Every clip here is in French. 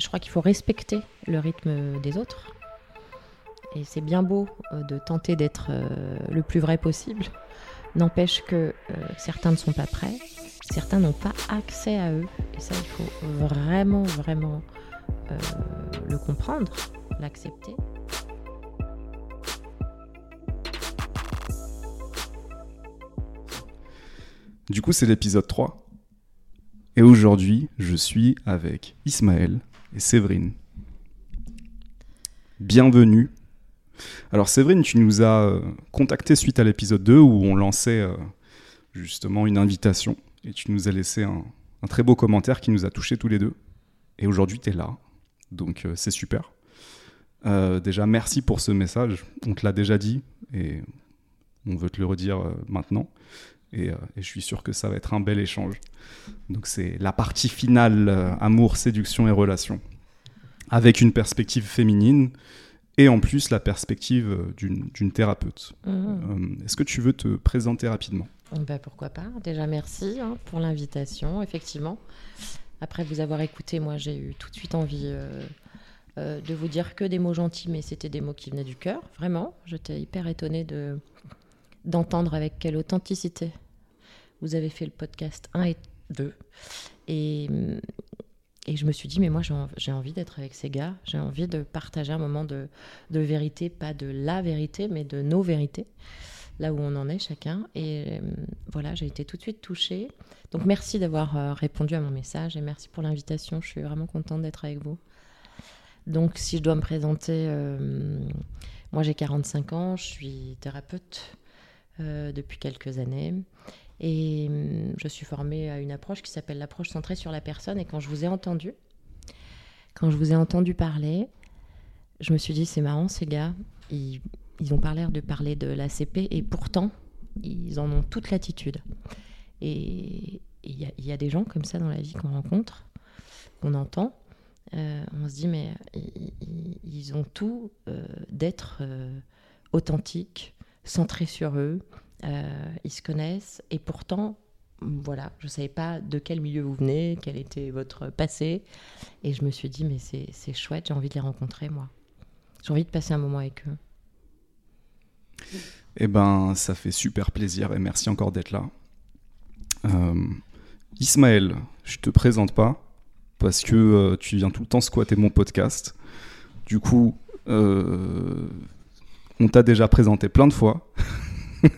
je crois qu'il faut respecter le rythme des autres. Et c'est bien beau euh, de tenter d'être euh, le plus vrai possible. N'empêche que euh, certains ne sont pas prêts, certains n'ont pas accès à eux. Et ça, il faut vraiment, vraiment le comprendre, l'accepter. Du coup, c'est l'épisode 3. Et aujourd'hui, je suis avec Ismaël Séverine. Bienvenue. Alors Séverine, tu nous as euh, contacté suite à l'épisode 2 où on lançait euh, justement une invitation et tu nous as laissé un, très beau commentaire qui nous a touchés tous les deux. Et aujourd'hui, tu es là. Donc euh, c'est super. déjà, merci pour ce message. On te l'a déjà dit et on veut te le redire maintenant. Et, je suis sûr que ça va être un bel échange. Donc c'est la partie finale, amour, séduction et relations avec une perspective féminine et en plus la perspective euh, d'une thérapeute. Mmh. Euh, est-ce que tu veux te présenter rapidement? Ben, Pourquoi pas. Déjà, merci hein, pour l'invitation, effectivement. Après vous avoir écouté, moi, j'ai eu tout de suite envie euh, de vous dire que des mots gentils, mais c'était des mots qui venaient du cœur, vraiment. J'étais hyper étonnée de, d'entendre avec quelle authenticité vous avez fait le podcast 1 et 2. Et, et je me suis dit, mais moi j'ai envie d'être avec ces gars, j'ai envie de partager un moment de, de, vérité, pas de la vérité, mais de nos vérités, là où on en est chacun. Et euh, voilà, j'ai été tout de suite touchée. Donc merci d'avoir euh, répondu à mon message et merci pour l'invitation. Je suis vraiment contente d'être avec vous. Donc si je dois me présenter, euh, moi j'ai 45 ans, je suis thérapeute depuis quelques années. Et hum, je suis formée à une approche qui s'appelle l'approche centrée sur la personne. Et quand je vous ai entendu, quand je vous ai entendu parler, je me suis dit, c'est marrant, ces gars, ils, ils ont pas l'air de parler de l'ACP et pourtant, ils en ont toute l'attitude. Et il y, a des gens comme ça dans la vie qu'on rencontre, qu'on entend. Euh, on se dit, mais ils, ont tout euh, d'être euh, authentiques, centrés sur eux, euh, ils se connaissent et pourtant, voilà, je ne savais pas de quel milieu vous venez, quel était votre passé. Et je me suis dit, mais c'est chouette, j'ai envie de les rencontrer, moi. J'ai envie de passer un moment avec eux. Eh ben, ça fait super plaisir et merci encore d'être là. Euh, Ismaël, je te présente pas parce que euh, tu viens tout le temps squatter mon podcast. Du coup, on t'a déjà présenté plein de fois.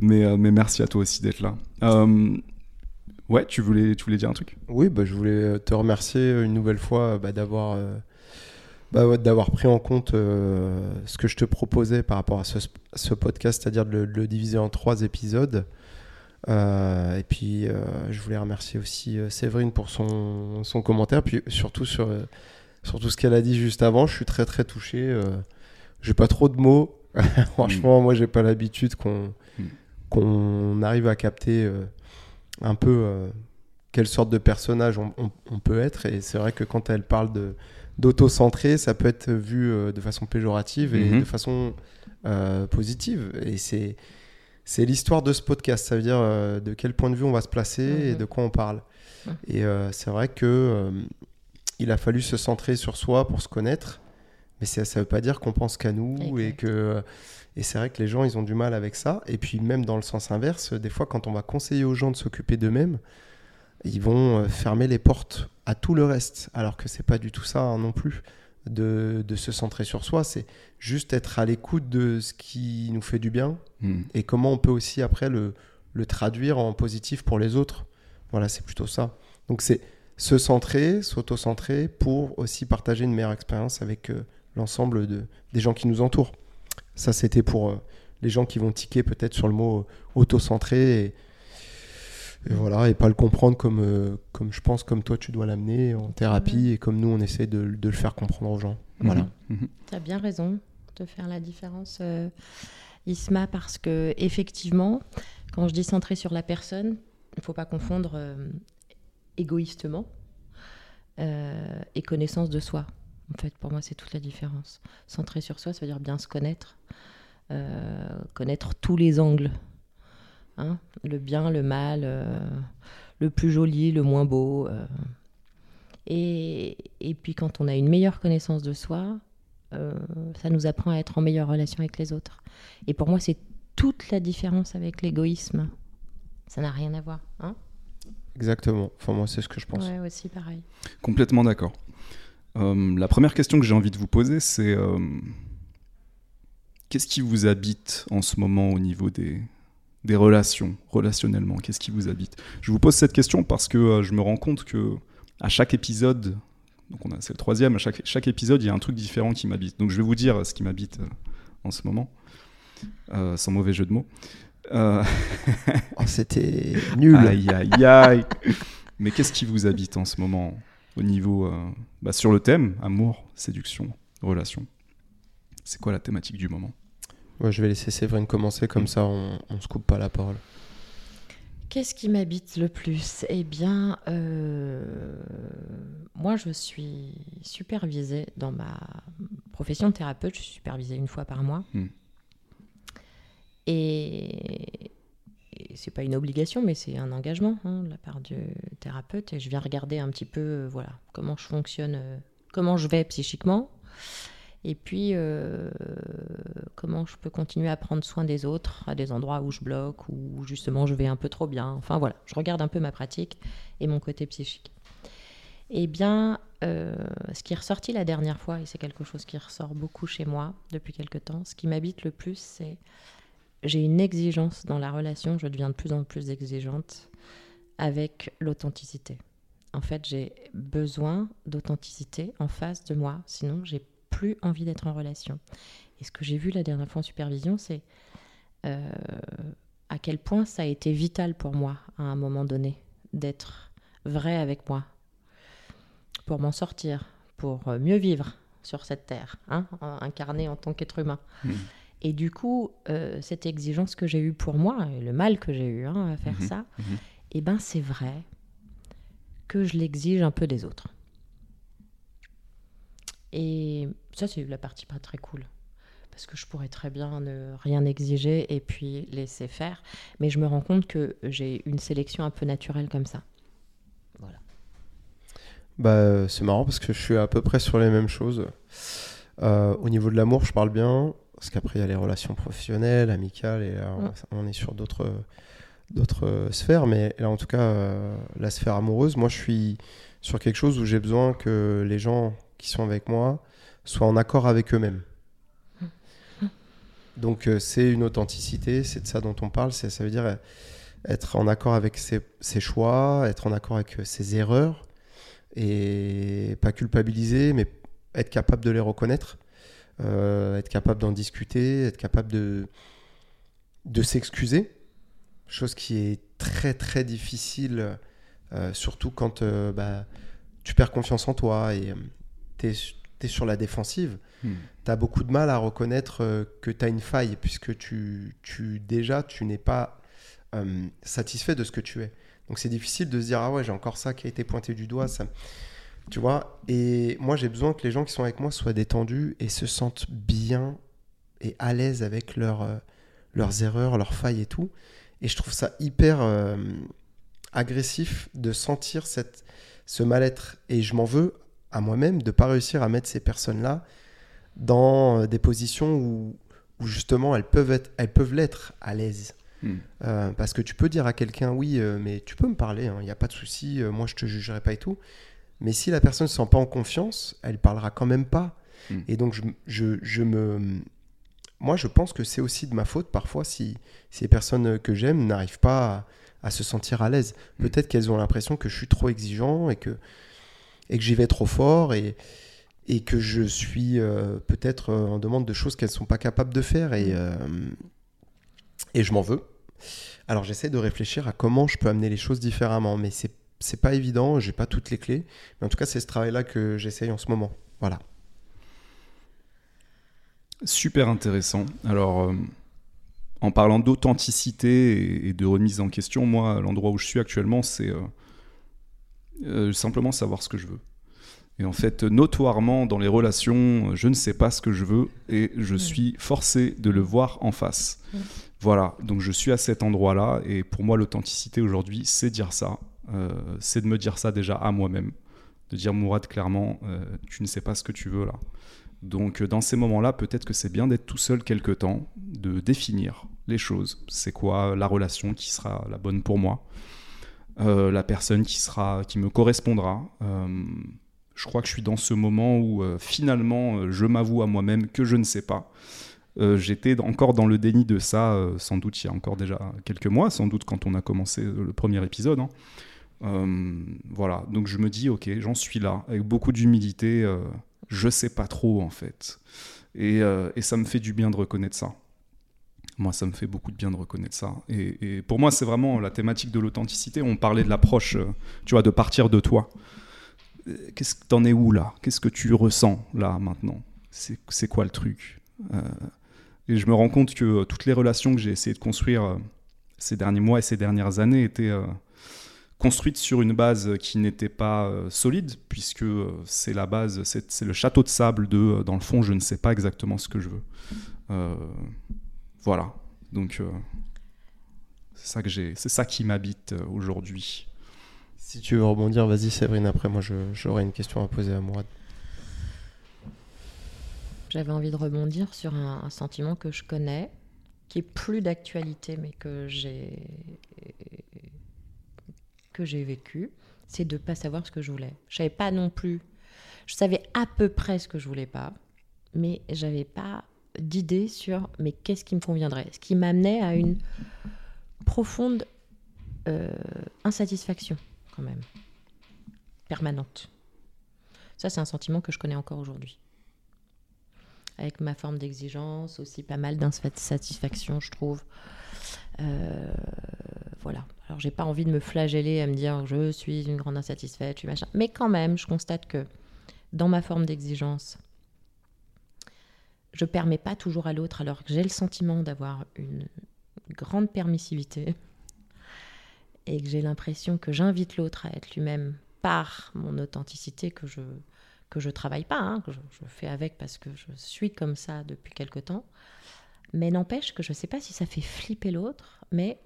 mais, euh, mais merci à toi aussi d'être là. Euh, ouais, tu voulais, tu voulais dire un truc? Oui, bah, je voulais te remercier une nouvelle fois bah, d'avoir bah, d'avoir pris en compte ce que je te proposais par rapport à ce, ce podcast, c'est-à-dire de, le diviser en trois épisodes. et puis, je voulais remercier aussi Séverine pour son, son commentaire, puis surtout sur, sur tout ce qu'elle a dit juste avant. Je suis très très touché. J'ai pas trop de mots. Franchement, moi, j'ai pas l'habitude qu'on mm. qu'on arrive à capter euh, un peu euh, quelle sorte de personnage on, peut être. Et c'est vrai que quand elle parle de d'auto-centré, ça peut être vu euh, de façon péjorative et mm-hmm. de façon positive. Et c'est c'est l'histoire de ce podcast. Ça veut dire de quel point de vue on va se placer et mm-hmm. de quoi on parle. Et c'est vrai que il a fallu se centrer sur soi pour se connaître. Mais ça ne veut pas dire qu'on pense qu'à nous et que et c'est vrai que les gens ils ont du mal avec ça. Et puis même dans le sens inverse des fois quand on va conseiller aux gens de s'occuper d'eux-mêmes ils vont euh, fermer les portes à tout le reste. Alors que c'est pas du tout ça hein, non plus. De, de, se centrer sur soi c'est juste être à l'écoute de ce qui nous fait du bien hmm. et comment on peut aussi après le, le traduire en positif pour les autres. Voilà c'est plutôt ça. Donc c'est se centrer s'auto-centrer pour aussi partager une meilleure expérience avec euh, l'ensemble de, des gens qui nous entourent. Ça, c'était pour euh, les gens qui vont tiquer peut-être sur le mot auto-centré et, voilà, et pas le comprendre comme, euh, comme je pense, comme toi tu dois l'amener en thérapie et comme nous on essaie de, le faire comprendre aux gens. Mhm. Voilà. Mhm. Tu as bien raison de faire la différence, euh, Isma, parce que effectivement, quand je dis centré sur la personne, il ne faut pas confondre égoïstement et connaissance de soi. En fait, pour moi, c'est toute la différence. Centrer sur soi, ça veut dire bien se connaître, euh, connaître tous les angles. Hein le bien, le mal, euh, le plus joli, le moins beau. euh. Et, et puis quand on a une meilleure connaissance de soi, euh, ça nous apprend à être en meilleure relation avec les autres. Et pour moi, c'est toute la différence avec l'égoïsme. Ça n'a rien à voir. Hein Exactement. Enfin, moi, c'est ce que je pense. ouais, aussi pareil. Complètement d'accord. Euh, la première question que j'ai envie de vous poser, c'est euh, qu'est-ce qui vous habite en ce moment au niveau des, des relations, relationnellement? Qu'est-ce qui vous habite? Je vous pose cette question parce que euh, je me rends compte que à chaque épisode, donc on a c'est le troisième, à chaque, chaque épisode, il y a un truc différent qui m'habite. Donc je vais vous dire ce qui m'habite euh, en ce moment, euh, sans mauvais jeu de mots. Euh, Oh, C'était nul. Aïe, aïe, aïe. Mais qu'est-ce qui vous habite en ce moment au niveau euh, bah, sur le thème amour, séduction, relation? C'est quoi la thématique du moment? Ouais, je vais laisser Séverine commencer, comme ça on, on se coupe pas la parole. Qu'est-ce qui m'habite le plus? Eh bien, euh, moi, je suis supervisée dans ma profession de thérapeute. Je suis supervisée une fois par mois. Hmm. Et, et c'est pas une obligation, mais c'est un engagement hein, de la part du thérapeute. Et je viens regarder un petit peu, euh, voilà, comment je fonctionne, euh, comment je vais psychiquement. Et puis, euh, comment je peux continuer à prendre soin des autres à des endroits où je bloque, où justement je vais un peu trop bien. Enfin voilà, je regarde un peu ma pratique et mon côté psychique. Eh bien, ce qui est ressorti la dernière fois, et c'est quelque chose qui ressort beaucoup chez moi depuis quelque temps, ce qui m'habite le plus, c'est j'ai une exigence dans la relation, je deviens de plus en plus exigeante avec l'authenticité. En fait, j'ai besoin d'authenticité en face de moi, sinon j'ai plus envie d'être en relation. Et ce que j'ai vu la dernière fois en supervision, c'est euh, à quel point ça a été vital pour moi à un moment donné d'être vrai avec moi, pour m'en sortir, pour euh, mieux vivre sur cette terre, hein, incarné en tant qu'être humain. Mhm. Et du coup, euh, cette exigence que j'ai eue pour moi, et le mal que j'ai eu hein, à faire Mhm. ça, eh ben c'est vrai que je l'exige un peu des autres. Et ça, c'est la partie pas très cool. Parce que je pourrais très bien ne rien exiger et puis laisser faire. Mais je me rends compte que j'ai une sélection un peu naturelle comme ça. Voilà. Bah, c'est marrant parce que je suis à peu près sur les mêmes choses. Euh, au niveau de l'amour, je parle bien, parce qu'après, il y a les relations professionnelles, amicales, et là, on- on est sur d'autres d'autres euh, sphères. Mais là, en tout cas, euh, la sphère amoureuse, moi, je suis sur quelque chose où j'ai besoin que les gens qui sont avec moi soient en accord avec eux-mêmes. Donc, euh, c'est une authenticité, c'est de ça dont on parle. Ça veut dire être en accord avec ses, ses choix, être en accord avec ses erreurs et pas culpabiliser, mais être capable de les reconnaître, euh, être capable d'en discuter, être capable de, de s'excuser, chose qui est très très difficile, euh, surtout quand euh, bah, tu perds confiance en toi et tu es, sur la défensive. Hmm. Tu as beaucoup de mal à reconnaître que tu as une faille, puisque tu, tu déjà, tu n'es pas satisfait de ce que tu es. Donc c'est difficile de se dire, ah ouais, j'ai encore ça qui a été pointé du doigt. Ça... Tu vois Et moi, j'ai besoin que les gens qui sont avec moi soient détendus et se sentent bien et à l'aise avec leurs, euh, leurs erreurs, leurs failles et tout. Et je trouve ça hyper euh, agressif de sentir cette, ce mal-être. Et je m'en veux à moi-même de ne pas réussir à mettre ces personnes-là dans euh, des positions où, où justement elles peuvent être, elles peuvent l'être à l'aise. Hmm. Euh, parce que tu peux dire à quelqu'un oui, euh, mais tu peux me parler, il n'y a pas de souci, euh, moi je te jugerai pas et tout. Mais si la personne ne se sent pas en confiance, elle parlera quand même pas. Hmm. Et donc je, je, je me, moi je pense que c'est aussi de ma faute parfois si, si les personnes que j'aime n'arrivent pas à, à se sentir à l'aise. Hmm. Peut-être qu'elles ont l'impression que je suis trop exigeant et que, et que j'y vais trop fort et, et que je suis euh, peut-être euh, en demande de choses qu'elles ne sont pas capables de faire et, euh, et je m'en veux. Alors j'essaie de réfléchir à comment je peux amener les choses différemment, mais c'est c'est pas évident, j'ai pas toutes les clés, mais en tout cas c'est ce travail-là que j'essaye en ce moment. Voilà. Super intéressant. Alors, euh, en parlant d'authenticité et, et de remise en question, moi, l'endroit où je suis actuellement, c'est euh, euh, simplement savoir ce que je veux. Et en fait, notoirement, dans les relations, je ne sais pas ce que je veux et je suis forcé de le voir en face. Voilà, donc je suis à cet endroit-là et pour moi, l'authenticité aujourd'hui, c'est dire ça. Euh, c'est de me dire ça déjà à moi-même. De dire, Mourad, clairement, euh, tu ne sais pas ce que tu veux là. Donc, euh, dans ces moments-là, peut-être que c'est bien d'être tout seul quelque temps, de définir les choses. C'est quoi la relation qui sera la bonne pour moi La personne qui, sera, qui me correspondra Je crois que je suis dans ce moment où finalement, je m'avoue à moi-même que je ne sais pas. J'étais encore dans le déni de ça, sans doute il y a encore déjà quelques mois, sans doute quand on a commencé le premier épisode. hein. Euh, voilà, donc je me dis, ok, j'en suis là, avec beaucoup d'humilité, euh, je sais pas trop en fait. Et, euh, et ça me fait du bien de reconnaître ça. Moi, ça me fait beaucoup de bien de reconnaître ça. Et, pour moi, c'est vraiment la thématique de l'authenticité. On parlait de l'approche, tu vois, de partir de toi. Qu'est-ce que t'en es où là? Qu'est-ce que tu ressens là maintenant? C'est quoi le truc? Et je me rends compte que toutes les relations que j'ai essayé de construire ces derniers mois et ces dernières années étaient construites sur une base qui n'était pas euh, solide, puisque euh, c'est la base, c'est le château de sable de, euh, dans le fond, je ne sais pas exactement ce que je veux. Euh, voilà. Donc, euh, c'est ça que j'ai, c'est ça qui m'habite euh, aujourd'hui. Si tu veux rebondir, vas-y Séverine, après moi j'aurais une question à poser à Mourad. J'avais envie de rebondir sur un, un sentiment que je connais, qui est plus d'actualité, mais que j'ai que j'ai vécu, c'est de pas savoir ce que je voulais. Je savais pas non plus. Je savais à peu près ce que je voulais pas, mais j'avais pas d'idée sur mais qu'est-ce qui me conviendrait? Ce qui m'amenait à une profonde euh, insatisfaction quand même, permanente. Ça, c'est un sentiment que je connais encore aujourd'hui avec ma forme d'exigence, aussi pas mal d'insatisfaction, je trouve. Euh, voilà. Alors, j'ai pas envie de me flageller à me dire je suis une grande insatisfaite, je suis machin. Mais quand même, je constate que dans ma forme d'exigence, je permets pas toujours à l'autre, alors que j'ai le sentiment d'avoir une grande permissivité et que j'ai l'impression que j'invite l'autre à être lui-même par mon authenticité que je que je travaille pas, hein, que je, je fais avec parce que je suis comme ça depuis quelque temps. Mais n'empêche que je ne sais pas si ça fait flipper l'autre, mais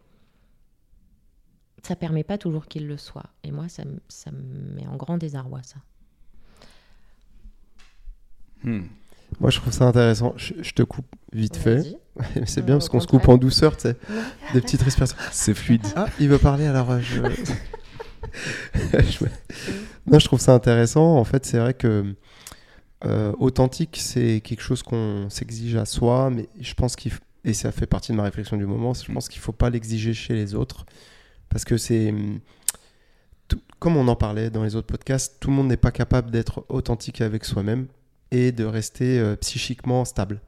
ça permet pas toujours qu'il le soit. Et moi, ça, me- ça me met en grand désarroi, ça. Hmm. Moi je trouve ça intéressant, je, je te coupe vite fait. C'est bien parce qu'on se coupe en douceur, tu sais. Des petites respirations. C'est fluide. Ah, il veut parler alors euh, je... Non, je trouve ça intéressant. En fait, c'est vrai que euh, authentique, c'est quelque chose qu'on s'exige à soi, mais je pense qu'il f- et ça fait partie de ma réflexion du moment. Je pense qu'il faut pas l'exiger chez les autres parce que c'est hum, tout- comme on en parlait dans les autres podcasts, tout le monde n'est pas capable d'être authentique avec soi-même et de rester euh, psychiquement stable.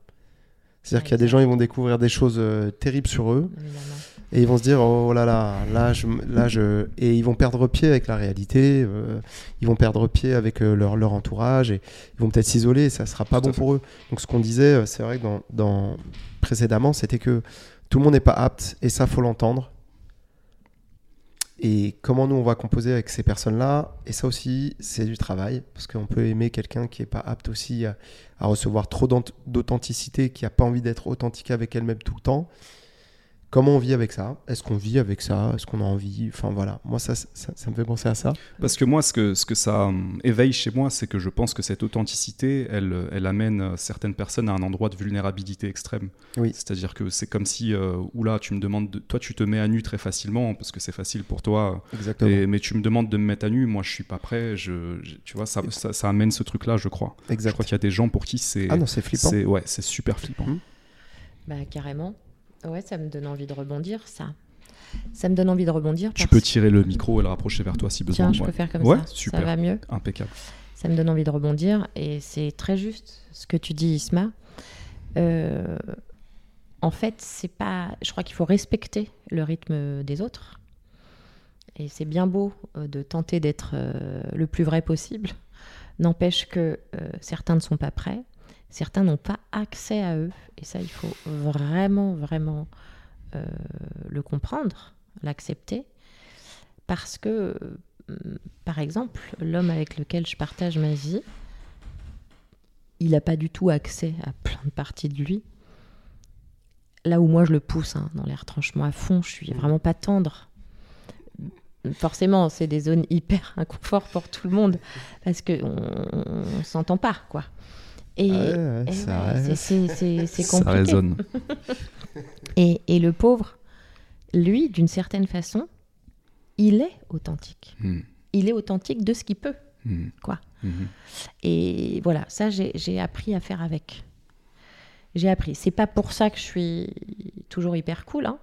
C'est-à-dire qu'il y a des gens, ils vont découvrir des choses euh, terribles sur eux, Évidemment. Et ils vont se dire oh là là là je là je et ils vont perdre pied avec la réalité euh, ils vont perdre pied avec euh, leur, leur entourage et ils vont peut-être s'isoler et ça sera pas Tout bon pour eux. Donc ce qu'on disait euh, c'est vrai que dans, dans précédemment c'était que tout le monde n'est pas apte et ça faut l'entendre. Et comment nous on va composer avec ces personnes là et ça aussi c'est du travail parce qu'on peut aimer quelqu'un qui est pas apte aussi à, à recevoir trop d'authenticité qui a pas envie d'être authentique avec elle-même tout le temps Comment on vit avec ça? Est-ce qu'on vit avec ça? Est-ce qu'on a envie? Enfin voilà, moi ça, ça, ça me fait penser à ça. Parce que moi, ce que, ce que ça hum, éveille chez moi, c'est que je pense que cette authenticité, elle, elle amène euh, certaines personnes à un endroit de vulnérabilité extrême. Oui. C'est-à-dire que c'est comme si, euh, oula, tu me demandes, de- toi, tu te mets à nu très facilement parce que c'est facile pour toi. Exactement. Et- mais tu me demandes de me mettre à nu, moi, je suis pas prêt. Je, je- tu vois, ça, ça, ça amène ce truc-là, je crois. Je exact. crois qu'il y a des gens pour qui c'est, Ah non, c'est flippant. c'est, ouais, c'est super flippant. Mhm. Bah, carrément. Ouais, ça me donne envie de rebondir, ça. Ça me donne envie de rebondir. Tu peux tirer le micro et le rapprocher vers toi si besoin. Tiens, je Ouais. peux faire comme Ouais, ça. super. Ça va mieux. Impeccable. Ça me donne envie de rebondir et c'est très juste ce que tu dis, Isma. Euh, en fait, c'est pas. Je crois qu'il faut respecter le rythme des autres. Et c'est bien beau euh, de tenter d'être euh, le plus vrai possible. N'empêche que certains ne sont pas prêts, certains n'ont pas accès à eux. Et ça, il faut vraiment, vraiment euh, le comprendre, l'accepter. Parce que, euh, par exemple, l'homme avec lequel je partage ma vie, il n'a pas du tout accès à plein de parties de lui. Là où moi je le pousse hein, dans les retranchements à fond, je suis vraiment pas tendre. forcément, c'est des zones hyper inconfort pour tout le monde parce que on, on s'entend pas, quoi. Et, Ouais, ouais, c'est- c'est c'est Ça compliqué. résonne. Et, et le pauvre, lui, d'une certaine façon, il est authentique. Hmm. Il est authentique de ce qu'il peut. Hmm. Quoi. Mhm. Et voilà, ça, j'ai j'ai appris à faire avec. J'ai appris. C'est pas pour ça que je suis toujours hyper cool, hein,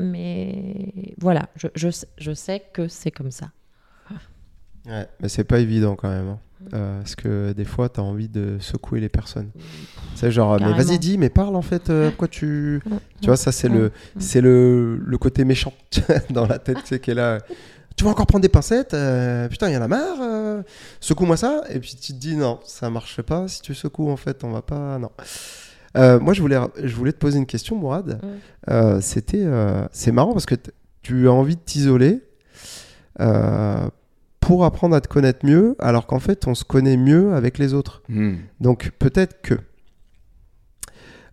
mais voilà, je, je, sais- je sais que c'est comme ça. Ouais, mais c'est pas évident quand même. hein. Euh, parce que des fois, tu as envie de secouer les personnes. C'est genre, mais vas-y, dis, mais parle en fait, euh, pourquoi tu. Mm, Tu vois, ça, c'est le, Mm. c'est le, le côté méchant dans la tête, tu sais, qui est là. Tu vas encore prendre des pincettes euh, Putain, il y en a marre euh, Secoue-moi ça Et puis tu te dis, non, ça marche pas. Si tu secoues, en fait, on va pas. Non. Euh, moi, je voulais, je voulais te poser une question, Mourad. C'était, euh, c'est marrant parce que tu as envie de t'isoler euh, pour apprendre à te connaître mieux, alors qu'en fait, on se connaît mieux avec les autres. Hmm. Donc peut-être que,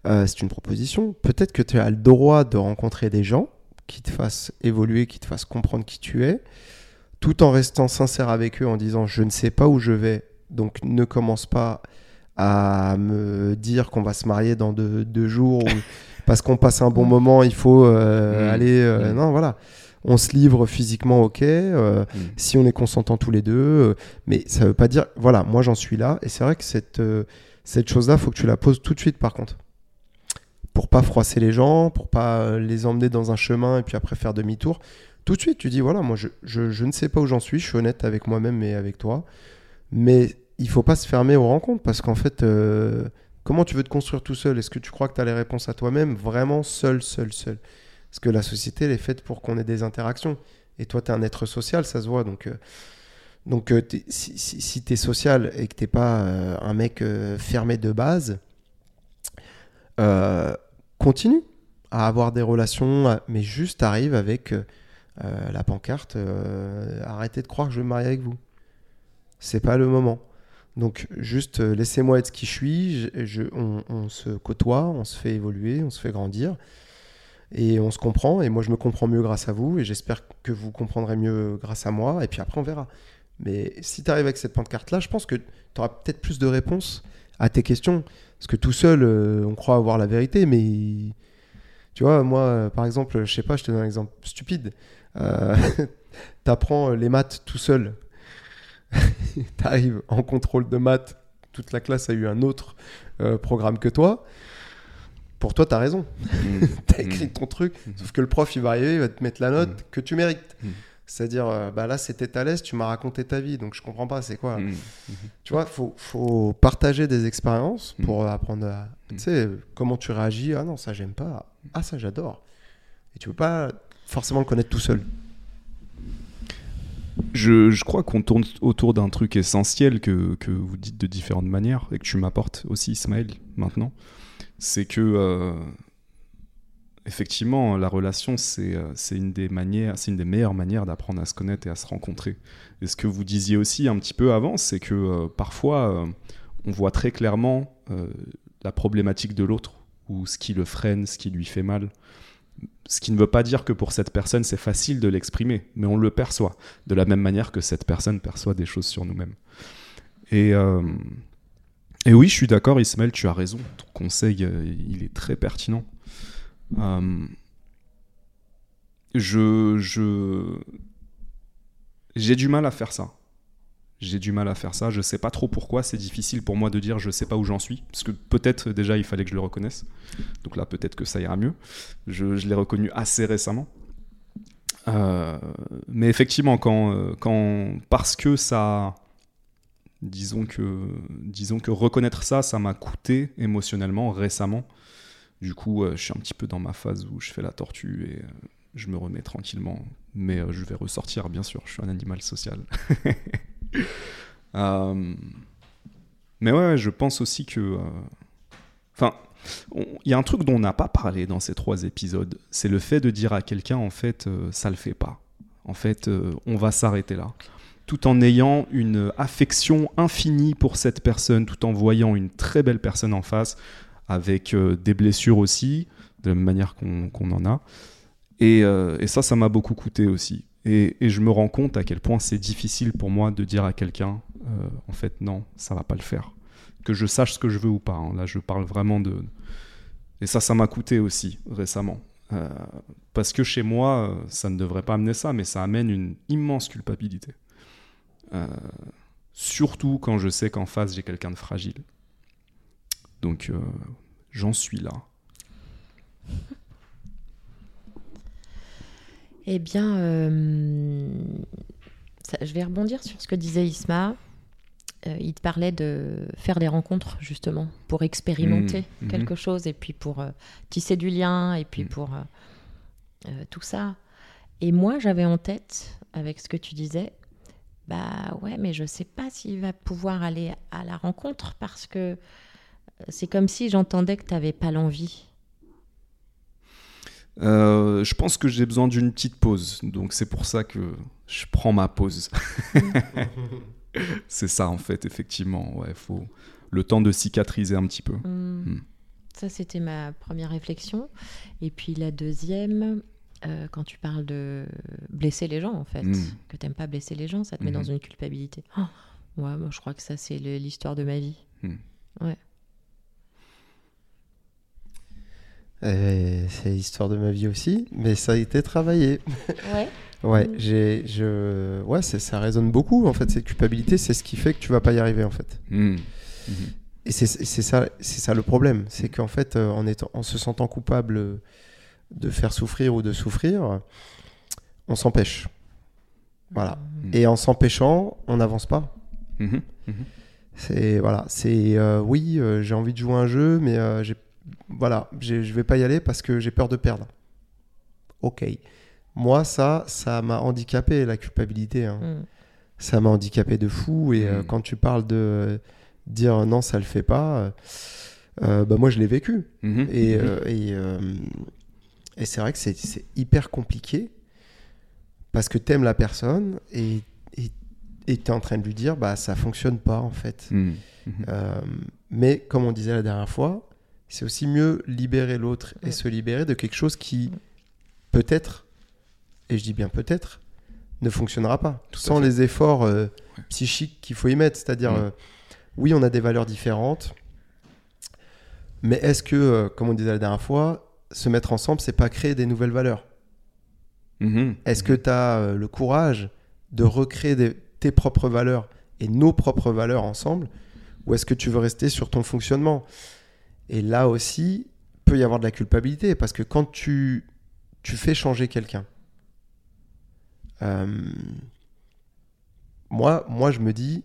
euh, c'est une proposition, peut-être que tu as le droit de rencontrer des gens qui te fassent évoluer, qui te fassent comprendre qui tu es, tout en restant sincère avec eux en disant je ne sais pas où je vais, donc ne commence pas à me dire qu'on va se marier dans deux, deux jours ou parce qu'on passe un bon moment, il faut euh, Mm. aller... euh, Mm. Non, voilà. On se livre physiquement, ok. euh, Hmm. si on est consentants tous les deux. euh, mais ça veut pas dire, voilà, moi j'en suis là. Et c'est vrai que cette, euh, cette chose-là, faut que tu la poses tout de suite par contre. Pour pas froisser les gens, pour pas les emmener dans un chemin et puis après faire demi-tour. Tout de suite, tu dis, voilà, moi je, je, je ne sais pas où j'en suis, je suis honnête avec moi-même et avec toi. Mais il faut pas se fermer aux rencontres parce qu'en fait, comment tu veux te construire tout seul? Est-ce que tu crois que tu as les réponses à toi-même? Vraiment seul, seul, seul. Parce que la société, elle est faite pour qu'on ait des interactions. Et toi, tu es un être social, ça se voit. Donc, euh, donc euh, si, tu es social et que tu pas euh, un mec fermé de base, continue à avoir des relations, mais juste arrive avec la pancarte arrêtez de croire que je vais me marier avec vous. C'est pas le moment. Donc, juste laissez-moi être ce qui je suis. on se côtoie, on se fait évoluer, on se fait grandir. Et on se comprend. Et moi, je me comprends mieux grâce à vous. Et j'espère que vous comprendrez mieux grâce à moi. Et puis après, on verra. Mais si tu arrives avec cette pancarte-là, je pense que tu auras peut-être plus de réponses à tes questions. Parce que tout seul, euh, on croit avoir la vérité. Mais tu vois, moi, par exemple, je sais pas, je te donne un exemple stupide. Euh, T'apprends les maths tout seul. T'arrives en contrôle de maths. Toute la classe a eu un autre euh, programme que toi. Pour toi, t'as raison. Hmm. T'as écrit ton truc, sauf que le prof, il va arriver, il va te mettre la note Mhm. que tu mérites. C'est-à-dire, euh, bah là, c'était à l'aise, tu m'as raconté ta vie, donc je comprends pas, c'est quoi. Tu vois, faut, faut partager des expériences pour apprendre à. Tu sais, comment tu réagis. Ah non, ça, j'aime pas. Ah, ça, j'adore. Et tu peux pas forcément le connaître tout seul. Je, je crois qu'on tourne autour d'un truc essentiel que, que vous dites de différentes manières et que tu m'apportes aussi, Ismaël, maintenant. C'est que, euh, effectivement, la relation, c'est euh, c'est une, des manières- c'est une des meilleures manières d'apprendre à se connaître et à se rencontrer. Et ce que vous disiez aussi un petit peu avant, c'est que euh, parfois, on voit très clairement la problématique de l'autre ou ce qui le freine, ce qui lui fait mal. Ce qui ne veut pas dire que pour cette personne, c'est facile de l'exprimer, mais on le perçoit de la même manière que cette personne perçoit des choses sur nous-mêmes. Et, et oui, je suis d'accord, Ismaël, tu as raison. Ton conseil, euh, il est très pertinent. Euh, je, j'ai du mal à faire ça. J'ai du mal à faire ça. Je sais pas trop pourquoi. C'est difficile pour moi de dire je sais pas où j'en suis. Parce que peut-être déjà il fallait que je le reconnaisse. Donc là, peut-être que ça ira mieux. Je, l'ai reconnu assez récemment. Euh, mais effectivement, quand, parce que ça, disons que, disons que reconnaître ça, ça m'a coûté émotionnellement récemment. Du coup, euh, je suis un petit peu dans ma phase où je fais la tortue et euh, je me remets tranquillement. Mais euh, je vais ressortir, bien sûr. Je suis un animal social. Mais ouais, je pense aussi que, enfin, il y a un truc dont on n'a pas parlé dans ces trois épisodes, c'est le fait de dire à quelqu'un en fait ça le fait pas. En fait, on va s'arrêter là. Tout en ayant une affection infinie pour cette personne, tout en voyant une très belle personne en face, avec euh, des blessures aussi, de la même manière qu'on en a. Et, euh, et ça, ça m'a beaucoup coûté aussi. Et, je me rends compte à quel point c'est difficile pour moi de dire à quelqu'un, euh, en fait, non, ça va pas le faire. Que je sache ce que je veux ou pas. hein. Là, je parle vraiment de. Et ça, ça m'a coûté aussi récemment. Parce que chez moi, ça ne devrait pas amener ça, mais ça amène une immense culpabilité. Euh, surtout quand je sais qu'en face, j'ai quelqu'un de fragile. Donc, euh, j'en suis là. Eh bien, euh, ça- je vais rebondir sur ce que disait Isma. Euh, il te parlait de faire des rencontres, justement, pour expérimenter Mmh, mhm. quelque chose, et puis pour euh, tisser du lien, et puis Mhm. pour tout ça. Et moi, j'avais en tête, avec ce que tu disais, bah ouais, mais je sais pas s'il va pouvoir aller à la rencontre, parce que euh, c'est comme si j'entendais que tu n'avais pas l'envie. Euh, je pense que j'ai besoin d'une petite pause. Donc, c'est pour ça que je prends ma pause. c'est ça, en fait, effectivement. Ouais, faut le temps de cicatriser un petit peu. Hmm. Hmm. Ça, c'était ma première réflexion. Et puis la deuxième, euh, quand tu parles de blesser les gens, en fait, Hmm. que t'aimes pas blesser les gens, ça te met dans une culpabilité. Oh, ouais, moi, je crois que ça, c'est l'histoire de ma vie. Et C'est l'histoire de ma vie aussi, mais ça a été travaillé. Ouais. Ouais, Mm. j'ai, je, ouais, ça résonne beaucoup. En fait, cette culpabilité, c'est ce qui fait que tu vas pas y arriver, en fait. Hmm. Mhm. Et c'est c'est ça, c'est ça le problème, c'est qu'en fait, euh, en, étant, en se sentant coupable euh, de faire souffrir ou de souffrir, on s'empêche. Voilà. Mm. Et en s'empêchant, on n'avance pas. Mhm. Mhm. C'est voilà, c'est euh, oui, euh, j'ai envie de jouer un jeu, mais euh, j'ai voilà, j'ai- je vais pas y aller parce que j'ai peur de perdre. Ok. Moi, ça, ça m'a handicapé la culpabilité. hein. Ça m'a handicapé de fou. Et euh, quand tu parles de euh, dire non, ça le fait pas, bah moi je l'ai vécu. Et, Mhm. euh, et, euh, et c'est vrai que c'est- c'est hyper compliqué parce que t'aimes la personne et et et t'es en train de lui dire bah ça fonctionne pas en fait. Mhm. Mhm. Euh, mais comme on disait la dernière fois, c'est aussi mieux libérer l'autre et Ouais. se libérer de quelque chose qui peut-être, et je dis bien peut-être, ne fonctionnera pas Tout sans les efforts euh, Ouais. psychiques qu'il faut y mettre. C'est-à-dire, Mm. euh, oui, on a des valeurs différentes, mais est-ce que, euh, comme on disait la dernière fois, se mettre ensemble, c'est pas créer des nouvelles valeurs Mhm. Est-ce que tu as le courage de recréer des- tes propres valeurs et nos propres valeurs ensemble Ou est-ce que tu veux rester sur ton fonctionnement? Et là aussi, peut y avoir de la culpabilité parce que quand tu, tu fais changer quelqu'un, euh, moi, moi, je me dis,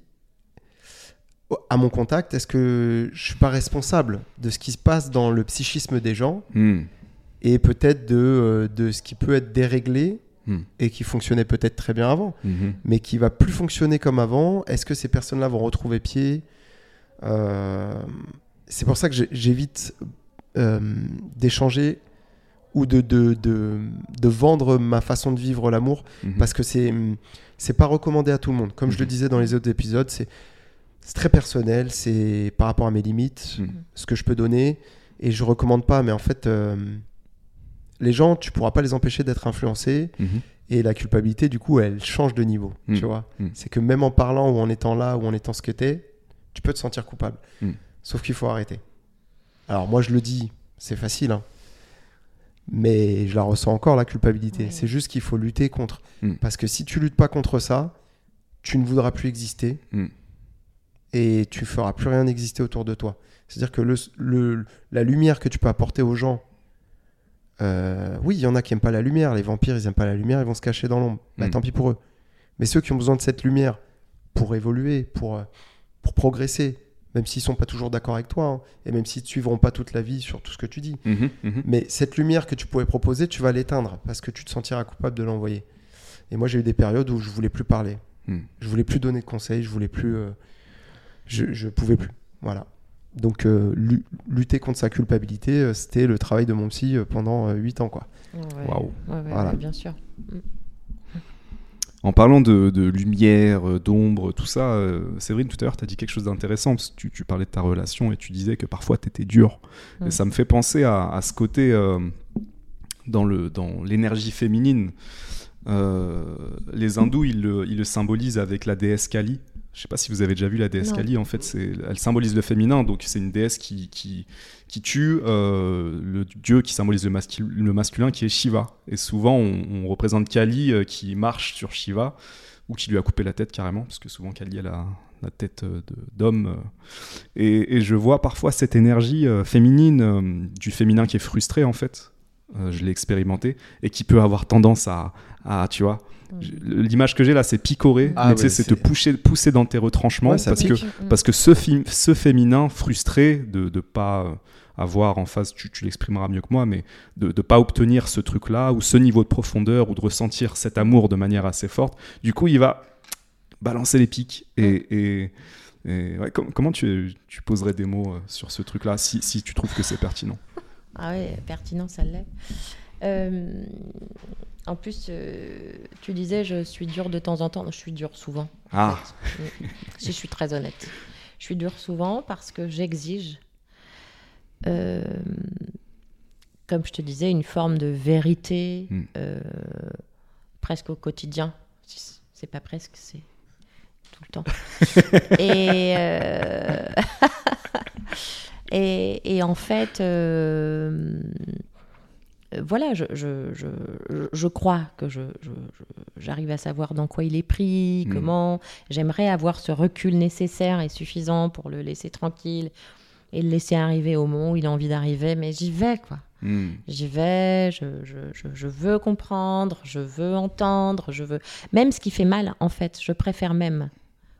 à mon contact, est-ce que je suis pas responsable de ce qui se passe dans le psychisme des gens? Mhm. Et peut-être de, euh, de ce qui peut être déréglé Hmm. et qui fonctionnait peut-être très bien avant, Mhm. mais qui va plus fonctionner comme avant. Est-ce que ces personnes-là vont retrouver pied? Euh, C'est pour ça que j'évite euh, d'échanger ou de, de, de, de vendre ma façon de vivre l'amour Mhm. parce que c'est c'est pas recommandé à tout le monde. Comme je le Mhm. disais dans les autres épisodes, c'est très personnel, c'est par rapport à mes limites, ce que je peux donner, et je recommande pas. Mais en fait, euh, les gens, tu pourras pas les empêcher d'être influencés, Mhm. et la culpabilité, du coup, elle change de niveau. Mhm. Tu vois, Mhm. c'est que même en parlant ou en étant là ou en étant ce que t'es, tu peux te sentir coupable. Sauf qu'il faut arrêter. Alors moi, je le dis, c'est facile. hein. Mais je la ressens encore, la culpabilité. Ouais. C'est juste qu'il faut lutter contre. Parce que si tu luttes pas contre ça, tu ne voudras plus exister. Et tu feras plus rien exister autour de toi. C'est-à-dire que le, le- la lumière que tu peux apporter aux gens, euh, oui, il y en a qui aiment pas la lumière. Les vampires, ils aiment pas la lumière, ils vont se cacher dans l'ombre. Bah, Mm. tant pis pour eux. Mais ceux qui ont besoin de cette lumière pour évoluer, pour, euh, pour progresser, même s'ils sont pas toujours d'accord avec toi, hein, et même s'ils ne suivront pas toute la vie sur tout ce que tu dis, Mhm. Mhm. mais cette lumière que tu pourrais proposer, tu vas l'éteindre parce que tu te sentiras coupable de l'envoyer. Et moi, j'ai eu des périodes où je voulais plus parler. Hmm. Je voulais plus donner de conseils, je voulais plus. euh, je, je pouvais plus. Voilà. Donc, euh, lu- lutter contre sa culpabilité, euh, c'était le travail de mon psy euh, pendant 8 ans. Quoi. Ouais, Waouh. ouais, ouais, Voilà. ouais, bien sûr. En parlant de, de lumière, d'ombre, tout ça, euh, Séverine, tout à l'heure, tu as dit quelque chose d'intéressant, parce que tu, tu parlais de ta relation et tu disais que parfois tu étais dur. Et ça me fait penser à, à ce côté euh, dans le- dans l'énergie féminine. Euh, les hindous, ils le, ils le symbolisent avec la déesse Kali. Je sais pas si vous avez déjà vu la déesse. Kali. En fait, elle symbolise le féminin, donc c'est une déesse qui, qui, qui tue euh, le dieu qui symbolise le, mascul- le masculin, qui est Shiva. Et souvent, on, on représente Kali euh, qui marche sur Shiva ou qui lui a coupé la tête carrément, parce que souvent Kali elle a la tête euh, d'homme. Et, et je vois parfois cette énergie féminine, du féminin qui est frustré en fait. Je l'ai expérimenté et qui peut avoir tendance à, à tu vois, l'image que j'ai là, c'est picorer, Ah mais ouais, c'est te pousser, pousser dans tes retranchements Ouais, ça parce que pique. Mm. parce que ce, film, ce féminin frustré de ne pas euh, avoir en face, tu, tu l'exprimeras mieux que moi, mais de ne pas obtenir ce truc-là, ou ce niveau de profondeur, ou de ressentir cet amour de manière assez forte, du coup, il va balancer les pics. Et, et- et ouais, com- comment tu, tu poserais des mots euh, sur ce truc-là, si, si tu trouves que c'est pertinent? Ah ouais, pertinent, ça l'est. Euh, en plus, euh, tu disais, je suis dure de temps en temps. Non, je suis dure souvent. en Ah. fait. Mm. si je suis très honnête. Je suis dure souvent parce que j'exige, euh, comme je te disais, une forme de vérité Mm. euh, presque au quotidien. C'est pas presque, c'est tout le temps. et, et, et en fait, voilà, je, je, je, je- crois que j'arrive à savoir dans quoi il est pris, Mm. comment. J'aimerais avoir ce recul nécessaire et suffisant pour le laisser tranquille et le laisser arriver au moment où il a envie d'arriver, mais j'y vais, quoi. Hmm. J'y vais, je, je- veux comprendre, je veux entendre, je veux. Même ce qui fait mal, en fait, je préfère même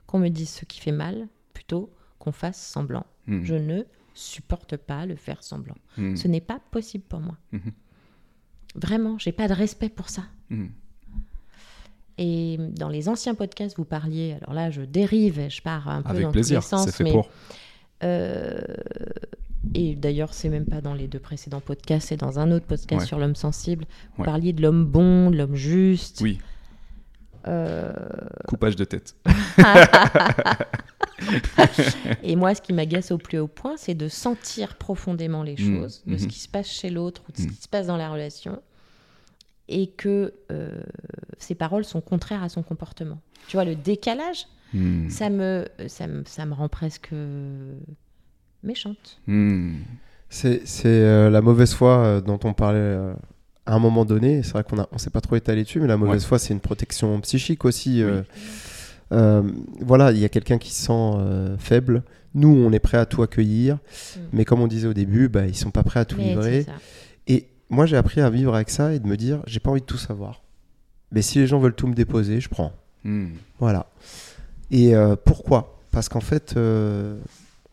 qu'on me dise ce qui fait mal plutôt qu'on fasse semblant. Hmm. Je ne supporte pas le faire semblant. Hmm. Ce n'est pas possible pour moi. Vraiment, j'ai pas de respect pour ça. Hmm. Et dans les anciens podcasts, vous parliez, alors là, je dérive et je pars un peu Avec dans plaisir, tous les sens, c'est fait mais pour. euh, et d'ailleurs, c'est même pas dans les deux précédents podcasts, c'est dans un autre podcast Ouais. sur l'homme sensible. Vous Ouais. parliez de l'homme bon, de l'homme juste. Oui, Euh, coupage de tête. et moi, ce qui m'agace au plus haut point, c'est de sentir profondément les Mm, choses, de ce mhm. qui se passe chez l'autre ou de ce Mm. qui se passe dans la relation, et que euh, ses paroles sont contraires à son comportement. Tu vois, le décalage, Hmm. ça, me, ça, me, ça me rend presque méchante. Hmm. C'est c'est, euh, la mauvaise foi euh, dont on parlait euh, à un moment donné. C'est vrai qu'on a- on s'est pas trop étalé dessus, mais la mauvaise foi, c'est une protection psychique aussi. euh. Euh, voilà, il y a quelqu'un qui se sent euh, faible. Nous, on est prêt à tout accueillir, Mm. mais comme on disait au début, bah, ils sont pas prêts à tout Mais livrer. Et moi, j'ai appris à vivre avec ça et de me dire, j'ai pas envie de tout savoir. Mais si les gens veulent tout me déposer, je prends. Hmm. Voilà. Et euh, pourquoi? Parce qu'en fait, euh,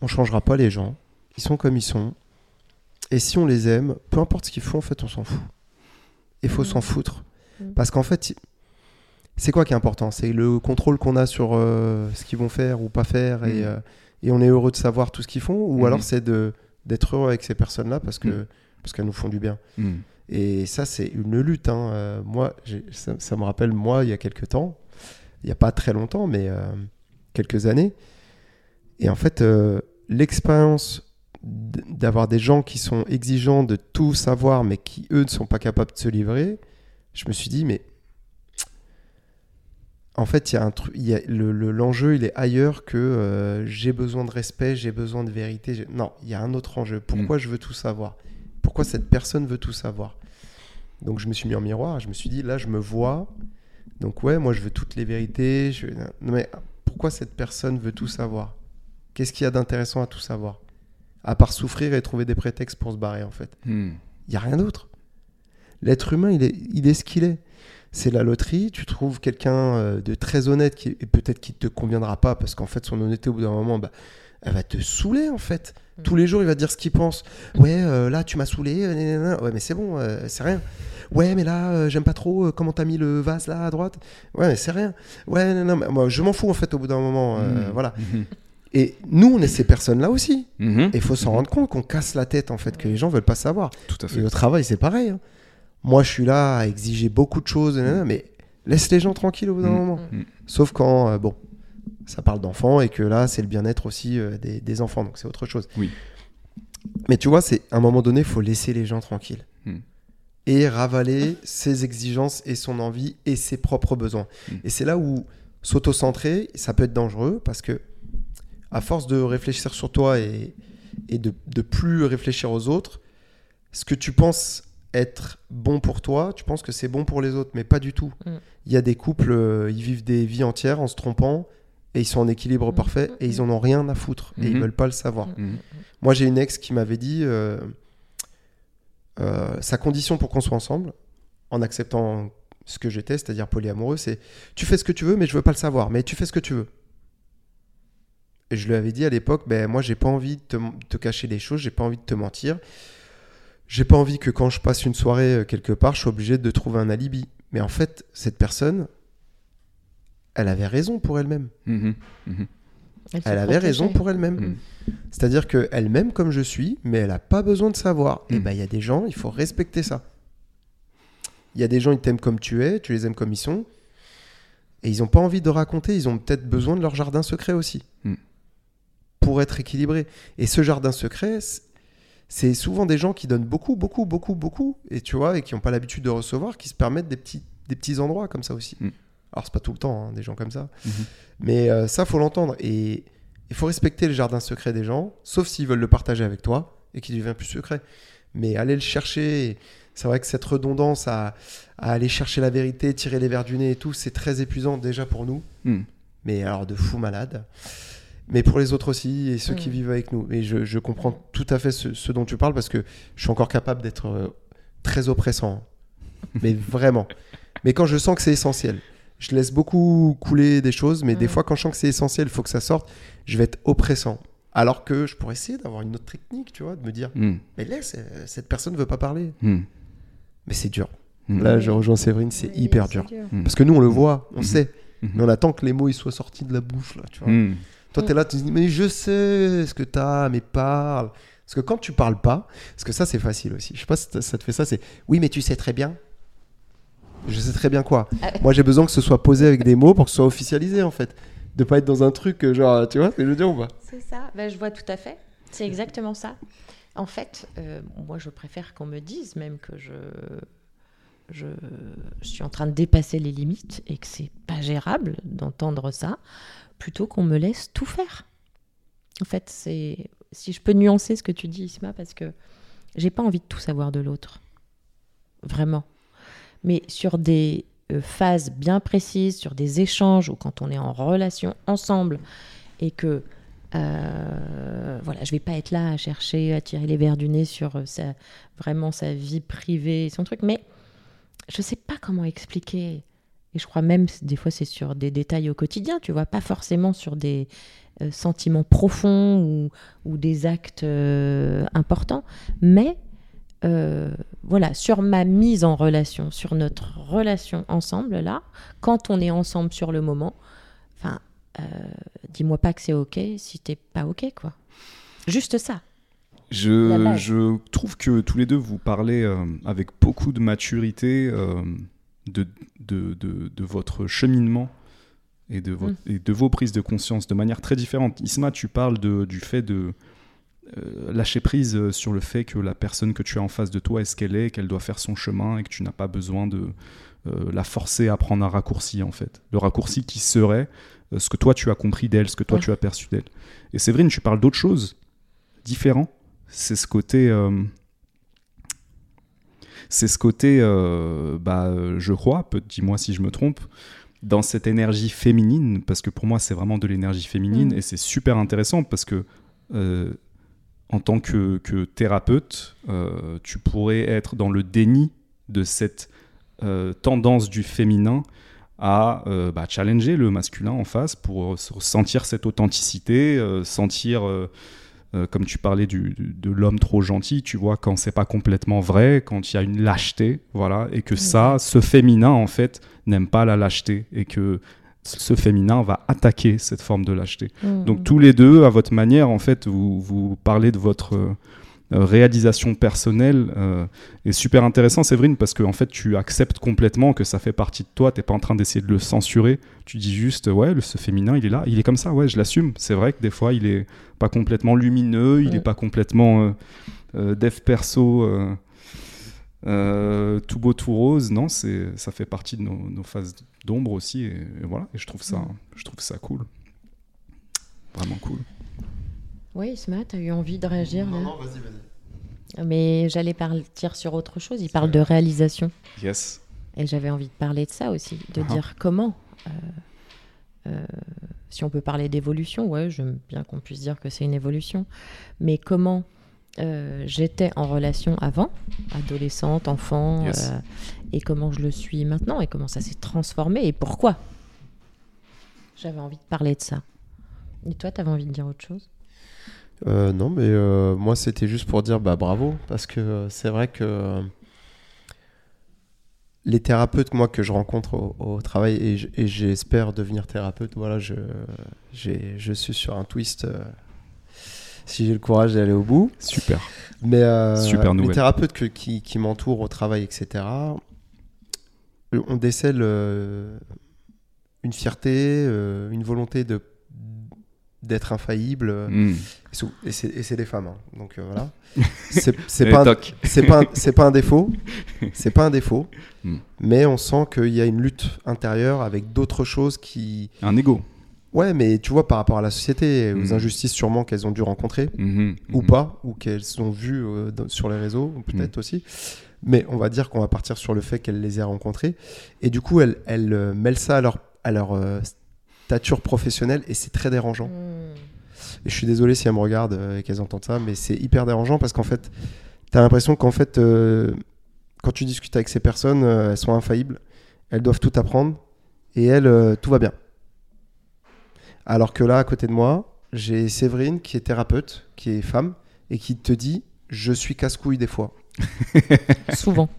on changera pas les gens. Ils sont comme ils sont. Et si on les aime, peu importe ce qu'ils font, en fait, on s'en fout. Il faut Mhm. s'en foutre. Parce qu'en fait, c'est quoi qui est important? C'est le contrôle qu'on a sur euh, ce qu'ils vont faire ou pas faire. Et, Mhm. euh, et on est heureux de savoir tout ce qu'ils font. Ou Mhm. alors c'est d'être heureux avec ces personnes-là parce que Mhm. parce qu'elles nous font du bien. Et ça, c'est une lutte. hein. Euh, moi, ça, ça me rappelle, moi, il y a quelques temps, il n'y a pas très longtemps, mais quelques années. Et en fait, l'expérience d'avoir des gens qui sont exigeants de tout savoir, mais qui, eux, ne sont pas capables de se livrer, je me suis dit, mais en fait, il y a un truc, y le- le- l'enjeu, il est ailleurs que euh, j'ai besoin de respect, j'ai besoin de vérité. Non, il y a un autre enjeu. Pourquoi je veux tout savoir? Pourquoi cette personne veut tout savoir? Donc, je me suis mis en miroir, je me suis dit, là, je me vois. Donc, ouais, moi, je veux toutes les vérités. Je... Non, mais pourquoi cette personne veut tout savoir? Qu'est-ce qu'il y a d'intéressant à tout savoir? À part souffrir et trouver des prétextes pour se barrer, en fait. Hmm. Il n'y a rien d'autre. L'être humain, il est, il est ce qu'il est. C'est la loterie, tu trouves quelqu'un euh, de très honnête qui, et peut-être qui te conviendra pas parce qu'en fait son honnêteté au bout d'un moment, bah, elle va te saouler en fait. Mm. Tous les jours, il va te dire ce qu'il pense. Ouais, euh, là tu m'as saoulé, euh, nanana. ouais mais c'est bon, euh, c'est rien. Ouais, mais là euh, j'aime pas trop euh, comment t'as mis le vase là à droite. Ouais, mais c'est rien. Ouais, non, non, mais moi je m'en fous en fait au bout d'un moment. euh, Hmm. Voilà. Et nous, on est ces personnes-là aussi. Mhm. Et il faut s'en rendre compte qu'on casse la tête en fait, que les gens veulent pas savoir. Tout à Et fait. au travail, c'est pareil. hein. Moi, je suis là à exiger beaucoup de choses, nanana, mais laisse les gens tranquilles au bout d'un Mm. moment. Mm. Sauf quand, euh, bon, ça parle d'enfants et que là, c'est le bien-être aussi euh, des, des enfants, donc c'est autre chose. Oui. Mais tu vois, c'est à un moment donné, il faut laisser les gens tranquilles. Mm. et ravaler ses exigences et son envie et ses propres besoins. Mm. Et c'est là où s'auto-centrer, ça peut être dangereux parce que à force de réfléchir sur toi et, et de, de plus réfléchir aux autres, ce que tu penses être bon pour toi, tu penses que c'est bon pour les autres, mais pas du tout. Mm. Il y a des couples, euh, ils vivent des vies entières en se trompant et ils sont en équilibre Mm. parfait et ils en ont rien à foutre et ils Mhm. veulent pas le savoir. Mm. Mhm. Moi, j'ai une ex qui m'avait dit euh, euh, sa condition pour qu'on soit ensemble, en acceptant ce que j'étais, c'est-à-dire polyamoureux, c'est tu fais ce que tu veux, mais je veux pas le savoir, mais tu fais ce que tu veux. Et je lui avais dit à l'époque, ben moi, j'ai pas envie de te, te cacher des choses, j'ai pas envie de te mentir. J'ai pas envie que quand je passe une soirée euh, quelque part, je sois obligé de trouver un alibi. Mais en fait, cette personne, elle avait raison pour elle-même. Mhm. Mhm. Elle, avait raison pour elle-même. Mm. C'est-à-dire qu'elle m'aime comme je suis, mais elle n'a pas besoin de savoir. Et Mm. ben il y a des gens, il faut respecter ça. Il y a des gens, ils t'aiment comme tu es, tu les aimes comme ils sont, et ils n'ont pas envie de raconter, ils ont peut-être besoin de leur jardin secret aussi, Mm. pour être équilibré. Et ce jardin secret, c'est souvent des gens qui donnent beaucoup, beaucoup, beaucoup, beaucoup, et tu vois, et qui n'ont pas l'habitude de recevoir, qui se permettent des petits, des petits endroits comme ça aussi. Mm. Alors c'est pas tout le temps, hein, des gens comme ça. Mhm. Mais euh, ça, faut l'entendre. Et il faut respecter le jardin secret des gens, sauf s'ils veulent le partager avec toi et qu'il devient plus secret. Mais aller le chercher, c'est vrai que cette redondance à, à aller chercher la vérité, tirer les verres du nez et tout, c'est très épuisant déjà pour nous. Mhm. Mais alors de fou malade. Mais pour les autres aussi et ceux qui Mm. vivent avec nous. Et je, je comprends tout à fait ce, ce dont tu parles parce que je suis encore capable d'être euh, très oppressant. Mais vraiment. Mais quand je sens que c'est essentiel, je laisse beaucoup couler des choses, mais des Mm. fois, quand je sens que c'est essentiel, il faut que ça sorte, je vais être oppressant. Alors que je pourrais essayer d'avoir une autre technique, tu vois, de me dire, Mhm. mais laisse, euh, cette personne ne veut pas parler. Mais c'est dur. Là, je rejoins Séverine, c'est Oui, hyper dur. Parce que nous, on le voit, on Mhm. sait, Mhm. mais on attend que les mots ils soient sortis de la bouche, là, tu vois. Toi, tu es là, tu te dis, mais je sais ce que tu as, mais parle. Parce que quand tu parles pas, parce que ça, c'est facile aussi. Je sais pas si ça- te fait ça, c'est oui, mais tu sais très bien. Je sais très bien quoi. Ah. Moi, j'ai besoin que ce soit posé avec des mots pour que ce soit officialisé, en fait. De pas être dans un truc, euh, genre, tu vois ce que je veux dire ou pas? C'est ça, Ben, je vois tout à fait. C'est exactement ça. En fait, euh, moi, je préfère qu'on me dise même que je, je, je suis en train de dépasser les limites et que c'est pas gérable d'entendre ça, plutôt qu'on me laisse tout faire. En fait, c'est si je peux nuancer ce que tu dis, Isma, parce que j'ai pas envie de tout savoir de l'autre, vraiment. Mais sur des euh, phases bien précises, sur des échanges ou quand on est en relation ensemble et que euh, voilà, je vais pas être là à chercher à tirer les verres du nez sur euh, vraiment sa vie privée son truc, mais je sais pas comment expliquer. Et je crois même des fois c'est sur des détails au quotidien, tu vois, pas forcément sur des euh, sentiments profonds ou, ou des actes euh, importants, mais euh, voilà, sur ma mise en relation, sur notre relation ensemble là, quand on est ensemble sur le moment, enfin, dis-moi pas que c'est ok si t'es pas ok quoi. Juste ça. Je, trouve que tous les deux vous parlez avec beaucoup de maturité de, de, de, de votre cheminement et de, votre- et de vos prises de conscience de manière très différente. Isma, tu parles de, du fait de euh, lâcher prise sur le fait que la personne que tu as en face de toi est ce qu'elle est, qu'elle doit faire son chemin et que tu n'as pas besoin de euh, la forcer à prendre un raccourci en fait. Le raccourci qui serait euh, ce que toi tu as compris d'elle, ce que toi Ouais. tu as perçu d'elle. Et Séverine, tu parles d'autre chose différent. C'est ce côté. C'est ce côté, euh, bah, je crois, dis-moi si je me trompe, dans cette énergie féminine, parce que pour moi c'est vraiment de l'énergie féminine Mm. et c'est super intéressant parce que euh, en tant que, que thérapeute, euh, tu pourrais être dans le déni de cette tendance du féminin à euh, bah, challenger le masculin en face pour sentir cette authenticité, euh, sentir, euh, euh, comme tu parlais du, du- de l'homme trop gentil, tu vois, quand c'est pas complètement vrai, quand il y a une lâcheté, voilà, et que ça, ce féminin, en fait, n'aime pas la lâcheté, et que ce féminin va attaquer cette forme de lâcheté. Donc tous les deux, à votre manière, en fait, vous, vous parlez de votre euh, réalisation personnelle euh, est super intéressant, Séverine, parce que en fait, tu acceptes complètement que ça fait partie de toi. T'es pas en train d'essayer de le censurer. Tu dis juste, ouais, le- ce féminin, il est là, il est comme ça. Ouais, je l'assume. C'est vrai que des fois, il est pas complètement lumineux, il Mm. est pas complètement euh, euh, dev perso. euh, Euh, tout beau, tout rose, non, c'est, ça fait partie de nos, nos phases d'ombre aussi, et, et voilà. Et je trouve ça, je trouve ça cool, vraiment cool. Oui, Isma, tu as eu envie de réagir là non, vas-y, vas-y. Mais j'allais partir sur autre chose. Il parle de réalisation. Yes. Et j'avais envie de parler de ça aussi, de Ah. dire comment. euh, euh, si on peut parler d'évolution, ouais, j'aime bien qu'on puisse dire que c'est une évolution. Mais comment euh, j'étais en relation avant, adolescente, enfant, Yes. euh, et comment je le suis maintenant, et comment ça s'est transformé, et pourquoi. J'avais envie de parler de ça. Et toi, tu avais envie de dire autre chose? Euh, non, mais euh, moi, c'était juste pour dire bah, bravo, parce que euh, c'est vrai que les thérapeutes, moi, que je rencontre au, au travail, et j'espère devenir thérapeute, voilà, je, je suis sur un twist. si j'ai le courage d'aller au bout. Super. Mais Super les thérapeutes que- qui, qui m'entourent au travail, etc., on décèle une fierté, une volonté de d'être infaillible. euh, Mm. et c'est des femmes. hein. Donc euh, voilà. C'est pas, un- toc. c'est pas, un- c'est pas un défaut. C'est pas un défaut. Mm. Mais on sent qu'il y a une lutte intérieure avec d'autres choses qui. Un ego. Ouais, mais tu vois, par rapport à la société, aux Mm. injustices sûrement qu'elles ont dû rencontrer, Mhm, ou mhm. pas, ou qu'elles ont vues euh, sur les réseaux, peut-être aussi. Mais on va dire qu'on va partir sur le fait qu'elles les aient rencontrées. Et du coup, elles, elles euh, mêlent ça à leur, à leur stature professionnelle et c'est très dérangeant. Et je suis désolé si elles me regardent euh, et qu'elles entendent ça, mais c'est hyper dérangeant parce qu'en fait, tu as l'impression qu'en fait, euh, quand tu discutes avec ces personnes, euh, elles sont infaillibles, elles doivent tout apprendre et elles, euh, tout va bien. Alors que là, à côté de moi, j'ai Séverine qui est thérapeute, qui est femme et qui te dit Je suis casse-couille des fois. Souvent.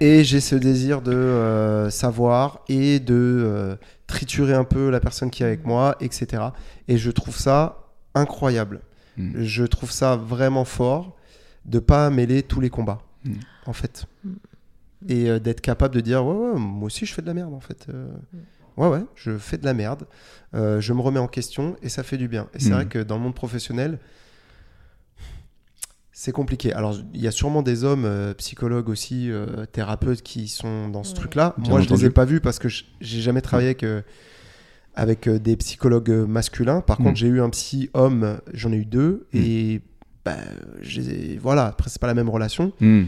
Et j'ai ce désir de euh, savoir et de euh, triturer un peu la personne qui est avec moi, etc. Et je trouve ça incroyable. Mm. Je trouve ça vraiment fort de pas mêler tous les combats, Mm. en fait. Mm. Et euh, d'être capable de dire, ouais, ouais, moi aussi je fais de la merde, en fait. Euh, Ouais, ouais, je fais de la merde. Euh, je me remets en question et ça fait du bien. Et c'est vrai que dans le monde professionnel, c'est compliqué. Alors, il y a sûrement des hommes euh, psychologues aussi, euh, thérapeutes qui sont dans ce Ouais. truc-là. Moi, je les ai pas vus parce que je- j'ai jamais travaillé avec, euh, avec euh, des psychologues masculins. Par Mm. contre, j'ai eu un psy homme, j'en ai eu deux. Et bah, je les ai- voilà, après, c'est pas la même relation. Mm.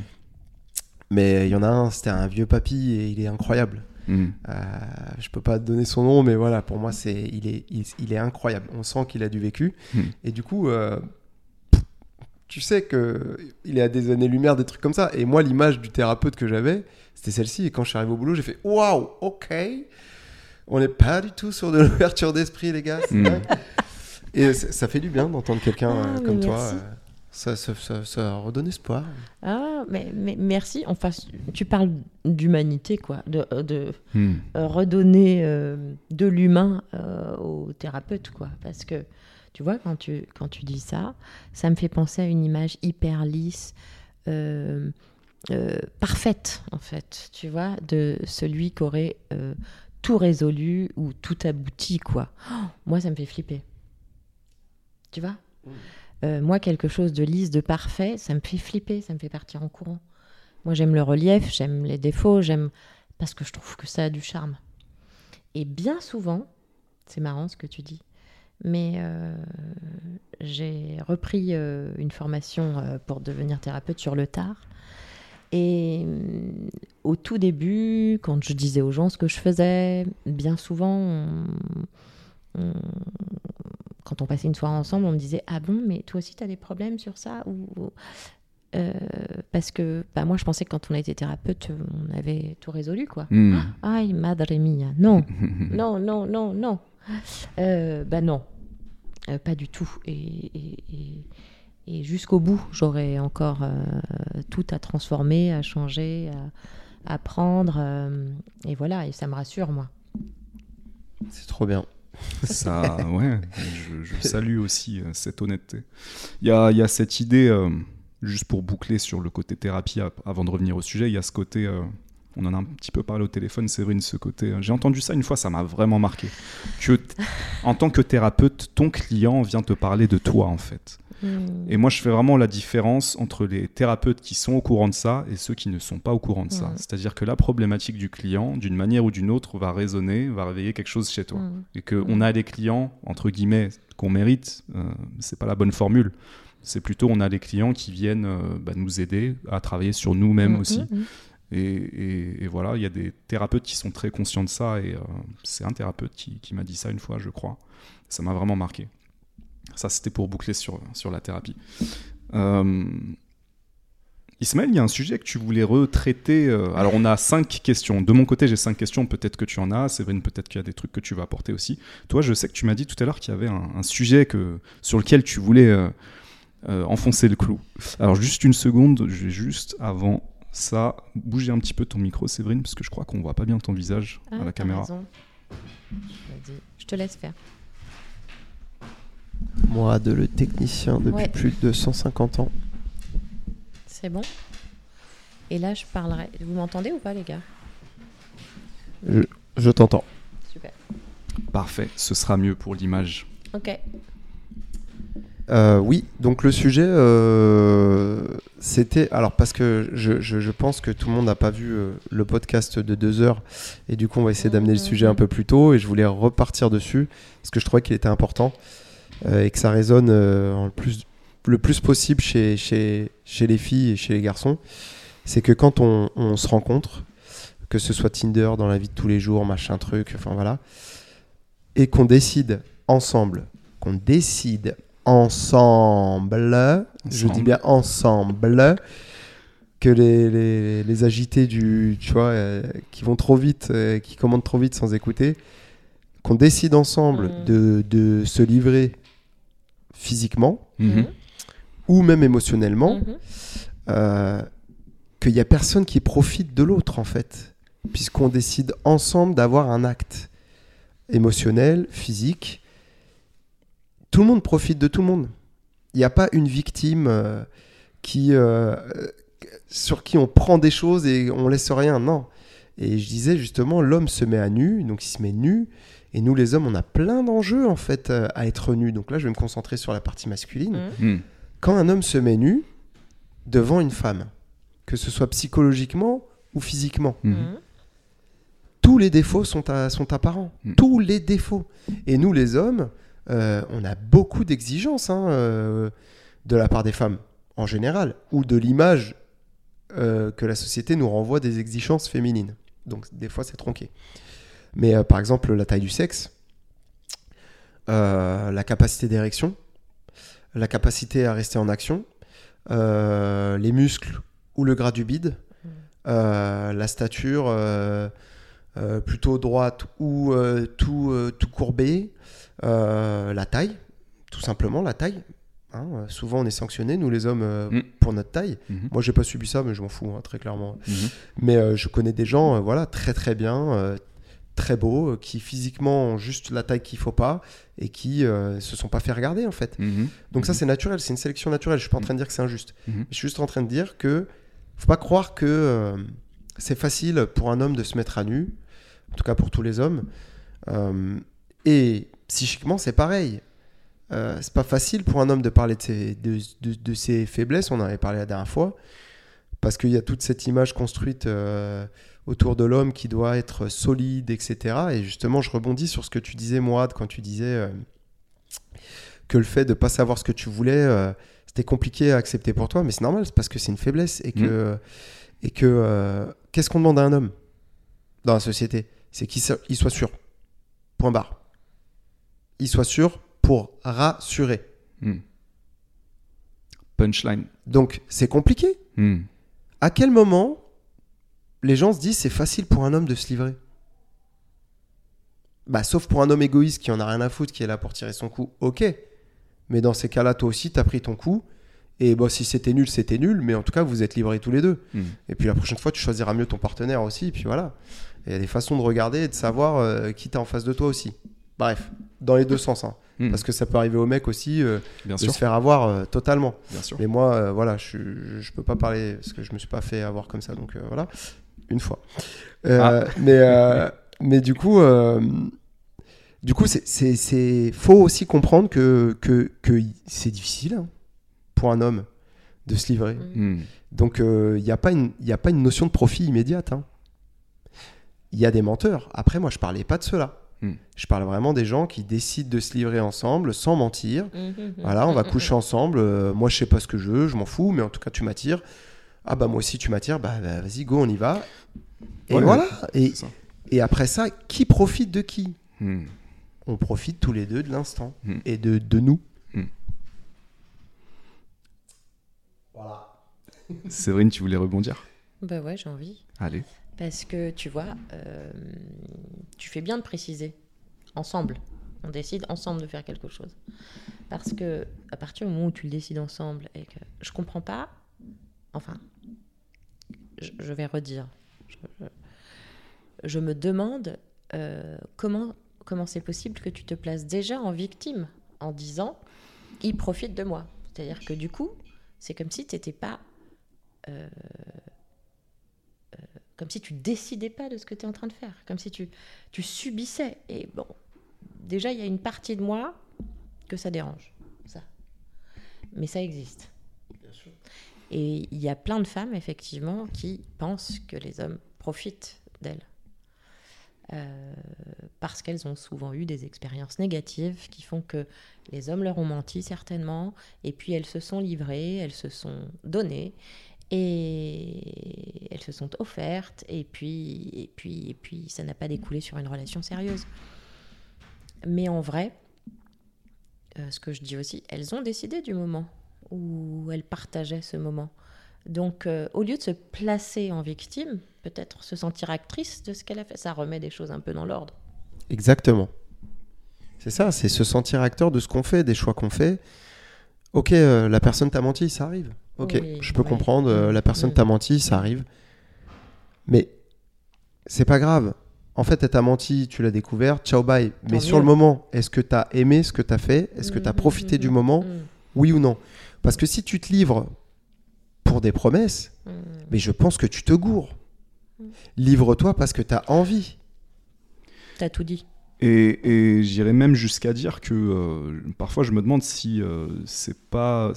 Mais il y en a un, c'était un vieux papy et il est incroyable. Mm. Euh, je peux pas te donner son nom, mais voilà, pour moi, c'est, il, est, il, il est incroyable. On sent qu'il a du vécu. Hmm. Et du coup, euh, tu sais que il est à des années-lumière, des trucs comme ça. Et moi, l'image du thérapeute que j'avais, c'était celle-ci. Et quand je suis arrivé au boulot, j'ai fait Waouh, ok. On n'est pas du tout sur de l'ouverture d'esprit, les gars. Hmm. Et ça, fait du bien d'entendre quelqu'un Ah, euh, comme toi. euh, ça, ça, ça, ça redonne espoir. Ah, mais, mais merci. Enfin, tu parles d'humanité, quoi. De, de euh, redonner euh, de l'humain euh, aux thérapeutes, quoi. Parce que, tu vois, quand tu, quand tu dis ça, ça me fait penser à une image hyper lisse, euh, euh, parfaite, en fait, tu vois, de celui qui aurait euh, tout résolu ou tout abouti, quoi. Oh, moi, ça me fait flipper. Tu vois? Euh, Moi, quelque chose de lisse, de parfait, ça me fait flipper, ça me fait partir en courant. Moi, j'aime le relief, j'aime les défauts, j'aime parce que je trouve que ça a du charme. Et bien souvent, c'est marrant ce que tu dis, mais euh, j'ai repris euh, une formation euh, pour devenir thérapeute sur le tard. Et euh, au tout début, quand je disais aux gens ce que je faisais, bien souvent, on- on- quand on passait une soirée ensemble, on me disait Ah bon, mais toi aussi, tu as des problèmes sur ça? ou, ou- Euh, Parce que bah, moi, je pensais que quand on était thérapeute, on avait tout résolu, quoi. Mm. Ay, madre mia. Non, non, non, non, non. Euh, bah non, Euh, pas du tout. Et, et- et- et jusqu'au bout, j'aurais encore euh, tout à transformer, à changer, à, à prendre. euh, et voilà, et ça me rassure, moi. C'est trop bien. Ça, ouais, je, je salue aussi euh, cette honnêteté. Il y a, il y a cette idée, euh, juste pour boucler sur le côté thérapie avant de revenir au sujet, il y a ce côté, euh, on en a un petit peu parlé au téléphone, Séverine, ce côté. euh, J'ai entendu ça une fois, ça m'a vraiment marqué. Que en tant que thérapeute, ton client vient te parler de toi, en fait. Hmm. Et moi, je fais vraiment la différence entre les thérapeutes qui sont au courant de ça et ceux qui ne sont pas au courant de ça. Mhm. C'est-à-dire que la problématique du client, d'une manière ou d'une autre, va résonner, va réveiller quelque chose chez toi. Hmm. Et qu'on a des clients, entre guillemets, qu'on mérite, euh, c'est pas la bonne formule. C'est plutôt on a des clients qui viennent euh, bah, nous aider à travailler sur nous-mêmes Hmm, aussi. Et, voilà, il y a des thérapeutes qui sont très conscients de ça. Et euh, c'est un thérapeute qui, m'a dit ça une fois, je crois. Ça m'a vraiment marqué. Ça, c'était pour boucler sur, sur la thérapie. Euh, Ismaël, il y a un sujet que tu voulais retraiter. euh, alors, on a cinq questions. De mon côté, j'ai cinq questions. Peut-être que tu en as. Séverine, peut-être qu'il y a des trucs que tu vas apporter aussi. Toi, je sais que tu m'as dit tout à l'heure qu'il y avait un, sujet que, sur lequel tu voulais euh, enfoncer le clou. Alors, juste une seconde. Je vais juste avant ça bouger un petit peu ton micro, Séverine, parce que je crois qu'on voit pas bien ton visage Ah, à la t'as caméra. raison. Je te laisse faire. Moi, de le technicien depuis Ouais. plus de 150 ans. C'est bon Et là, je parlerai. Vous m'entendez ou pas, les gars? Je t'entends. Super. Parfait, ce sera mieux pour l'image. Ok. Euh, oui, donc le sujet, euh, c'était. Alors, parce que je, je- pense que tout le monde n'a pas vu euh, le podcast de deux heures, et du coup, on va essayer d'amener le sujet un peu plus tôt, et je voulais repartir dessus, parce que je trouvais qu'il était important, et que ça résonne en le, plus, le plus possible chez, chez, chez les filles et chez les garçons. C'est que quand on, on se rencontre, que ce soit Tinder dans la vie de tous les jours, machin truc, enfin voilà, et qu'on décide ensemble, qu'on décide ensemble, je dis Ensemble. bien ensemble, que les, les, les agités du, tu vois, euh, qui vont trop vite, euh, qui commandent trop vite sans écouter, qu'on décide ensemble Mm. de, de se livrer physiquement Mhm. ou même émotionnellement, Mhm. euh, qu'il n'y a personne qui profite de l'autre en fait, puisqu'on décide ensemble d'avoir un acte émotionnel, physique. Tout le monde profite de tout le monde. Il n'y a pas une victime euh, qui, euh, sur qui on prend des choses et on laisse rien. Non. Et je disais justement, l'homme se met à nu, donc il se met nu. Et nous les hommes, on a plein d'enjeux en fait euh, à être nu. Donc là, je vais me concentrer sur la partie masculine Mhm. Mhm. quand un homme se met nu devant une femme, que ce soit psychologiquement ou physiquement. Mhm. tous les défauts sont, à- sont apparents. Tous les défauts. Et nous, les hommes, euh, on a beaucoup d'exigences hein, euh, de la part des femmes, en général, ou de l'image euh, que la société nous renvoie des exigences féminines. Donc, des fois, c'est tronqué. Mais par exemple, la taille du sexe, la capacité d'érection, la capacité à rester en action, les muscles ou le gras du bide, euh, la stature plutôt droite ou tout, tout courbé, euh, la taille, tout simplement la taille. Hein, euh, souvent on est sanctionné, nous les hommes, euh, Mm. pour notre taille. Mhm. Moi j'ai pas subi ça, mais je m'en fous, hein, très clairement. Mhm. Mais euh, je connais des gens, voilà, très très bien, très beaux, qui physiquement ont juste la taille qu'il faut pas et qui se sont pas fait regarder en fait. Mhm. Donc ça c'est naturel, c'est une sélection naturelle. Je suis pas en train de dire que c'est injuste. Mhm. Je suis juste en train de dire que faut pas croire que c'est facile pour un homme de se mettre à nu, en tout cas pour tous les hommes. Et psychiquement c'est pareil. Euh, c'est pas facile pour un homme de parler de ses, de, de- de ses faiblesses, on en avait parlé la dernière fois, parce qu'il y a toute cette image construite euh, autour de l'homme qui doit être solide, etc. Et justement, je rebondis sur ce que tu disais, Mourad, quand tu disais euh, que le fait de pas savoir ce que tu voulais, c'était compliqué à accepter pour toi, mais c'est normal, c'est parce que c'est une faiblesse et que, et que qu'est-ce qu'on demande à un homme dans la société? C'est qu'il so- il soit sûr. Point barre. Il soit sûr pour rassurer. Mhm. Punchline. Donc c'est compliqué. Mhm. À quel moment les gens se disent c'est facile pour un homme de se livrer? Bah sauf pour un homme égoïste qui en a rien à foutre, qui est là pour tirer son coup, ok. Mais dans ces cas-là, toi aussi, t'as pris ton coup. Et bon, si c'était nul, c'était nul, mais en tout cas, vous êtes livrés tous les deux. Mhm. Et puis la prochaine fois, tu choisiras mieux ton partenaire aussi, et puis voilà. Il y a des façons de regarder et de savoir euh, qui t'as en face de toi aussi. Bref, dans les deux sens. hein. Parce que ça peut arriver au mec aussi euh, Bien de sûr. se faire avoir euh, totalement. Bien sûr. Mais moi, euh, voilà, je, je, je peux pas parler parce que je me suis pas fait avoir comme ça, donc euh, voilà, une fois. Euh, Mais, euh, mais du coup, euh, du coup, c'est- c'est c'est- faut aussi comprendre que, que, que y- c'est difficile. hein. pour un homme de se livrer. Mm. Hmm. Donc il n'y a, pas une- y a pas une notion de profit immédiate. hein. Il y a des menteurs. Après, moi, je parlais pas de cela. Hmm. Je parle vraiment des gens qui décident de se livrer ensemble sans mentir. Mhm. Voilà, on va coucher ensemble. euh, moi, je sais pas ce que je veux, je m'en fous, mais en tout cas, tu m'attires. Ah bah moi aussi, tu m'attires. Bah, bah, vas-y, go, on y va. Et Ouais, voilà. Et, après ça, qui profite de qui? Hmm. On profite tous les deux de l'instant Hmm. et de, de nous. Voilà. Séverine, tu voulais rebondir? Bah ouais, j'ai envie. Allez. Parce que tu vois, euh, tu fais bien de préciser. Ensemble. On décide ensemble de faire quelque chose. Parce que à partir du moment où tu le décides ensemble et que je comprends pas, enfin, je, vais redire. Je me demande euh, comment comment c'est possible que tu te places déjà en victime en disant il profite de moi. C'est-à-dire que du coup, c'est comme si tu n'étais pas euh, comme si tu décidais pas de ce que tu es en train de faire, comme si tu, tu subissais. Et bon, déjà, il y a une partie de moi que ça dérange, ça. Mais ça existe. Et il y a plein de femmes, effectivement, qui pensent que les hommes profitent d'elles. Euh, parce qu'elles ont souvent eu des expériences négatives qui font que les hommes leur ont menti certainement, et puis elles se sont livrées, elles se sont données, et elles se sont offertes et puis et puis et puis ça n'a pas découlé sur une relation sérieuse mais en vrai euh, ce que je dis aussi elles ont décidé du moment où elles partageaient ce moment donc euh, au lieu de se placer en victime peut-être se sentir actrice de ce qu'elle a fait ça remet des choses un peu dans l'ordre Exactement. C'est ça, c'est se sentir acteur de ce qu'on fait, des choix qu'on fait. Ok, euh, la personne t'a menti, ça arrive. Ok, Oui, je peux comprendre, euh, la personne Mm. t'a menti, ça arrive. Mais c'est pas grave. En fait, elle t'a menti, tu l'as découvert, ciao bye. Mais sur le moment, est-ce que t'as aimé ce que t'as fait? Est-ce que t'as Mhm, profité du mhm, moment? mhm, Oui ou non? Parce que si tu te livres pour des promesses, mais je pense que tu te gourres. Mm. Livre-toi parce que t'as envie. t'as tout dit Et, et j'irais même jusqu'à dire que euh, parfois je me demande si euh, c'est pas.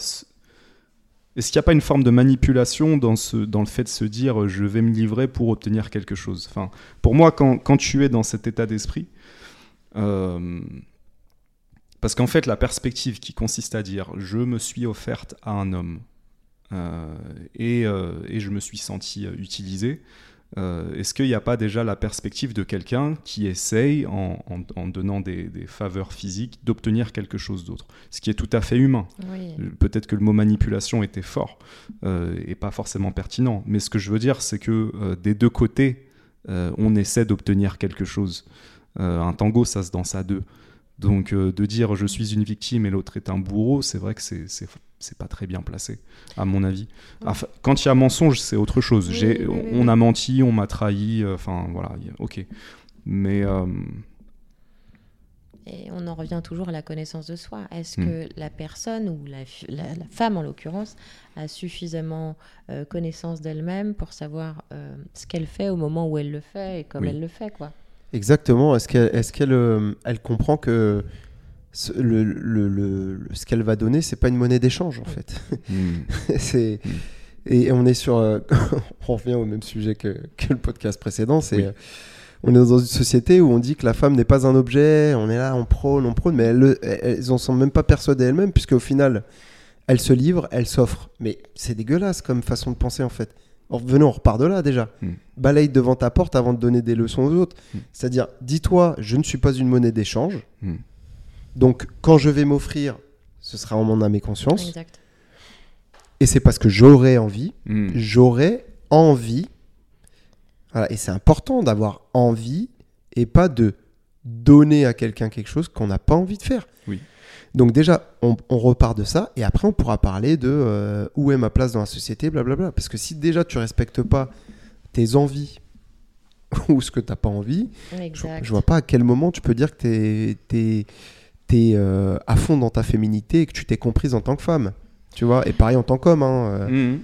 Est-ce qu'il n'y a pas une forme de manipulation dans, le fait de se dire euh, je vais me livrer pour obtenir quelque chose? Enfin, Pour moi, quand, tu es dans cet état d'esprit, euh, parce qu'en fait, la perspective qui consiste à dire je me suis offerte à un homme euh, et, et je me suis senti utilisé, euh, Est-ce qu'il n'y a pas déjà la perspective de quelqu'un qui essaye, en, en- en donnant des, des faveurs physiques, d'obtenir quelque chose d'autre Ce qui est tout à fait humain. oui Euh, Peut-être que le mot manipulation était fort euh, et pas forcément pertinent. Mais ce que je veux dire, c'est que euh, des deux côtés, on essaie d'obtenir quelque chose. Un tango, ça se danse à deux. Donc de dire je suis une victime et l'autre est un bourreau, c'est vrai que c'est c'est pas très bien placé, à mon avis. Enfin, quand il y a mensonge, c'est autre chose. Oui, J'ai- oui, oui, on a menti, on m'a trahi, euh, enfin voilà, ok. Mais euh, Et on en revient toujours à la connaissance de soi. Est-ce Hmm. que la personne, ou la, la- la femme en l'occurrence, a suffisamment euh, connaissance d'elle-même pour savoir euh, ce qu'elle fait au moment où elle le fait et comme Oui. elle le fait quoi? Exactement. Est-ce qu'elle est qu'elle euh, elle comprend que ce, le, le- le- ce qu'elle va donner, c'est pas une monnaie d'échange en fait. hmm, c'est Mm. et on est sur, euh, on revient au même sujet que, que le podcast précédent. C'est Oui. euh, on est dans une société où on dit que la femme n'est pas un objet. On est là, on prône, on prône, mais elles, le- elles en sont même pas persuadées elles-mêmes puisque au final, elles se livrent, elles s'offrent. Mais c'est dégueulasse comme façon de penser en fait. Or, venons, on repart de là déjà. Mm. Balaye devant ta porte avant de donner des leçons aux autres. Mm. C'est-à-dire, dis-toi, je ne suis pas une monnaie d'échange. Mm. Donc, quand je vais m'offrir, ce sera en mon âme et conscience. Exact. Et c'est parce que j'aurai envie. hmm. J'aurai envie. Voilà, et c'est important d'avoir envie et pas de donner à quelqu'un quelque chose qu'on n'a pas envie de faire. Oui. Donc déjà, on, on repart de ça et après on pourra parler de euh, où est ma place dans la société, blablabla. Parce que si déjà tu respectes pas tes envies ou ce que tu n'as pas envie, je, Exact. je vois pas à quel moment tu peux dire que tu es, à fond dans ta féminité et que tu t'es comprise en tant que femme. Tu vois, et pareil en tant qu'homme. hein, euh, Hmm.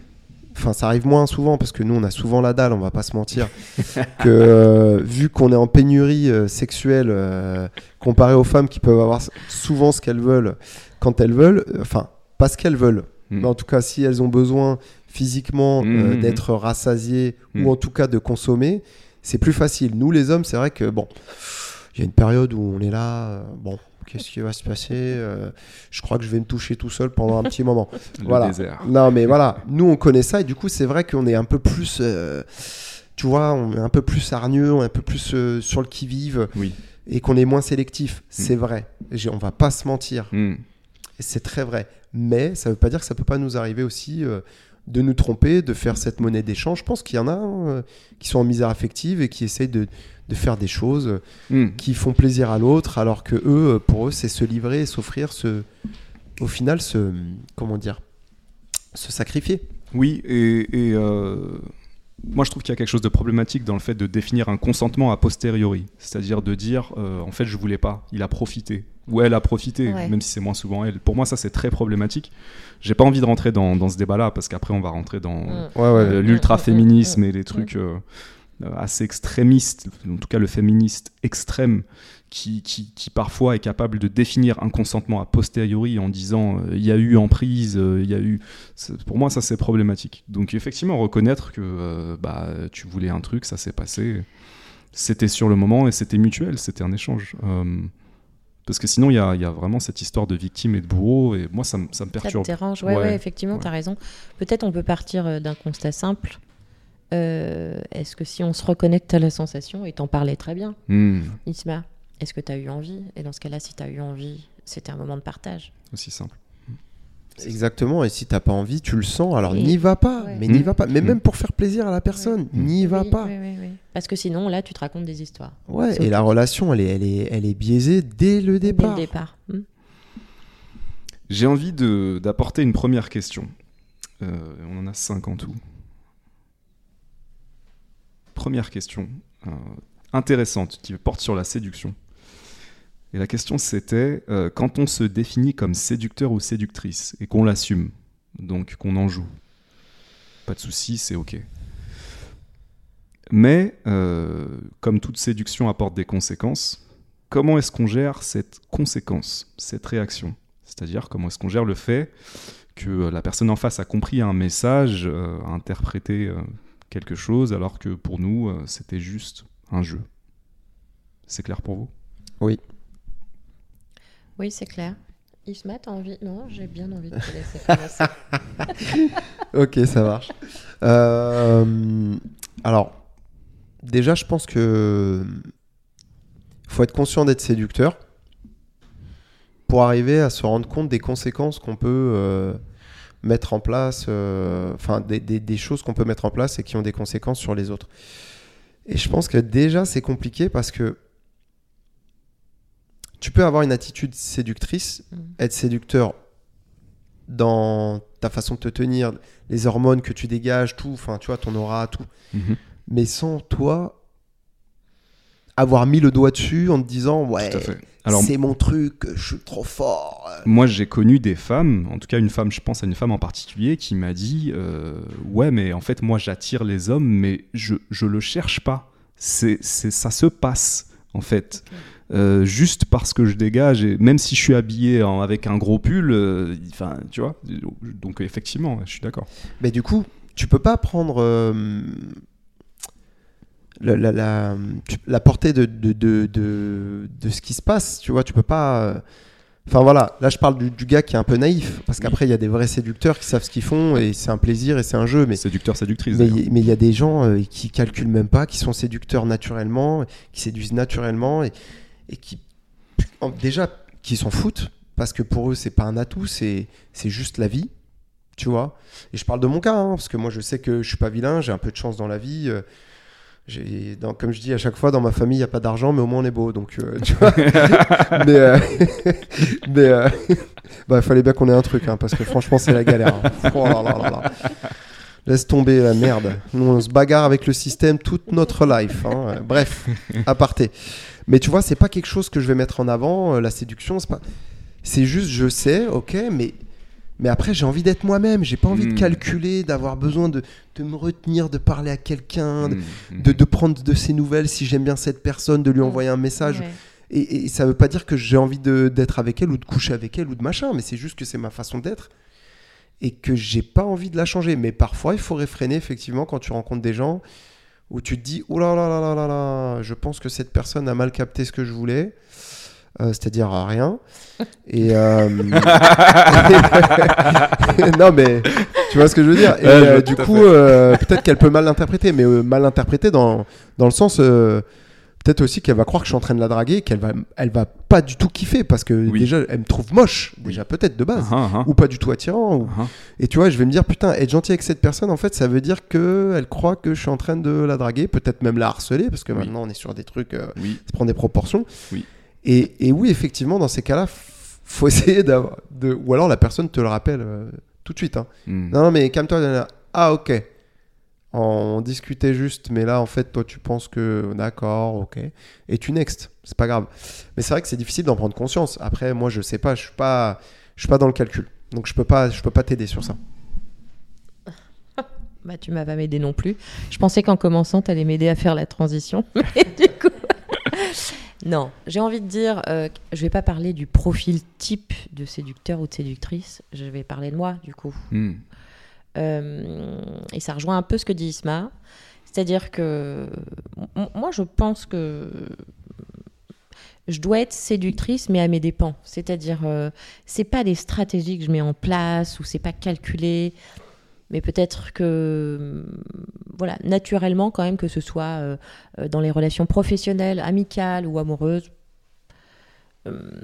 Enfin, ça arrive moins souvent parce que nous, on a souvent la dalle, on va pas se mentir. que euh, vu qu'on est en pénurie euh, sexuelle euh, comparé aux femmes qui peuvent avoir souvent ce qu'elles veulent quand elles veulent, euh, enfin, pas ce qu'elles veulent. Mm. mais en tout cas, si elles ont besoin physiquement Mm, euh, mm, d'être rassasiées Mm. ou en tout cas de consommer, c'est plus facile. Nous, les hommes, c'est vrai que bon, il y a une période où on est là, euh, bon, qu'est-ce qui va se passer Euh, Je crois que je vais me toucher tout seul pendant un petit moment. Le Voilà. désert. Non, mais voilà, nous on connaît ça et du coup, c'est vrai qu'on est un peu plus, euh, tu vois, on est un peu plus hargneux, on est un peu plus euh, sur le qui-vive Oui. et qu'on est moins sélectif. C'est vrai. On va pas se mentir. Mm. Et c'est très vrai. Mais ça veut pas dire que ça peut pas nous arriver aussi de nous tromper, de faire cette monnaie d'échange. Je pense qu'il y en a euh, qui sont en misère affective et qui essayent de, de faire des choses euh, Mm. qui font plaisir à l'autre, alors que eux, pour eux, c'est se livrer et s'offrir, ce, au final, se, comment dire, se sacrifier. Oui, et, et, euh, moi je trouve qu'il y a quelque chose de problématique dans le fait de définir un consentement a posteriori. C'est-à-dire de dire, euh, en fait, je voulais pas, il a profité. Ou elle a profité, Ouais. même si c'est moins souvent elle. Pour moi, ça c'est très problématique. J'ai pas envie de rentrer dans, dans ce débat-là, parce qu'après on va rentrer dans Mm. Ouais, euh, l'ultra-féminisme Mm, et les trucs euh, euh, assez extrémistes, en tout cas le féministe extrême, qui, qui, qui parfois est capable de définir un consentement a posteriori en disant euh, il y a eu emprise, euh, il y a eu. Pour moi, ça c'est problématique. Donc effectivement, reconnaître que euh, bah, tu voulais un truc, ça s'est passé, c'était sur le moment et c'était mutuel, c'était un échange. Euh, parce que sinon, il y a, il y a vraiment cette histoire de victime et de bourreau, et moi, ça, me- ça me Ça te perturbe. dérange Ouais, Ouais. ouais, effectivement, Ouais. tu as raison. Peut-être on peut partir euh, d'un constat simple. Euh, est-ce que si on se reconnecte à la sensation, et t'en parlais très bien, Hmm, Isma, est-ce que tu as eu envie? Et dans ce cas-là, si tu as eu envie, c'était un moment de partage. aussi simple. Exactement, et si t'as pas envie, tu le sens, alors Et- n'y va pas, Ouais. mais n'y Mmh. va pas, mais Mmh. même pour faire plaisir à la personne, n'y va Oui, pas. oui, oui, oui. Parce que sinon, là, tu te racontes des histoires. Ouais, et la relation, elle est, elle est, elle est biaisée dès le Dès départ. le départ. Hmm. J'ai envie de- d'apporter une première question. Euh, on en a cinq en tout. Première question euh, intéressante qui porte sur la séduction. Et la question c'était euh, quand on se définit comme séducteur ou séductrice et qu'on l'assume, donc qu'on en joue, pas de souci, c'est ok. Mais euh, comme toute séduction apporte des conséquences, comment est-ce qu'on gère cette conséquence, cette réaction? C'est-à-dire comment est-ce qu'on gère le fait que la personne en face a compris un message, interprété quelque chose, alors que pour nous, euh, c'était juste un jeu. C'est clair pour vous? Oui, c'est clair. Isma, t'as envie? Non, j'ai bien envie de te laisser commencer. Ok, ça marche. Euh, alors, déjà, je pense que faut être conscient d'être séducteur pour arriver à se rendre compte des conséquences qu'on peut euh, mettre en place, euh, enfin des, des- des choses qu'on peut mettre en place et qui ont des conséquences sur les autres. Et je pense que déjà c'est compliqué parce que tu peux avoir une attitude séductrice, Mm. être séducteur dans ta façon de te tenir, les hormones que tu dégages, tout, enfin tu vois, ton aura, tout. Mais sans toi avoir mis le doigt dessus en te disant ouais, Tout à fait. Alors, c'est mon truc, je suis trop fort. moi, j'ai connu des femmes, en tout cas une femme, je pense à une femme en particulier, qui m'a dit euh, Ouais, mais en fait, moi, j'attire les hommes, mais je, je le cherche pas. C'est, c'est, ça se passe, en fait. Euh, juste parce que je dégage, et même si je suis habillé en- avec un gros pull, euh, enfin, tu vois. Donc, effectivement, je suis d'accord. Mais du coup, tu peux pas prendre euh, la, la, la, tu- la portée de, de, de, de, ce qui se passe, tu vois, tu peux pas... euh, Enfin voilà, là je parle du, du gars qui est un peu naïf, parce qu'après il y a des vrais séducteurs qui savent ce qu'ils font, et c'est un plaisir et c'est un jeu, mais Séducteur, séductrice. Mais il y a des gens euh, qui calculent même pas, qui sont séducteurs naturellement, qui séduisent naturellement et, et qui déjà qui s'en foutent parce que pour eux c'est pas un atout, c'est c'est juste la vie, tu vois. Et je parle de mon cas hein, parce que moi je sais que je suis pas vilain, j'ai un peu de chance dans la vie. euh, comme je dis à chaque fois dans ma famille il y a pas d'argent mais au moins on est beau donc euh, tu vois. mais euh, mais euh, bah il fallait bien qu'on ait un truc hein, parce que franchement c'est la galère. hein. Oh. Laisse tomber la merde. Nous, on se bagarre avec le système toute notre life. hein. Euh, Bref, aparté. Mais tu vois, c'est pas quelque chose que je vais mettre en avant, la séduction. C'est pas. Juste, je sais, ok, mais. Mais après, j'ai envie d'être moi-même. J'ai pas envie de Mm. calculer, d'avoir besoin de, de me retenir, de parler à quelqu'un, de, Mm, mm. de, de prendre de ses nouvelles si j'aime bien cette personne, de lui Mm. envoyer un message. Ouais. Et, et ça veut pas dire que j'ai envie de- d'être avec elle ou de coucher avec elle ou de machin, mais c'est juste que c'est ma façon d'être. et que j'ai pas envie de la changer. Mais parfois, il faut réfréner effectivement quand tu rencontres des gens où tu te dis, oh là là là là là là, je pense que cette personne a mal capté ce que je voulais. Euh, c'est-à-dire rien. Et euh, non, mais tu vois ce que je veux dire. Et Ouais, je vois euh, du coup, euh, peut-être qu'elle peut mal l'interpréter, mais euh, mal l'interpréter dans, dans le sens. euh, Peut-être aussi qu'elle va croire que je suis en train de la draguer, qu'elle va, elle va pas du tout kiffer parce que Oui. déjà elle me trouve moche, déjà peut-être de base, Ah, ah, ou pas du tout attirant. ou- ah. Et tu vois, je vais me dire putain, être gentil avec cette personne, en fait, ça veut dire que elle croit que je suis en train de la draguer, peut-être même la harceler, parce que Oui. maintenant on est sur des trucs, euh, Oui. ça prend des proportions. Oui. Et, et oui, effectivement, dans ces cas-là, faut essayer d'avoir. De... Ou alors la personne te le rappelle euh, tout de suite. hein. Hmm. Non, non, mais calme-toi. Ah, ok. On discutait juste, mais là, en fait, toi, tu penses que d'accord, ok. Et tu next. C'est pas grave. Mais c'est vrai que c'est difficile d'en prendre conscience. Après, moi, je sais pas. Je suis pas, je suis pas dans le calcul. Donc, je peux pas, je peux pas t'aider sur ça. Bah, tu m'as pas m'aider non plus. Je pensais qu'en commençant, tu allais m'aider à faire la transition. Mais du coup. Non, j'ai envie de dire, euh, je vais pas parler du profil type de séducteur ou de séductrice. Je vais parler de moi, du coup. Hmm. Euh, et ça rejoint un peu ce que dit Isma. C'est-à-dire que moi, je pense que je dois être séductrice, mais à mes dépens. C'est-à-dire, euh, c'est pas des stratégies que je mets en place ou c'est pas calculé, mais peut-être que, voilà, naturellement, quand même, que ce soit euh, euh, dans les relations professionnelles, amicales ou amoureuses. euh,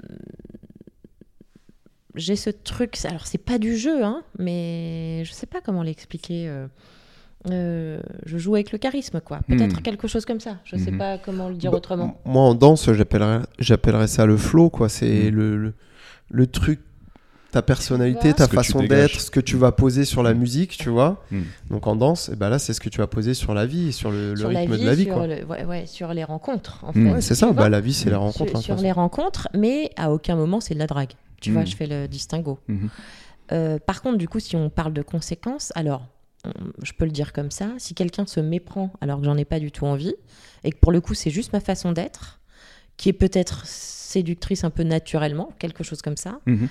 j'ai ce truc, alors c'est pas du jeu, hein, mais je sais pas comment l'expliquer. euh, euh, je joue avec le charisme, quoi. Peut-être Hmm. quelque chose comme ça. Je sais Mhm. pas comment le dire Bah, autrement. Moi, en danse, j'appellerais, j'appellerais ça le flow, quoi. C'est Mm. le, le, le truc, ta personnalité, ta Ce façon d'être, ce que tu vas poser sur la musique, tu vois. Mm. Donc en danse, et ben là, c'est ce que tu vas poser sur la vie, sur le, le sur rythme la vie, de la vie, sur, quoi. le- ouais, ouais, sur les rencontres, en fait. Ouais, c'est ça. Bah, la vie, c'est les rencontres. sur, hein, sur les rencontres, mais à aucun moment c'est de la drague. Tu Mm. vois, je fais le distinguo. Mhm. Euh, par contre, du coup, si on parle de conséquences, alors, je peux le dire comme ça, si quelqu'un se méprend alors que j'en ai pas du tout envie, et que pour le coup, c'est juste ma façon d'être, qui est peut-être séductrice un peu naturellement, quelque chose comme ça, Mhm.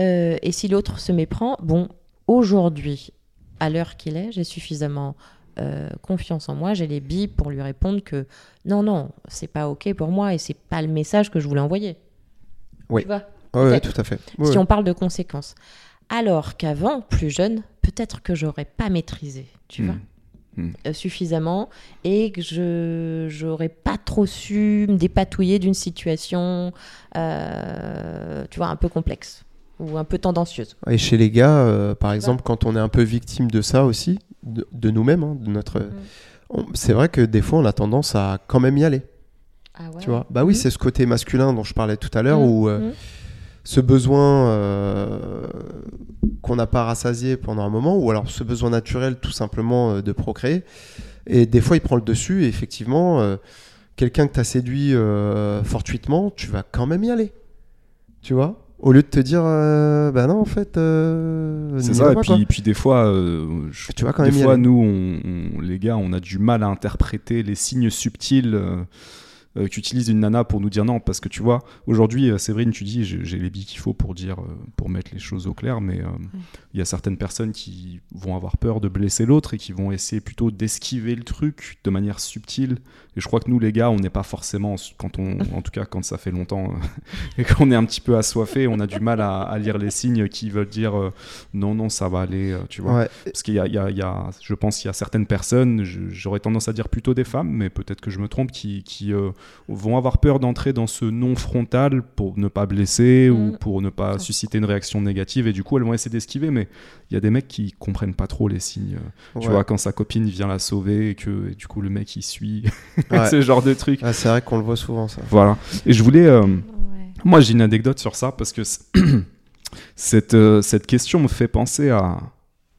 Euh, et si l'autre se méprend, bon, aujourd'hui, à l'heure qu'il est, j'ai suffisamment euh, confiance en moi, j'ai les billes pour lui répondre que non, non, c'est pas ok pour moi et c'est pas le message que je voulais envoyer. Oui. Tu vois ouais, peut-être. tout à fait. si Ouais, on parle de conséquences. Alors qu'avant, plus jeune, peut-être que j'aurais pas maîtrisé, tu vois, Mm. Mm. euh, suffisamment, et que je j'aurais pas trop su me dépatouiller d'une situation, euh, tu vois, un peu complexe ou un peu tendancieuse. Et chez les gars, euh, par exemple, quand on est un peu victime de ça aussi, de, de nous-mêmes, hein, de notre, on- c'est vrai que des fois, on a tendance à quand même y aller. Ah ouais. Tu vois? Bah oui, Mhm. c'est ce côté masculin dont je parlais tout à l'heure, Mhm. où euh, Mhm. ce besoin euh, qu'on n'a pas rassasié pendant un moment, ou alors ce besoin naturel tout simplement euh, de procréer. Et des fois, il prend le dessus, et effectivement, euh, quelqu'un que tu as séduit euh, fortuitement, tu vas quand même y aller. Tu vois? Au lieu de te dire, euh, bah non, en fait, euh, C'est ça, et pas, puis, quoi. puis des fois, euh, je- Tu vas quand des même fois nous, on- on- les gars, on a du mal à interpréter les signes subtils euh, qu'utilise une nana pour nous dire non, parce que tu vois, aujourd'hui, euh, Séverine, tu dis, j'ai les billes qu'il faut pour dire, euh, pour mettre les choses au clair, mais euh, il y a certaines personnes qui vont avoir peur de blesser l'autre et qui vont essayer plutôt d'esquiver le truc de manière subtile. Et je crois que nous, les gars, on n'est pas forcément, quand on, en tout cas quand ça fait longtemps et qu'on est un petit peu assoiffé, on a du mal à, à lire les signes qui veulent dire euh, non, non, ça va aller, tu vois. Ouais. Parce qu'il y a, y y je pense qu'il y a certaines personnes, j'aurais tendance à dire plutôt des femmes, mais peut-être que je me trompe, qui, qui, euh, vont avoir peur d'entrer dans ce non frontal pour ne pas blesser ou Mm. pour ne pas susciter une réaction négative, et du coup elles vont essayer d'esquiver, mais il y a des mecs qui comprennent pas trop les signes. Tu Ouais. vois, quand sa copine vient la sauver et que et du coup le mec il suit, Ouais. ce genre de truc. Ah, c'est vrai qu'on le voit souvent, ça. Voilà. Et je voulais. euh, Ouais. moi, j'ai une anecdote sur ça parce que cette, euh, cette question me fait penser à.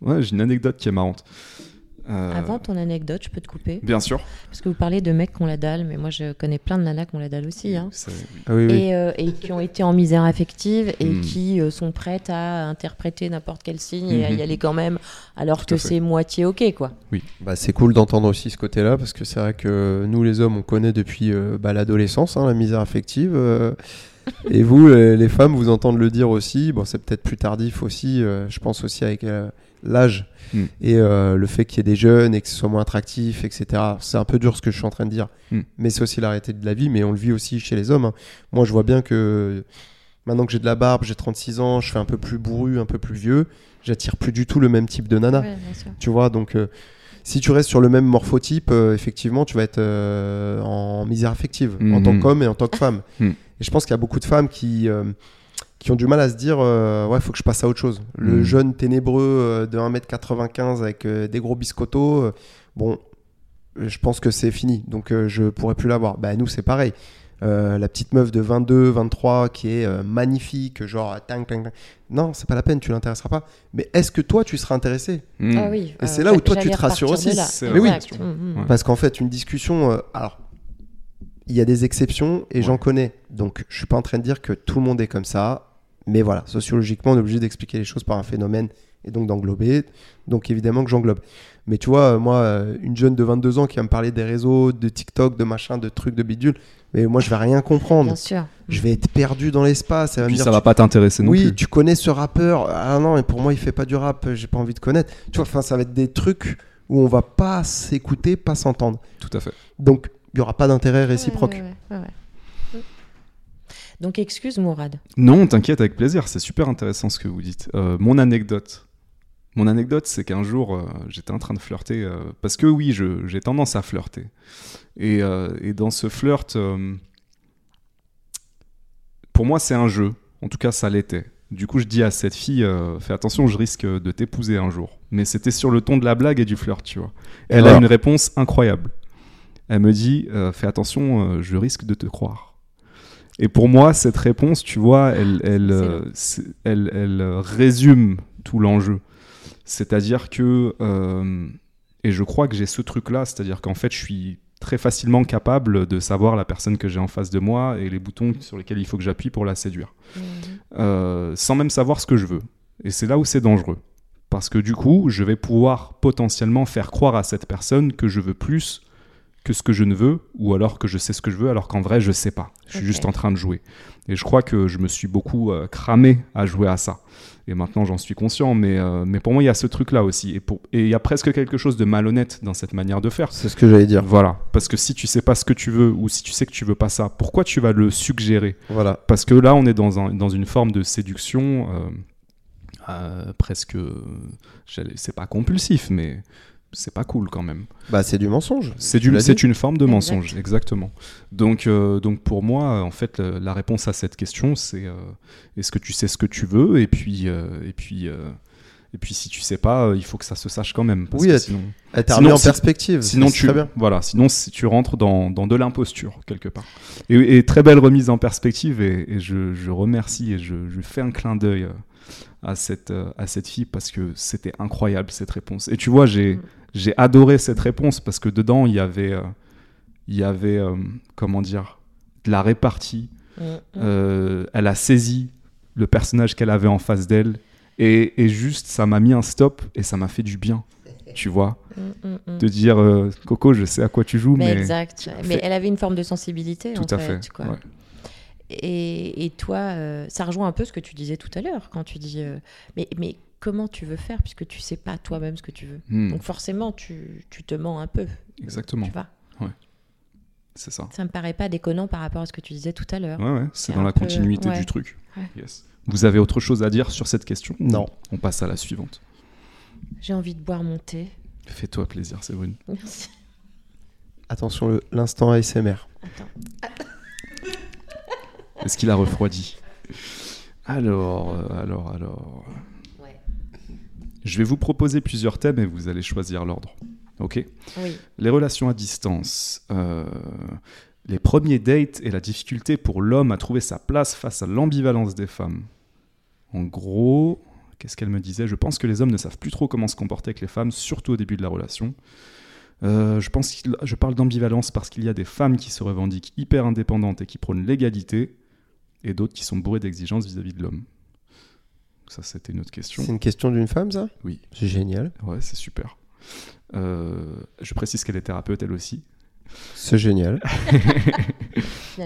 Ouais, j'ai une anecdote qui est marrante. Euh, Avant ton anecdote, je peux te couper Bien sûr. Parce que vous parlez de mecs qui ont la dalle, mais moi je connais plein de nanas qui ont la dalle aussi. Hein. Oui. Ah oui, oui. Et, euh, et qui ont été en misère affective et Mm. qui euh, sont prêtes à interpréter n'importe quel signe et à Mhm. y aller quand même, alors Tout que c'est moitié ok quoi. Bah, c'est cool d'entendre aussi ce côté-là parce que c'est vrai que nous les hommes on connaît depuis euh, bah, l'adolescence hein, la misère affective euh, Et vous, les, les femmes, vous entendez le dire aussi. Bon, c'est peut-être plus tardif aussi. euh, je pense aussi avec euh, l'âge Mm. et euh, le fait qu'il y ait des jeunes et que ce soit moins attractif, etc. C'est un peu dur ce que je suis en train de dire. Mm. Mais c'est aussi la réalité de la vie. Mais on le vit aussi chez les hommes. hein. Moi, je vois bien que maintenant que j'ai de la barbe, j'ai 36 ans, je fais un peu plus bourru, un peu plus vieux. J'attire plus du tout le même type de nana. Ouais. Tu vois, donc euh, si tu restes sur le même morphotype, euh, effectivement, tu vas être euh, en misère affective en Mhm. tant qu'homme et en tant que femme. Et je pense qu'il y a beaucoup de femmes qui, euh, qui ont du mal à se dire euh, Ouais, faut que je passe à autre chose. Le Mhm. jeune ténébreux euh, de 1m95 avec euh, des gros biscottos, bon, je pense que c'est fini. Donc euh, je pourrais plus l'avoir. Bah, nous, c'est pareil. Euh, la petite meuf de 22, 23 qui est euh, magnifique, genre tang, tang, tang. Non, c'est pas la peine, tu l'intéresseras pas. Mais est-ce que toi, tu seras intéressé? Mm. Ah oui. Et c'est là où toi, tu te rassures aussi. Mais oui. Mm, mm. Parce qu'en fait, une discussion, euh, alors, il y a des exceptions et j'en connais. Donc, je suis pas en train de dire que tout le monde est comme ça. Mais voilà, sociologiquement, on est obligé d'expliquer les choses par un phénomène et donc d'englober. Donc, évidemment que j'englobe. Mais tu vois, moi, euh, une jeune de 22 ans qui va me parler des réseaux, de TikTok, de machin, de trucs, de bidule, mais moi, je vais rien comprendre. Bien sûr. Je vais être perdu dans l'espace. Me Puis dire, ça tu- va pas t'intéresser non oui, plus. tu connais ce rappeur. Ah non, et pour moi, il fait pas du rap. J'ai pas envie de connaître. Tu vois, enfin, ça va être des trucs où on va pas s'écouter, pas s'entendre. Tout à fait. Donc, il y aura pas d'intérêt réciproque. Ouais, ouais, ouais, ouais, ouais. Donc excuse Mourad. Non, t'inquiète, avec plaisir. C'est super intéressant ce que vous dites. Euh, mon anecdote. Mon anecdote, c'est qu'un jour, euh, j'étais en train de flirter. euh, parce que oui, je- j'ai tendance à flirter. Et, euh, et dans ce flirt, euh, pour moi, c'est un jeu. En tout cas, ça l'était. Du coup, je dis à cette fille, euh, fais attention, je risque de t'épouser un jour. Mais c'était sur le ton de la blague et du flirt, tu vois. Elle a Voilà. une réponse incroyable. Elle me dit, euh, fais attention, euh, je risque de te croire. Et pour moi, cette réponse, tu vois, elle, elle, euh, c'est- elle, elle, euh, résume tout l'enjeu. C'est-à-dire que, euh, et je crois que j'ai ce truc-là, c'est-à-dire qu'en fait, je suis très facilement capable de savoir la personne que j'ai en face de moi et les boutons sur lesquels il faut que j'appuie pour la séduire, Euh, sans même savoir ce que je veux. Et c'est là où c'est dangereux. Parce que du coup, je vais pouvoir potentiellement faire croire à cette personne que je veux plus que ce que je ne veux, ou alors que je sais ce que je veux, alors qu'en vrai, je sais pas. Je suis juste en train de jouer. Et je crois que je me suis beaucoup euh, cramé à jouer à ça. Et maintenant, j'en suis conscient. Mais, euh, mais pour moi, il y a ce truc-là aussi. Et pour- et il y a presque quelque chose de malhonnête dans cette manière de faire. C'est ce que j'allais dire. Voilà. Parce que si tu sais pas ce que tu veux, ou si tu sais que tu veux pas ça, pourquoi tu vas le suggérer? Voilà. Parce que là, on est dans, un- dans une forme de séduction euh, euh, presque. C'est pas compulsif, mais c'est pas cool quand même. Bah, c'est du mensonge. C'est du- une forme de Exact. mensonge, exactement. Donc, euh, donc pour moi, en fait, la, la réponse à cette question, c'est euh, est-ce que tu sais ce que tu veux? Et puis, euh, et puis, euh, et puis, si tu sais pas, il faut que ça se sache quand même. Parce Oui, que elle- sinon, Elle t'a remis en si- perspective. sinon tu, Très bien. voilà, sinon si tu rentres dans, dans de l'imposture quelque part. Et, et très belle remise en perspective et, et je, je remercie et je, je fais un clin d'œil euh, à cette, à cette fille parce que c'était incroyable cette réponse. Et tu vois, j'ai, Mm. J'ai adoré cette réponse parce que dedans il y avait, euh, il y avait euh, comment dire, de la répartie. Mm, mm. Euh, elle a saisi le personnage qu'elle avait en face d'elle et, et juste ça m'a mis un stop et ça m'a fait du bien. Tu vois, Mm, mm, mm. de dire euh, Coco, je sais à quoi tu joues, Mais, mais, exact. Mais elle avait une forme de sensibilité. tout en à fait. quoi. ouais. Et, et toi, euh, ça rejoint un peu ce que tu disais tout à l'heure quand tu dis euh, mais, mais comment tu veux faire puisque tu sais pas toi-même ce que tu veux. Hmm, Donc forcément, tu, tu te mens un peu. exactement, Tu vois c'est ça. Ça me paraît pas déconnant par rapport à ce que tu disais tout à l'heure. Ouais, ouais, c'est dans la peu- continuité ouais. du truc. Ouais. Yes. Vous avez autre chose à dire sur cette question? Non. On passe à la suivante. J'ai envie de boire mon thé. Fais-toi plaisir, Séverine. Merci. Attention, l'instant ASMR. Attends. Est-ce qu'il a refroidi? Alors, euh, alors, alors. Je vais vous proposer plusieurs thèmes et vous allez choisir l'ordre. Ok? Oui. Les relations à distance. euh, les premiers dates et la difficulté pour l'homme à trouver sa place face à l'ambivalence des femmes. En gros, qu'est-ce qu'elle me disait? Je pense que les hommes ne savent plus trop comment se comporter avec les femmes, surtout au début de la relation. Euh, je, pense je parle d'ambivalence parce qu'il y a des femmes qui se revendiquent hyper indépendantes et qui prônent l'égalité, et d'autres qui sont bourrées d'exigences vis-à-vis de l'homme. Ça, c'était une autre question. C'est une question d'une femme, ça? Oui. C'est génial. Ouais, c'est super. Euh, je précise qu'elle est thérapeute elle aussi. C'est génial.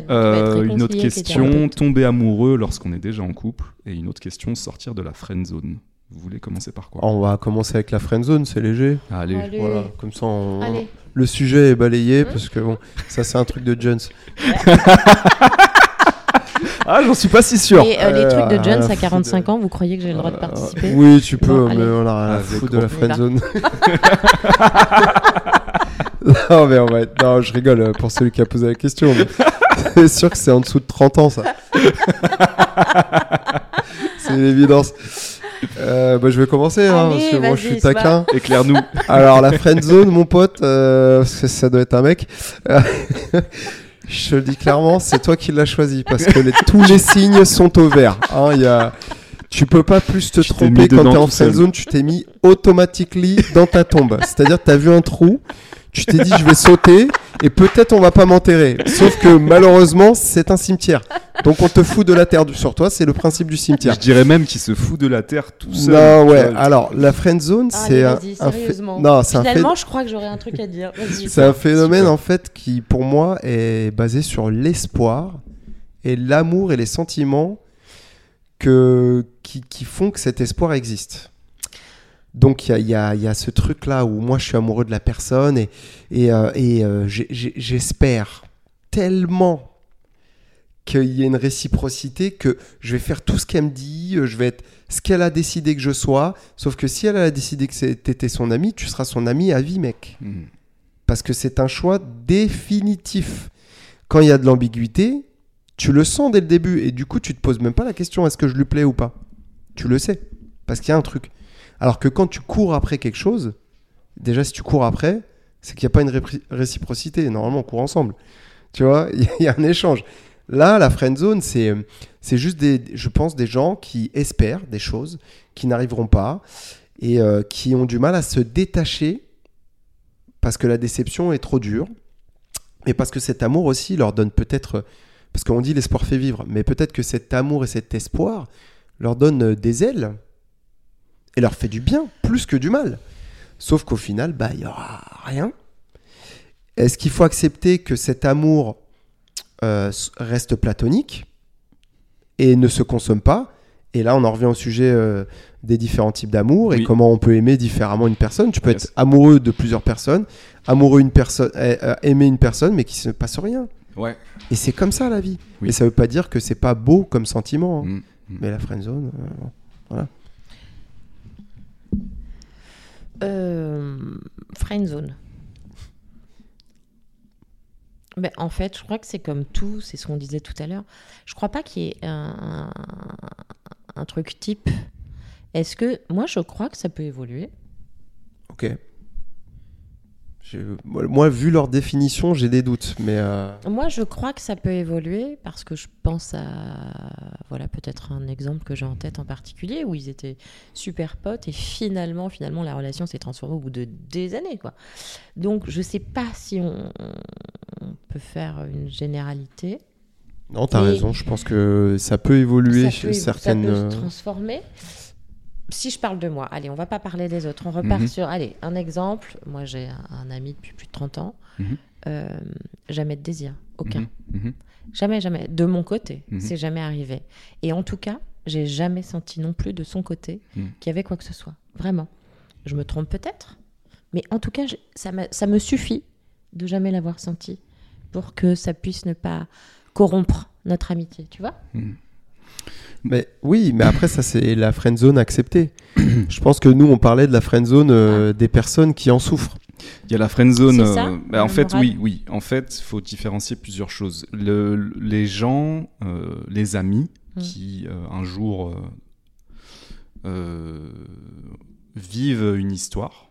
Euh, une autre question, tomber amoureux lorsqu'on est déjà en couple. Et une autre question, sortir de la friend zone. Vous voulez commencer par quoi? On va commencer avec la friend zone, c'est léger. Allez, Allez. Voilà, comme ça, on- Allez. le sujet est balayé Mmh. parce que bon, ça c'est un truc de Jones. Ah, j'en suis pas si sûr. Et euh, les Euh, trucs de Jones à 45 fou ans, vous croyez que j'ai le droit de participer Oui, tu peux, mais allez. on a rien à Avec foutre de la grand- friend zone. non, mais on va être- Non, je rigole euh, pour celui qui a posé la question. C'est sûr que c'est en dessous de 30 ans, ça. c'est une évidence. Euh, bah, je vais commencer, hein, Allez, parce que moi je suis taquin. Éclaire-nous. Alors la friend zone, mon pote, euh, parce que ça doit être un mec. Je te le dis clairement, c'est toi qui l'as choisi parce que les- tous les signes sont au vert. hein, il y a, tu peux pas plus te Tu tromper quand dedans t'es en friend zone. Tu t'es mis automatiquement dans ta tombe. C'est-à-dire, t'as vu un trou, tu t'es dit je vais sauter et peut-être on va pas m'enterrer. Sauf que malheureusement, c'est un cimetière. Donc on te fout de la terre sur toi. C'est le principe du cimetière. Je dirais même qu'il se fout de la terre tout seul. Non, ouais. vois, Alors, la friend zone, Allez, c'est un, fait-. Non, c'est un fait. Finalement, je crois que j'aurais un truc à dire. C'est un phénomène Super. en fait qui, pour moi, est basé sur l'espoir et l'amour et les sentiments que, qui, qui font que cet espoir existe. Donc il y y a- il y a ce truc-là où moi je suis amoureux de la personne et, et, euh, et, euh, j'espère tellement qu'il y ait une réciprocité que je vais faire tout ce qu'elle me dit, euh, je vais être ce qu'elle a décidé que je sois, sauf que si elle a décidé que t'étais son ami, tu seras son ami à vie mec hmm. parce que c'est un choix définitif. Quand il y a de l'ambiguïté, tu le sens dès le début et du coup tu te poses même pas la question est-ce que je lui plais ou pas? Tu le sais parce qu'il y a un truc. Alors que quand tu cours après quelque chose, déjà si tu cours après, c'est qu'il n'y a pas une réciprocité. Normalement on court ensemble. Tu vois, il y a un échange. Là, la friend zone, c'est juste des, je pense, des gens qui espèrent des choses qui n'arriveront pas et euh, qui ont du mal à se détacher parce que la déception est trop dure, et parce que cet amour aussi leur donne peut-être, parce qu'on dit l'espoir fait vivre, mais peut-être que cet amour et cet espoir leur donne euh, des ailes et leur fait du bien, plus que du mal. Sauf qu'au final, bah, il n'y aura rien. Est-ce qu'il faut accepter que cet amour euh, reste platonique et ne se consomme pas? Et là, on en revient au sujet euh, des différents types d'amour et Oui. comment on peut aimer différemment une personne. Tu peux Yes. être amoureux de plusieurs personnes, amoureux une personne, euh, aimer une personne, mais qui se passe rien. Ouais. Et c'est comme ça la vie. Oui. Et ça veut pas dire que c'est pas beau comme sentiment. hein. Hmm, hmm. Mais la friendzone, bon. Euh, friend zone. Ben, en fait, je crois que c'est comme tout, c'est ce qu'on disait tout à l'heure. Je crois pas qu'il y ait un, un- un truc type. Est-ce que moi, je crois que ça peut évoluer. ok. Moi, vu leur définition, j'ai des doutes. Mais euh, Moi, je crois que ça peut évoluer parce que je pense à, voilà, peut-être un exemple que j'ai en tête en particulier où ils étaient super potes et finalement, finalement, la relation s'est transformée au bout de des années, quoi. Donc, je sais pas si on, on peut faire une généralité. non, t'as Et- raison. Je pense que ça peut évoluer ça chez certaines. ça peut euh, se transformer. Si je parle de moi, allez, on va pas parler des autres. On repart Mhm. sur, allez, un exemple. Moi, j'ai un, un ami depuis plus de 30 ans. Mhm. Euh, jamais de désir, aucun. Mhm. Jamais, jamais. De mon côté, c'est jamais arrivé. Et en tout cas, j'ai jamais senti non plus de son côté qu'il y avait quoi que ce soit. Vraiment. Je me trompe peut-être, mais en tout cas, ça, ça me suffit de jamais l'avoir senti pour que ça puisse ne pas corrompre notre amitié, tu vois? Mais oui, mais après ça c'est la friend zone acceptée. Je pense que nous on parlait de la friend zone euh, des personnes qui en souffrent. Il y a la friend zone. Euh, bah, en fait, oui, oui. En fait, il faut différencier plusieurs choses. Le- les gens, euh, les amis, Mm. qui euh, un jour euh, euh, vivent une histoire,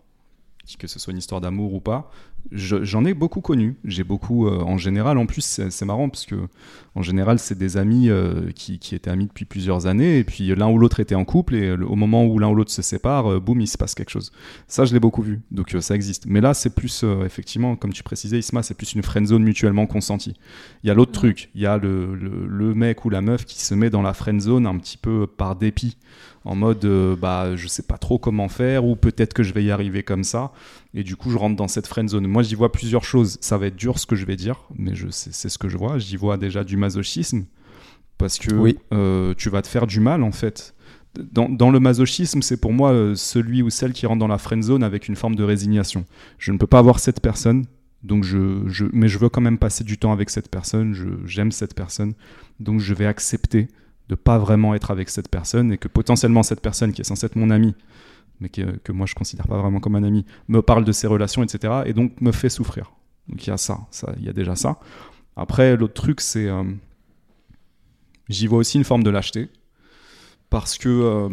que ce soit une histoire d'amour ou pas, je- j'en ai beaucoup connu. J'ai beaucoup, euh, en général, en plus, c'est marrant parce que en général, c'est des amis euh, qui, qui étaient amis depuis plusieurs années et puis l'un ou l'autre était en couple et le- au moment où l'un ou l'autre se sépare, euh, boum, il se passe quelque chose. Ça, je l'ai beaucoup vu, donc ça existe. Mais là, c'est plus, effectivement, comme tu précisais, Isma, c'est plus une friend zone mutuellement consentie. Il y a l'autre truc, il y a le, le- le mec ou la meuf qui se met dans la friend zone un petit peu par dépit, en mode, bah, je sais pas trop comment faire, ou peut-être que je vais y arriver comme ça. Et du coup, je rentre dans cette friend zone. Moi, j'y vois plusieurs choses. Ça va être dur ce que je vais dire, mais c'est, ce que je vois. J'y vois déjà du masochisme, parce que Oui. euh, tu vas te faire du mal, en fait. Dans, dans le masochisme, c'est pour moi euh, celui ou celle qui rentre dans la friend zone avec une forme de résignation. Je ne peux pas avoir cette personne, donc je, je, mais je veux quand même passer du temps avec cette personne. Je, j'aime cette personne, donc je vais accepter de pas vraiment être avec cette personne et que potentiellement cette personne qui est censée être mon ami, mais que, moi je considère pas vraiment comme un ami, me parle de ses relations, etc. et donc me fait souffrir. Donc il y a ça, ça, il y a déjà ça. Après, l'autre truc, c'est euh, j'y vois aussi une forme de lâcheté parce que euh,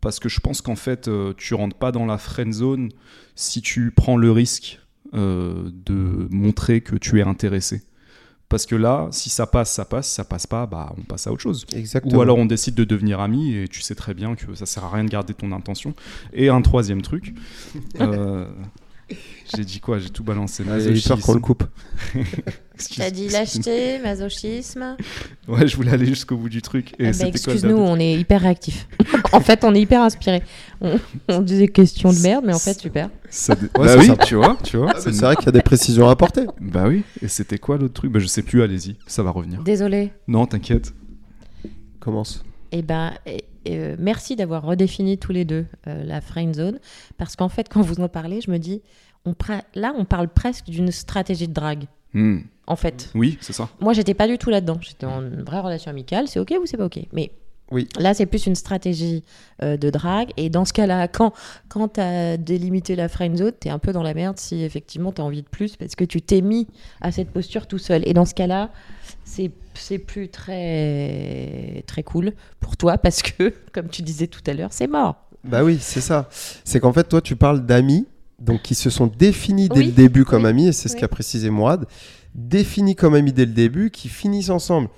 parce que je pense qu'en fait euh, tu rentres pas dans la friend zone si tu prends le risque de montrer que tu es intéressé. Parce que là, si ça passe, ça passe, si ça passe pas, bah on passe à autre chose. Exactement. Ou alors on décide de devenir amis et tu sais très bien que ça sert à rien de garder ton intention. Et un troisième truc, euh, j'ai dit quoi? J'ai tout balancé. J'ai eu peur qu'on le coupe. Excuse- T'as dit lâcheté, masochisme. Ouais, je voulais aller jusqu'au bout du truc. Eh le Excuse-nous, on est hyper réactifs. en fait, on est hyper inspirés. On, on dit des questions de merde, mais en fait, super. Ça dé- Ouais, bah c'est oui, tu vois, tu vois. C'est vrai qu'il y a des précisions à apporter. Bah oui. Et c'était quoi l'autre truc? Bah je sais plus. Allez-y, ça va revenir. Désolée. Non, t'inquiète. Commence. Eh ben, et- et, euh, merci d'avoir redéfini tous les deux euh, la friend zone, parce qu'en fait, quand vous en parlez, je me dis, on là, on parle presque d'une stratégie de drague. Hmm. En fait, Oui, c'est ça. moi, j'étais pas du tout là-dedans. J'étais en une vraie relation amicale. C'est ok ou c'est pas ok? Mais Oui. là, c'est plus une stratégie euh, de drague. Et dans ce cas-là, quand quand t'as délimité la friend zone, t'es un peu dans la merde si effectivement t'as envie de plus, parce que tu t'es mis à cette posture tout seul. Et dans ce cas-là, c'est c'est plus très très cool pour toi parce que, comme tu disais tout à l'heure, c'est mort. Bah oui, c'est ça. C'est qu'en fait, toi, tu parles d'amis, donc qui se sont définis dès Oui, le début comme oui, amis, et c'est ce oui. qu'a précisé Mourad, définis comme amis dès le début, qui finissent ensemble.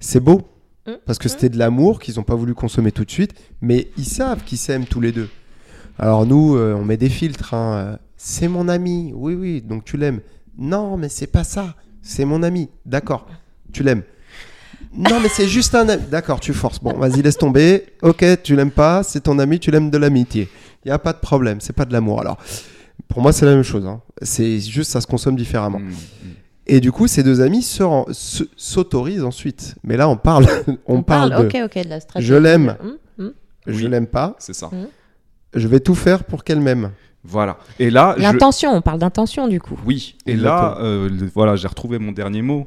C'est beau, Mmh, parce que mmh. c'était de l'amour qu'ils n'ont pas voulu consommer tout de suite, mais ils savent qu'ils s'aiment tous les deux. Alors nous, euh, on met des filtres. hein, C'est mon ami, oui, oui, donc tu l'aimes. Non, mais c'est pas ça. C'est mon ami, d'accord, tu l'aimes. Non, mais c'est juste un ami. D'accord, tu forces. Bon, vas-y, laisse tomber. Ok, tu l'aimes pas, c'est ton ami, tu l'aimes de l'amitié. Il n'y a pas de problème, c'est pas de l'amour. Alors, pour moi, c'est la même chose. hein. C'est juste, ça se consomme différemment. Hmm, hmm. Et du coup, ces deux amis s'autorisent ensuite. Mais là, on parle, on, parle, de ok, ok, de la stratégie. Je l'aime. Hum. je Oui. l'aime pas, C'est ça. Je vais tout faire pour qu'elle m'aime. Voilà. Et là, je- L'intention, on parle d'intention du coup. Oui, et Exactement. là, euh, le- voilà, j'ai retrouvé mon dernier mot.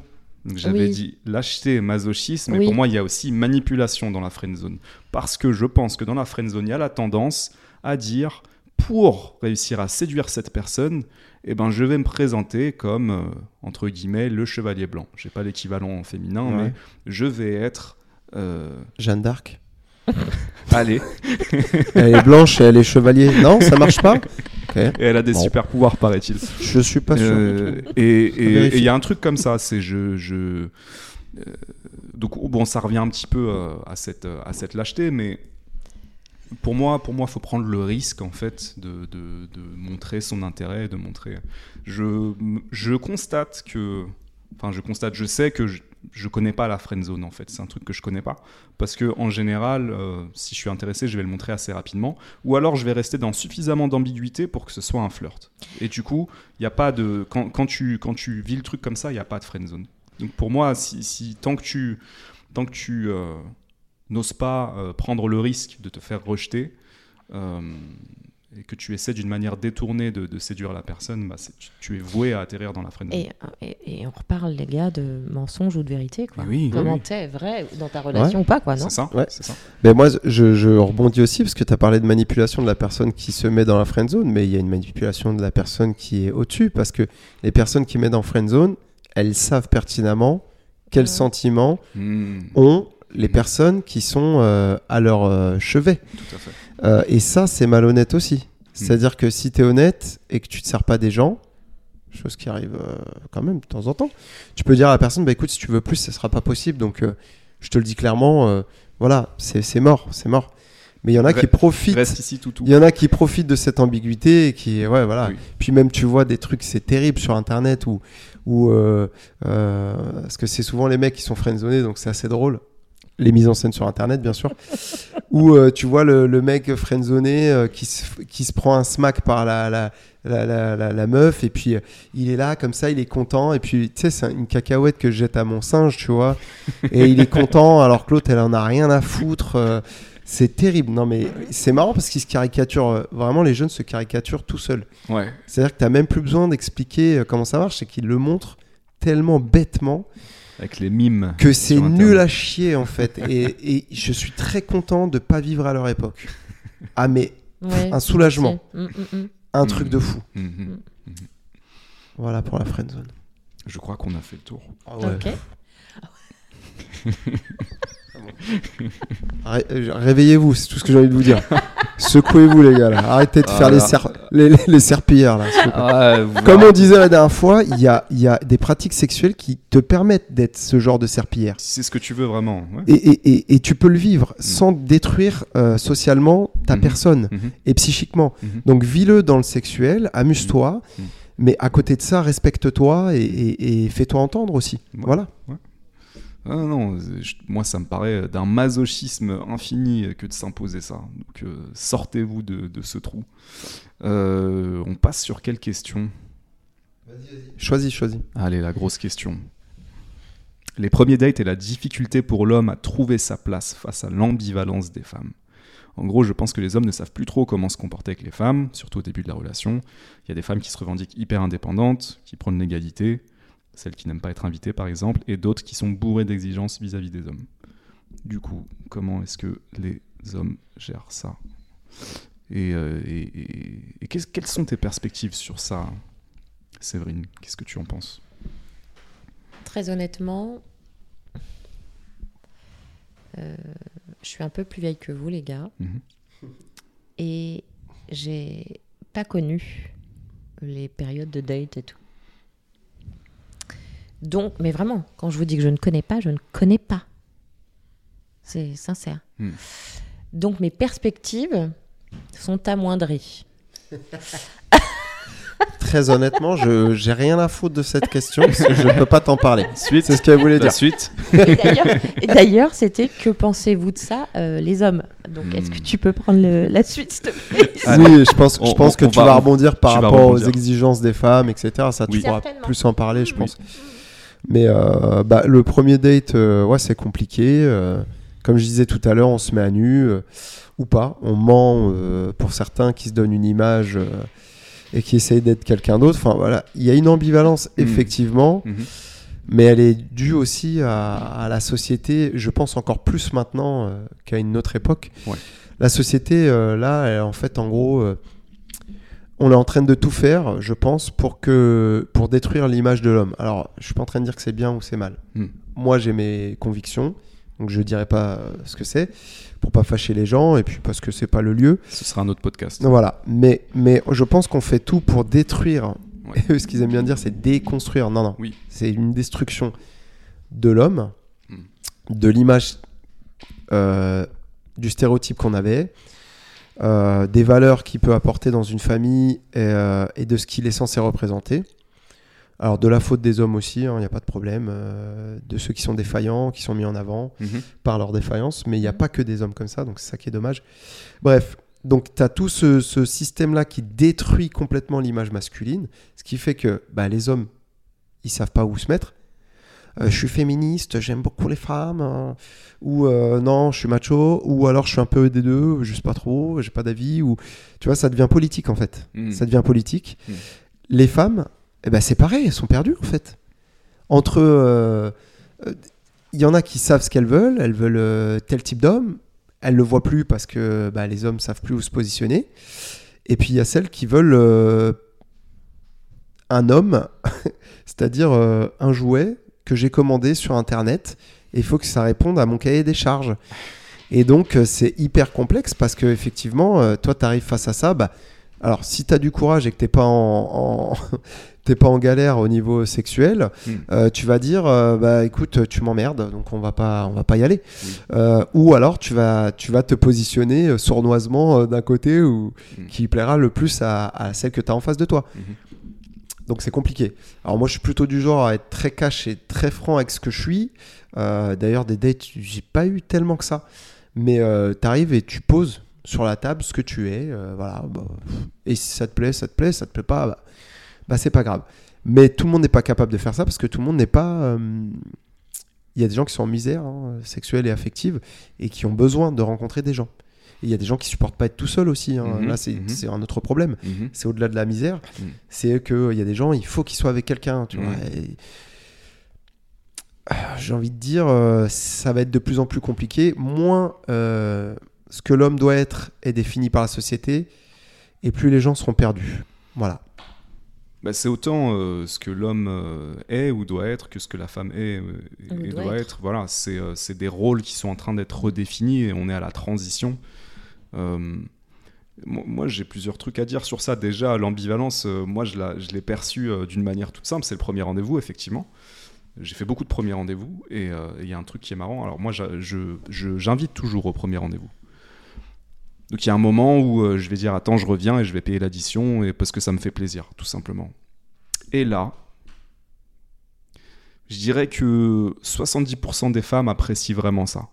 J'avais Oui. dit lâcheté, masochisme, mais Oui. pour moi, il y a aussi manipulation dans la friend zone. Parce que je pense que dans la friend zone, il y a la tendance à dire pour réussir à séduire cette personne, eh ben, je vais me présenter comme, euh, entre guillemets, le chevalier blanc. Je n'ai pas l'équivalent féminin, Ouais. mais je vais être. euh, Jeanne d'Arc. allez, Elle est blanche et elle est chevalier. Non, ça marche pas? Et elle a des Bon. super pouvoirs, paraît-il. Je suis pas sûr. Euh, et il y a un truc comme ça, c'est je, je euh, donc oh, bon, ça revient un petit peu euh, à cette à cette lâcheté, mais pour moi, pour moi, faut prendre le risque en fait de, de, montrer son intérêt, de montrer. Je je constate que, enfin, je constate, je sais que je, je connais pas la friend zone en fait. C'est un truc que je connais pas parce que en général, euh, si je suis intéressé, je vais le montrer assez rapidement, ou alors je vais rester dans suffisamment d'ambiguïté pour que ce soit un flirt. Et du coup, il y a pas de quand, quand tu quand tu vis le truc comme ça, il y a pas de friend zone. Donc pour moi, si, si tant que tu tant que tu euh, n'oses pas euh, prendre le risque de te faire rejeter euh, et que tu essaies d'une manière détournée de, de séduire la personne, bah, tu, tu es voué à atterrir dans la friend zone. Et, et, et on reparle, les gars, de mensonge ou de vérité. Quoi. Mais oui, Comment oui. t'es, vrai, dans ta relation ou pas, quoi, non c'est ça, Ouais. c'est ça. Mais moi, je, je rebondis aussi parce que tu as parlé de manipulation de la personne qui se met dans la friend zone, mais il y a une manipulation de la personne qui est au-dessus parce que les personnes qui mettent dans friend zone, elles savent pertinemment quels Ouais. sentiments Hmm, ont les Mhm. personnes qui sont euh, à leur euh, chevet. tout à fait. Euh, et ça, c'est malhonnête aussi. C'est-à-dire que si tu es honnête et que tu te sers pas des gens, chose qui arrive quand même de temps en temps, tu peux dire à la personne, bah écoute, si tu veux plus, ce sera pas possible. Donc, je te le dis clairement, voilà, c'est mort, c'est mort. Mais il y en a qui profitent. Il y en a qui profitent de cette ambiguïté et qui, ouais, voilà. Oui. Puis même, tu vois des trucs, c'est terrible sur Internet où, où euh, euh, parce que c'est souvent les mecs qui sont friendzonés, donc c'est assez drôle. Les mises en scène sur internet bien sûr où euh, tu vois le, le mec friendzoné euh, qui, se, qui se prend un smack par la, la, la, la, la- la meuf et puis euh, il est là comme ça il est content et puis tu sais c'est une cacahuète que je jette à mon singe tu vois. Et il est content alors que l'autre elle en a rien à foutre c'est terrible. Non mais c'est marrant parce qu'ils se caricaturent vraiment les jeunes se caricaturent tout seuls. Ouais. c'est à dire que t'as même plus besoin d'expliquer comment ça marche c'est qu'ils le montrent tellement bêtement Avec les mimes. que c'est nul à chier en fait. et, et je suis très content de pas vivre à leur époque. Ah mais Ouais, un soulagement. Mm, mm, mm. un truc de fou. Voilà pour la friendzone. Je crois qu'on a fait le tour. Ah Ok. Ré- euh, Réveillez-vous, c'est tout ce que j'ai envie de vous dire. Secouez-vous les gars là. Arrêtez de Ah faire les, serp- les, les- les serpillères là. Comme on disait la dernière fois, il y a, y a des pratiques sexuelles qui te permettent d'être ce genre de serpillière. C'est ce que tu veux vraiment. ouais. Et, et- et- et tu peux le vivre sans détruire euh, socialement ta Mhm. personne Mhm. et psychiquement. Mhm. Donc vis-le dans le sexuel, amuse-toi, Mhm. mais à côté de ça, respecte-toi et, fais-toi entendre aussi. Ouais. Voilà. Ah non, je- moi ça me paraît d'un masochisme infini que de s'imposer ça. Donc euh, sortez-vous de, de ce trou. Euh, on passe sur quelle question? Choisis, choisis. Allez, la grosse question. Les premiers dates et la difficulté pour l'homme à trouver sa place face à l'ambivalence des femmes. En gros, je pense que les hommes ne savent plus trop comment se comporter avec les femmes, surtout au début de la relation. Il y a des femmes qui se revendiquent hyper indépendantes, qui prônent l'égalité, celles qui n'aiment pas être invitées par exemple, et d'autres qui sont bourrées d'exigences vis-à-vis des hommes. Du coup, comment est-ce que les hommes gèrent ça? Et, euh, et- et- et qu'est-ce- quelles sont tes perspectives sur ça, Séverine? Qu'est-ce que tu en penses? Très honnêtement, euh, je suis un peu plus vieille que vous, les gars, Mhm. et j'ai pas connu les périodes de date et tout. Donc, mais vraiment, quand je vous dis que je ne connais pas, je ne connais pas. C'est sincère. Hmm. Donc, mes perspectives sont amoindries. Très honnêtement, je j'ai rien à foutre de cette question parce que je ne peux pas t'en parler. Suite C'est ce qu'elle voulait La dire. suite Et d'ailleurs- c'était que pensez-vous de ça, euh, les hommes? Donc, est-ce que Hmm. tu peux prendre le- la suite, s'il te plaît? Oui, je pense, je On- pense on- que on tu va- vas rebondir par rapport aux exigences des femmes, etc. Ça, tu pourras plus en parler, je Oui. pense. Mais euh, bah, le premier date, euh, ouais, c'est compliqué. euh, comme je disais tout à l'heure, on se met à nu ou pas. On ment pour certains qui se donnent une image et qui essayent d'être quelqu'un d'autre. Enfin voilà, il y a une ambivalence Mm. effectivement, Mhm. mais elle est due aussi à, à la société. Je pense encore plus maintenant qu'à une autre époque. Ouais. La société là, elle, en fait, en gros. On est en train de tout faire, je pense, pour que pour détruire l'image de l'homme. Alors, je suis pas en train de dire que c'est bien ou c'est mal. Hmm. Moi, j'ai mes convictions, donc je dirais pas euh, ce que c'est pour pas fâcher les gens et puis parce que c'est pas le lieu. Ce sera un autre podcast. Donc, voilà. Mais mais je pense qu'on fait tout pour détruire. Ouais. Et eux, ce qu'ils aiment bien dire, c'est déconstruire. Non, non. Oui. C'est une destruction de l'homme, Hmm. de l'image, euh, du stéréotype qu'on avait, euh, des valeurs qu'il peut apporter dans une famille et, euh, et de ce qu'il est censé représenter. Alors de la faute des hommes aussi, il n'y a pas de problème, euh, de ceux qui sont défaillants, qui sont mis en avant Mhm. par leur défaillance, mais il n'y a pas que des hommes comme ça, donc c'est ça qui est dommage. Bref, donc tu as tout ce, ce système-là qui détruit complètement l'image masculine, ce qui fait que bah, les hommes, ils savent pas où se mettre. Euh, je suis féministe, j'aime beaucoup les femmes, euh, ou euh, non, je suis macho, ou alors je suis un peu des deux, je sais pas trop, j'ai pas d'avis, ou tu vois, ça devient politique en fait. Mhm. Ça devient politique. Mm. Les femmes, eh ben, c'est pareil, elles sont perdues en fait. Entre euh, il y en a qui savent ce qu'elles veulent, elles veulent tel type d'homme, elles le voient plus parce que bah, les hommes savent plus où se positionner. Et puis il y a celles qui veulent un homme, c'est-à-dire euh, un jouet que j'ai commandé sur internet et il faut que ça réponde à mon cahier des charges. Et donc euh, c'est hyper complexe parce que effectivement, euh, toi tu arrives face à ça, bah, alors si tu as du courage et que t'es pas en, en- t'es pas en galère au niveau sexuel, Mm. euh, tu vas dire euh, bah écoute tu m'emmerdes donc on va pas on va pas y aller. Euh, ou alors tu vas tu vas te positionner sournoisement d'un côté ou Mm. qui plaira le plus à, à celle que tu as en face de toi. Mhm. Donc c'est compliqué. Alors moi je suis plutôt du genre à être très cash et très franc avec ce que je suis. Euh, D'ailleurs des dates j'ai pas eu tellement que ça. Mais euh, t'arrives et tu poses sur la table ce que tu es. euh, voilà. et si ça te plaît, ça te plaît. Ça te plaît pas, bah, bah, c'est pas grave. Mais tout le monde n'est pas capable de faire ça parce que tout le monde n'est pas. euh, Il y a des gens qui sont en misère hein, sexuelle et affective et qui ont besoin de rencontrer des gens. Il y a des gens qui supportent pas être tout seul aussi. hein. Mhm, Là c'est mhm. c'est un autre problème Mhm. c'est au-delà de la misère. C'est qu'il y a des gens, il faut qu'ils soient avec quelqu'un. Tu vois. Et- Ah, J'ai envie de dire, euh, ça va être de plus en plus compliqué. Moins euh, ce que l'homme doit être est défini par la société, et plus les gens seront perdus. Voilà. Bah, c'est autant euh, ce que l'homme euh, est ou doit être que ce que la femme est euh, et, doit doit être. être. Voilà, c'est euh, c'est des rôles qui sont en train d'être redéfinis et on est à la transition. Euh, moi, j'ai plusieurs trucs à dire sur ça. Déjà, l'ambivalence, euh, moi, je la- je l'ai perçue euh, d'une manière toute simple. C'est le premier rendez-vous, effectivement. J'ai fait beaucoup de premiers rendez-vous et il y a un truc qui est marrant. Alors, moi, j'invite toujours au premier rendez-vous. Donc, il y a un moment où je vais dire Attends, je reviens et je vais payer l'addition et parce que ça me fait plaisir, tout simplement. Et là, je dirais que 70% des femmes apprécient vraiment ça.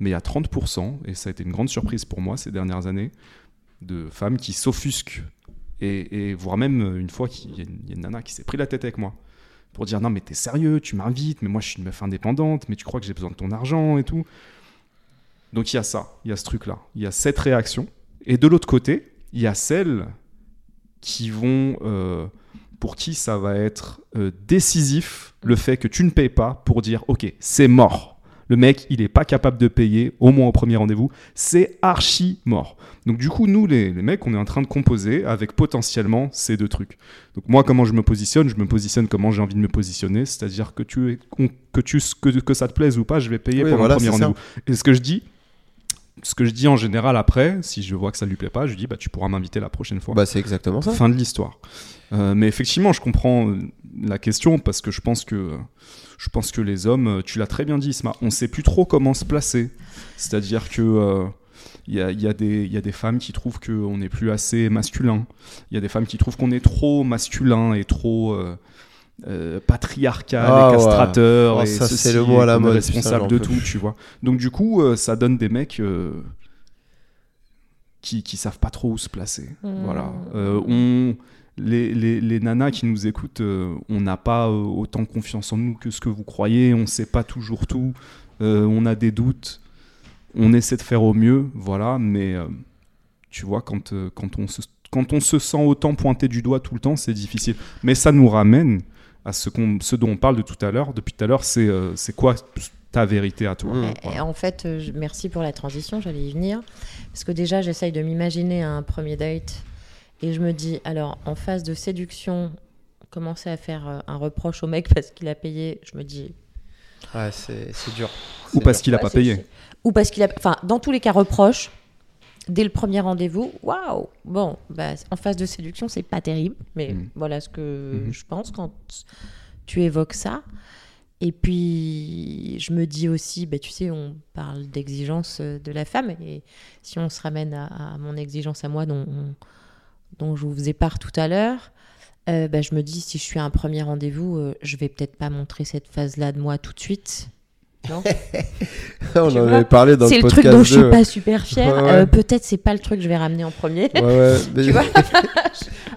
Mais a 30%, et ça a été une grande surprise pour moi ces dernières années, de femmes qui s'offusquent. Et, voire même une fois, qu'il y a une nana qui s'est pris la tête avec moi pour dire non mais t'es sérieux, tu m'invites, mais moi je suis une meuf indépendante, mais tu crois que j'ai besoin de ton argent et tout. Donc il y a ça, il y a ce truc-là, il y a cette réaction. Et de l'autre côté, il y a celles qui vont, euh, pour qui ça va être euh, décisif, le fait que tu ne payes pas pour dire ok, c'est mort. Le mec, il n'est pas capable de payer, au moins au premier rendez-vous, c'est archi mort. Donc du coup, nous, les, les mecs, on est en train de composer avec potentiellement ces deux trucs. Donc moi, comment je me positionne? Je me positionne comment j'ai envie de me positionner, c'est-à-dire que tu que, tu, que, que ça te plaise ou pas, je vais payer Oui, pour voilà, le premier rendez-vous. Et ce que je dis, ce que je dis en général après, si je vois que ça lui plaît pas, je lui dis bah tu pourras m'inviter la prochaine fois. Bah, c'est exactement ça. Fin de l'histoire. Euh, mais effectivement, je comprends euh, la question parce que je pense que je pense que les hommes, euh, tu l'as très bien dit, Isma, on sait plus trop comment se placer. C'est-à-dire que euh, il y, a, il y a des il y a des femmes qui trouvent qu'on n'est plus assez masculin. Il y a des femmes qui trouvent qu'on est trop masculin et trop euh, euh, patriarcal Ah et ouais. castrateur. Oh, et ça, ceci, c'est le mot à la mode, responsable de tout, tu vois. Donc du coup, euh, ça donne des mecs euh, qui qui savent pas trop où se placer. Mmh. Voilà. Euh, on les, les, les nanas qui nous écoutent, euh, on n'a pas euh, autant confiance en nous que ce que vous croyez. On sait pas toujours tout. Euh, on a des doutes. On essaie de faire au mieux, voilà. Mais euh, tu vois, quand, euh, quand, on se, quand on se sent autant pointé du doigt tout le temps, c'est difficile. Mais ça nous ramène à ce, qu'on, ce dont on parle de tout à l'heure. Depuis tout à l'heure, c'est, euh, c'est quoi ta vérité à toi? Mmh. Et- et en fait, je- merci pour la transition, j'allais y venir. Parce que déjà, j'essaye de m'imaginer un premier date. Et je me dis, alors, en phase de séduction, commencer à faire euh, un reproche au mec parce qu'il a payé, je me dis. Ouais, c'est c'est dur. Ou parce qu'il n'a ouais, pas payé. Ou parce qu'il a. Enfin, dans tous les cas, reproche. Dès le premier rendez-vous, waouh Bon, bah, en phase de séduction, c'est pas terrible, mais Mm. voilà ce que Mhm. je pense quand tu évoques ça. Et puis, je me dis aussi, bah, tu sais, on parle d'exigence euh, de la femme, et si on se ramène à, à mon exigence à moi, dont, dont je vous faisais part tout à l'heure, euh, bah, je me dis, si je suis à un premier rendez-vous, euh, je vais peut-être pas montrer cette phase-là de moi tout de suite. Non On en avait parlé dans c'est le le podcast truc dont je suis 2. pas super fière. Ouais, ouais. Euh, peut-être c'est pas le truc que je vais ramener en premier. Ouais, ouais, mais- tu vois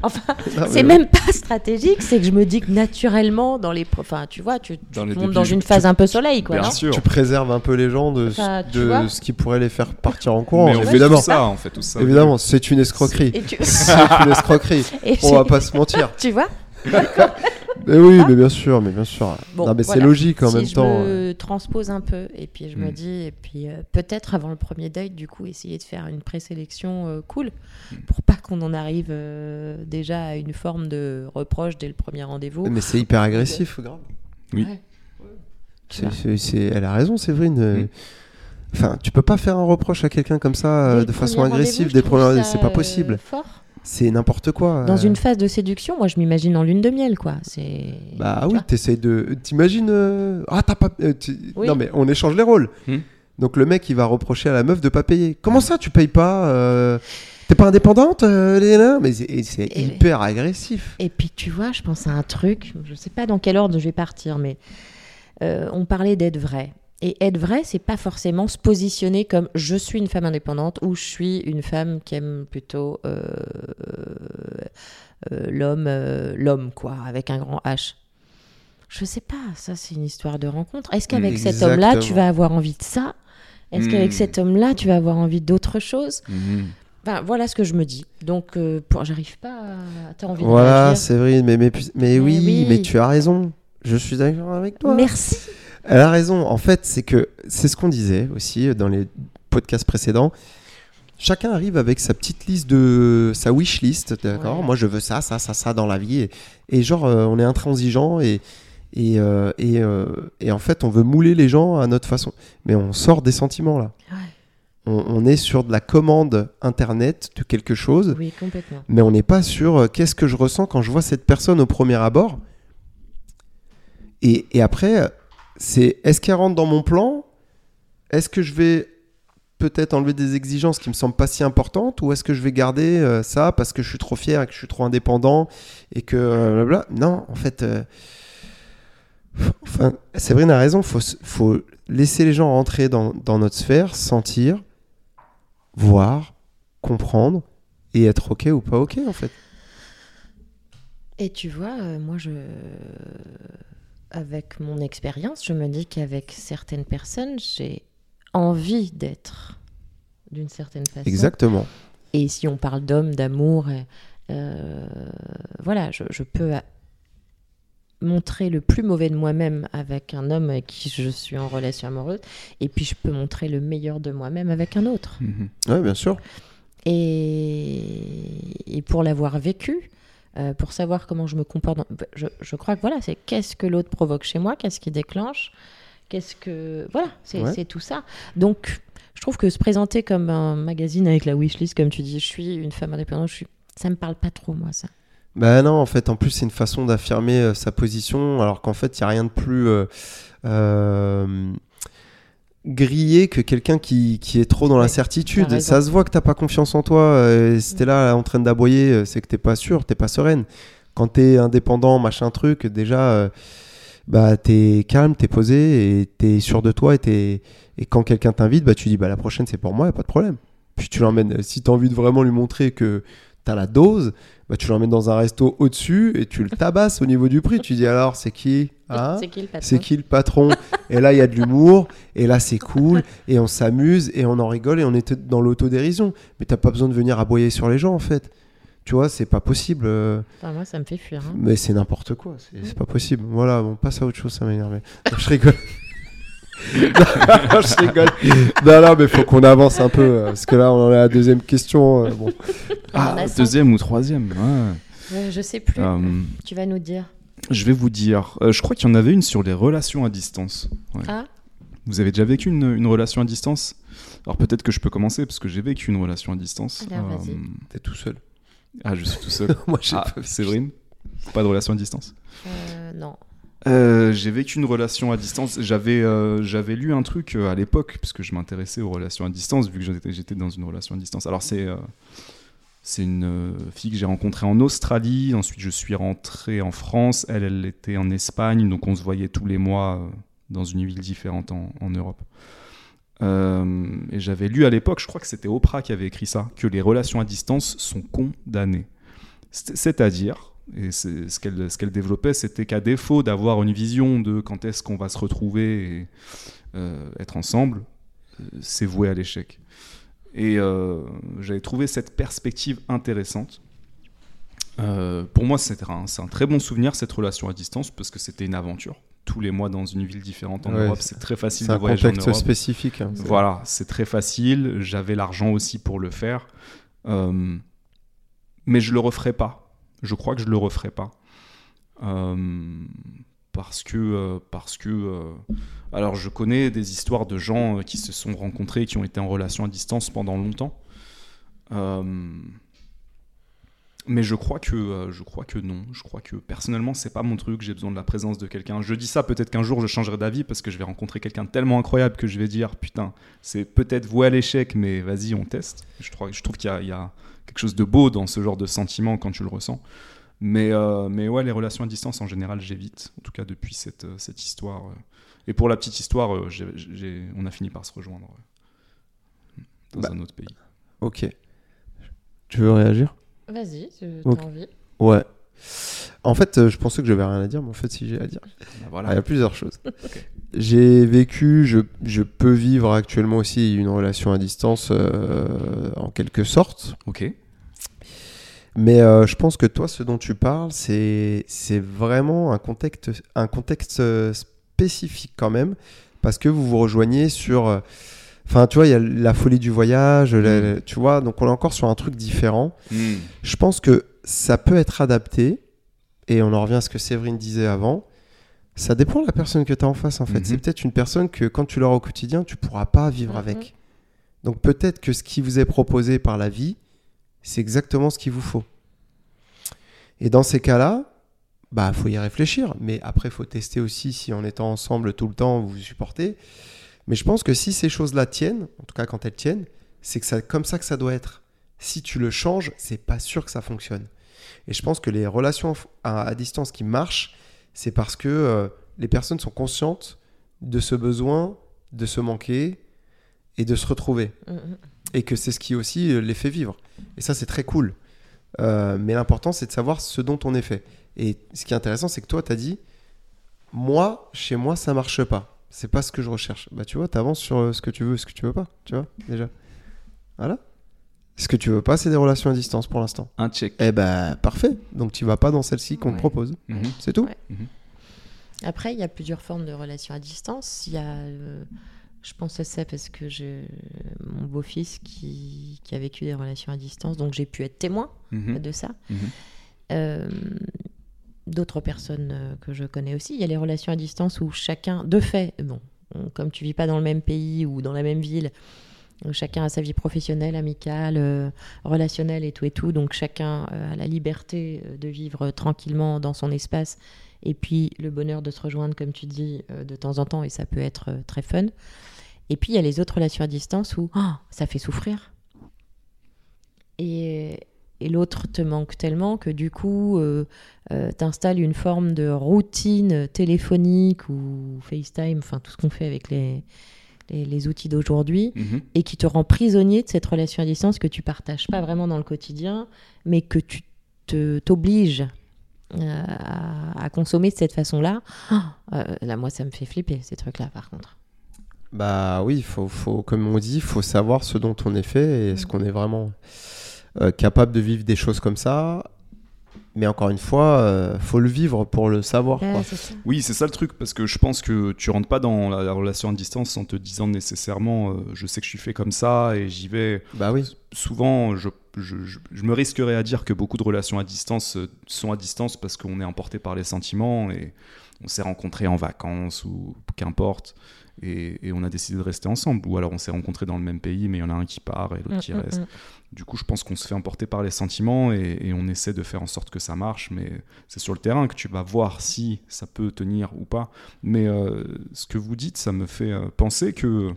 Enfin, c'est même pas stratégique, c'est que je me dis que naturellement, dans les, enfin, tu vois, tu, tu Dans les montes débuts, dans une tu- phase un peu soleil, quoi. Bien non sûr. Tu préserves un peu les gens de, Enfin, de ce qui pourrait les faire partir en courant. Mais on fait évidemment, tout ça, on fait tout ça. évidemment, c'est une escroquerie. Tu, c'est une escroquerie. et On va pas se mentir. tu vois Mais oui, mais bien sûr, mais bien sûr. Bon, non, mais c'est logique en si même je temps. me transpose un peu, et puis je me Mm. dis, et puis euh, peut-être avant le premier date, du coup, essayer de faire une présélection euh, cool, pour pas qu'on en arrive euh, déjà à une forme de reproche dès le premier rendez-vous. Mais c'est hyper agressif, grave. Oui. Ouais. C'est- c'est- c'est- Elle a raison, Séverine. euh. Enfin, tu peux pas faire un reproche à quelqu'un comme ça euh, Dès de façon agressive des premiers. C'est pas euh, possible. fort. C'est n'importe quoi. Dans euh. une phase de séduction, moi je m'imagine en lune de miel, quoi. C'est. Bah tu oui, t'essayes de. T'imagines. euh, Ah, t'as pas. euh, Oui. Non, mais on échange les rôles. Hmm. Donc le mec, il va reprocher à la meuf de pas payer. Comment ça, tu payes pas euh, T'es pas indépendante, euh, Léna? Mais c'est hyper agressif. Et puis tu vois, je pense à un truc, je sais pas dans quel ordre je vais partir, mais euh, on parlait d'être vrai. Et être vrai, c'est pas forcément se positionner comme je suis une femme indépendante ou je suis une femme qui aime plutôt euh, euh, l'homme, euh, l'homme quoi, avec un grand H. Je sais pas, ça c'est une histoire de rencontre. Est-ce qu'avec cet homme-là, tu vas avoir envie de ça? Est-ce qu'avec Hmm. cet homme-là, tu vas avoir envie d'autre chose? Enfin, voilà ce que je me dis. Donc, pour... j'arrive pas à. T'as envie de Voilà, Séverine, mais, mais, puis- mais Mais oui, oui. mais tu as raison. Je suis d'accord avec toi. Merci. Elle a raison. En fait, c'est que c'est ce qu'on disait aussi dans les podcasts précédents. Chacun arrive avec sa petite liste de sa wish list, d'accord. Ouais. Moi, je veux ça, ça, ça, ça dans la vie, et, et genre euh, on est intransigeant et et, euh, et, euh, et en fait on veut mouler les gens à notre façon. Mais on sort des sentiments là. Ouais. On, on est sur de la commande internet de quelque chose, Oui, complètement. mais on n'est pas sur qu'est-ce que je ressens quand je vois cette personne au premier abord? Et, et après, c'est est-ce qu'elle rentre dans mon plan? Est-ce que je vais peut-être enlever des exigences qui me semblent pas si importantes Ou est-ce que je vais garder euh, ça parce que je suis trop fier et que je suis trop indépendant et que euh, blabla Non, en fait, euh, enfin, Séverine a raison, faut, faut laisser les gens rentrer dans, dans notre sphère, sentir, voir, comprendre et être ok ou pas ok en fait. Et tu vois, euh, moi, je. Avec mon expérience, je me dis qu'avec certaines personnes, j'ai envie d'être d'une certaine façon. Exactement. Et si on parle d'homme, d'amour, euh, euh, voilà, je, je peux euh, montrer le plus mauvais de moi-même avec un homme avec qui je suis en relation amoureuse, et puis je peux montrer le meilleur de moi-même avec un autre. Mhm. Ouais, bien sûr. Et, et pour l'avoir vécu, euh, pour savoir comment je me comporte, dans- je, je crois que voilà, c'est qu'est-ce que l'autre provoque chez moi, qu'est-ce qui déclenche, qu'est-ce que. Voilà, c'est Ouais. tout ça. Donc, je trouve que se présenter comme un magazine avec la wishlist, comme tu dis, je suis une femme indépendante, je suis... ça me parle pas trop, moi, ça. Bah non, en fait, en plus, c'est une façon d'affirmer euh, sa position, alors qu'en fait, il n'y a rien de plus euh, grillé que quelqu'un qui, qui est trop dans Ouais, l'incertitude. Ça se voit que t'as pas confiance en toi. euh, et si t'es là en train d'aboyer, euh, c'est que t'es pas sûr, t'es pas sereine. Quand t'es indépendant, machin truc, déjà, euh, bah t'es calme, t'es posé et t'es sûr de toi. Et, t'es- et quand quelqu'un t'invite, bah tu dis bah la prochaine c'est pour moi, y a pas de problème. Puis tu l'emmènes. Si t'as envie de vraiment lui montrer que t'as la dose, bah tu l'emmènes dans un resto au-dessus et tu le tabasses au niveau du prix. Tu dis alors c'est qui Hein? C'est qui le patron? Qui le patron? Et là, il y a de l'humour, et là, c'est cool, et on s'amuse, et on en rigole, et on est dans l'autodérision. Mais t'as pas besoin de venir aboyer sur les gens, en fait. Tu vois, c'est pas possible. euh, Enfin, Moi, ça me fait fuir. hein. Mais c'est n'importe quoi, c'est pas possible. Voilà, on passe à autre chose, ça. Non, Je rigole. Non, je rigole. Non, non, mais faut qu'on avance un peu, euh, parce que là, on en est à la deuxième question. euh, bon. Ah, Ah, deuxième ou troisième ouais. Ouais, je sais plus. Euh, Tu vas nous dire. Je vais vous dire, euh, je crois qu'il y en avait une sur les relations à distance. Ouais. Ah, Vous avez déjà vécu une, une relation à distance? Alors peut-être que je peux commencer parce que j'ai vécu une relation à distance. Vas-y. T'es tout seul. Ah, je suis tout seul. Moi, j'ai ah, pas vu. Séverine? Pas de relation à distance? Euh, non. Euh, j'ai vécu une relation à distance. J'avais euh, j'avais lu un truc euh, à l'époque, puisque je m'intéressais aux relations à distance, vu que j'étais dans une relation à distance. Alors, c'est c'est une fille que j'ai rencontrée en Australie. Ensuite, je suis rentré en France. Elle, elle était en Espagne. Donc, on se voyait tous les mois dans une ville différente en, Europe. Et j'avais lu à l'époque, je crois que c'était Oprah qui avait écrit ça, que les relations à distance sont condamnées. C'est- C'est-à-dire, et c'est- ce qu'elle ce qu'elle développait, c'était qu'à défaut d'avoir une vision de quand est-ce qu'on va se retrouver et euh, être ensemble, euh, c'est voué à l'échec. Et euh, j'avais trouvé cette perspective intéressante. Euh, pour moi, c'est un, c'est un très bon souvenir, cette relation à distance, parce que c'était une aventure. Tous les mois dans une ville différente en Ouais, Europe, c'est- c'est très facile C'est de un voyager en contexte Europe. spécifique. hein. Voilà, c'est très facile. J'avais l'argent aussi pour le faire. Euh, mais je le referai pas. Je crois que je le referai pas. Euh, parce que. euh, parce que euh, alors, je connais des histoires de gens qui se sont rencontrés, qui ont été en relation à distance pendant longtemps. Mais je crois que je crois que non. Je crois que personnellement, c'est pas mon truc. J'ai besoin de la présence de quelqu'un. Je dis ça, peut-être qu'un jour je changerai d'avis parce que je vais rencontrer quelqu'un tellement incroyable que je vais dire putain, c'est peut-être voué à l'échec, mais vas-y, on teste. Je trouve, qu'il y a quelque chose de beau dans ce genre de sentiment quand tu le ressens. Mais euh, mais ouais, les relations à distance en général, j'évite. En tout cas depuis cette euh, cette histoire. euh. Et pour la petite histoire, on a fini par se rejoindre dans Bah. un autre pays. Ok. Tu veux réagir? Vas-y, tu as Ok. envie. Ouais. En fait, euh, je pensais que j'avais rien à dire, mais en fait, si j'ai à dire. Ah, Il y a plusieurs choses. J'ai vécu, je, je peux vivre actuellement aussi une relation à distance euh, en quelque sorte. Ok. Mais euh, je pense que toi, ce dont tu parles, c'est vraiment un contexte, un contexte spécifique quand même, parce que vous vous rejoignez sur... Enfin, tu vois, il y a la folie du voyage, la- Mm. tu vois, donc on est encore sur un truc différent. Hmm. Je pense que ça peut être adapté, et on en revient à ce que Séverine disait avant. Ça dépend de la personne que tu as en face, en fait. Mhm. C'est peut-être une personne que quand tu l'auras au quotidien, tu pourras pas vivre Mhm. avec. Donc peut-être que ce qui vous est proposé par la vie, c'est exactement ce qu'il vous faut. Et dans ces cas-là, bah faut y réfléchir. Mais après, faut tester aussi si en étant ensemble tout le temps, vous vous supportez. Mais je pense que si ces choses-là tiennent, en tout cas quand elles tiennent, c'est que ça, comme ça que ça doit être. Si tu le changes, c'est pas sûr que ça fonctionne. Et je pense que les relations à, à distance qui marchent, c'est parce que euh, les personnes sont conscientes de ce besoin de se manquer et de se retrouver. Mm, mm. Et que c'est ce qui aussi euh, les fait vivre. Et ça, c'est très cool. Euh, mais l'important, c'est de savoir ce dont on est fait. Et ce qui est intéressant, c'est que toi, tu as dit, moi, chez moi, ça marche pas. C'est pas ce que je recherche. Bah, tu vois, tu avances sur ce que tu veux, ce que tu veux pas. Tu vois, déjà. Voilà. Ce que tu veux pas, c'est des relations à distance pour l'instant? Un check. Eh ben, parfait. Donc, tu vas pas dans celle-ci qu'on te propose. Mhm. C'est tout Ouais. Après, il y a plusieurs formes de relations à distance. Il y a, euh, je pense à ça parce que j'ai mon beau-fils qui, qui a vécu des relations à distance, donc j'ai pu être témoin Mhm. de ça. Mhm. Euh, D'autres personnes euh, que je connais aussi, il y a les relations à distance où chacun, de fait, bon, on- comme tu vis pas dans le même pays ou dans la même ville, chacun a sa vie professionnelle, amicale, euh, relationnelle et tout et tout, donc chacun euh, a la liberté euh, de vivre tranquillement dans son espace et puis le bonheur de se rejoindre, comme tu dis, euh, de temps en temps et ça peut être euh, très fun. Et puis il y a les autres relations à distance où oh, ça fait souffrir. Et, l'autre te manque tellement que du coup, euh, tu installes une forme de routine téléphonique ou FaceTime, enfin tout ce qu'on fait avec les, les, les outils d'aujourd'hui, Mhm. et qui te rend prisonnier de cette relation à distance que tu partages pas vraiment dans le quotidien, mais que tu te- t'obliges euh, à, à consommer de cette façon-là. Ah, euh, là, moi, ça me fait flipper, ces trucs-là, par contre. Bah oui, faut, faut, comme on dit, il faut savoir ce dont on est fait et est-ce qu'on est vraiment euh, capable de vivre des choses comme ça. Mais encore une fois, euh, faut le vivre pour le savoir. Ouais, quoi. c'est ça. Oui, c'est ça le truc, parce que je pense que tu rentres pas dans la, la relation à distance en te disant nécessairement euh, je sais que je suis fait comme ça et j'y vais. Bah oui. Souvent, je, je, je- je me risquerais à dire que beaucoup de relations à distance euh, sont à distance parce qu'on est emporté par les sentiments et on s'est rencontrés en vacances ou qu'importe. Et, et on a décidé de rester ensemble. Ou alors on s'est rencontrés dans le même pays, mais il y en a un qui part et l'autre qui Mm, mm, reste. mm. Du coup, je pense qu'on se fait emporter par les sentiments et, et on essaie de faire en sorte que ça marche, mais c'est sur le terrain que tu vas voir si ça peut tenir ou pas. Mais euh, ce que vous dites, ça me fait euh, penser que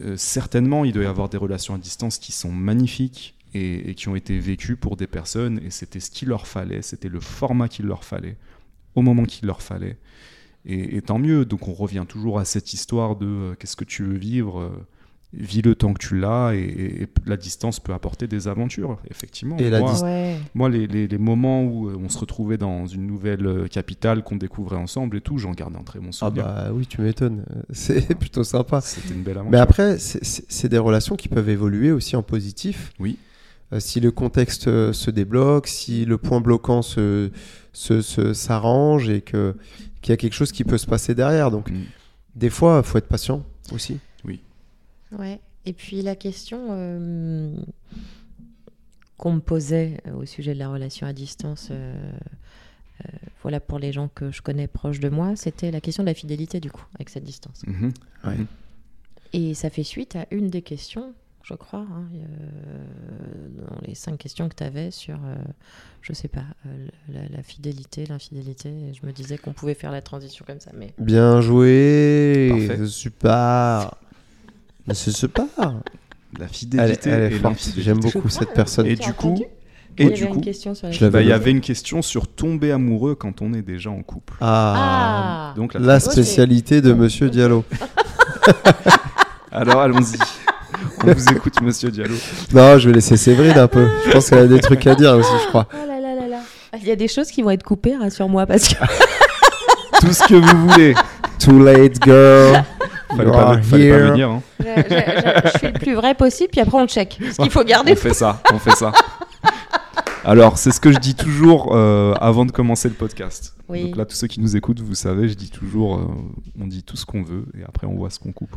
euh, certainement il doit y avoir des relations à distance qui sont magnifiques et, et qui ont été vécues pour des personnes et c'était ce qu'il leur fallait, c'était le format qu'il leur fallait, au moment qu'il leur fallait. Et, et tant mieux, donc on revient toujours à cette histoire de euh, qu'est-ce que tu veux vivre euh, vis le temps que tu l'as et, et- et la distance peut apporter des aventures, effectivement. Et la Moi, dis- Ouais. moi, les, les- les moments où euh, on se retrouvait dans une nouvelle capitale qu'on découvrait ensemble et tout, j'en gardais un très bon Ah souvenir. bah oui, tu m'étonnes. C'est plutôt sympa. C'était une belle aventure. Mais après, c'est- c'est c'est des relations qui peuvent évoluer aussi en positif. Oui. Euh, si le contexte euh, se débloque, si le point bloquant se se- se- s'arrange et que qu'il y a quelque chose qui peut se passer derrière. Donc, Mm. des fois, il faut être patient aussi. Ouais. Et puis la question euh, qu'on me posait euh, au sujet de la relation à distance, euh, euh, voilà pour les gens que je connais proches de moi, c'était la question de la fidélité du coup avec cette distance. Mhm. Ouais. Mhm. Et ça fait suite à une des questions je crois, hein, euh, dans les cinq questions que tu avais sur, euh, je sais pas, euh, la, la fidélité, l'infidélité. Je me disais qu'on pouvait faire la transition comme ça, mais Bien joué. Parfait. C'est super. Mais c'est super. La Elle, fidélité elle est et forte. l'infidélité. J'aime beaucoup crois, cette personne. Et du coup, et il y du avait coup, bah, il y avait une question sur tomber amoureux quand on est déjà en couple. Ah. Ah, Donc la La spécialité de Monsieur Diallo. Alors allons-y. On vous écoute, Monsieur Diallo. Non, je vais laisser Séverine un peu. Je pense qu'elle a des trucs à dire aussi, je crois. Oh là là là là. Il y a des choses qui vont être coupées, rassure-moi, parce que Tout ce que vous voulez. Too late, girl. Fallait You pas, fallait pas venir. hein. je, je- je- je suis le plus vrai possible, puis après on check. Ce qu'il faut garder. On fait ça, on fait ça. Alors, c'est ce que je dis toujours euh, avant de commencer le podcast. Oui. Donc là, tous ceux qui nous écoutent, vous savez, je dis toujours, euh, on dit tout ce qu'on veut et après on voit ce qu'on coupe.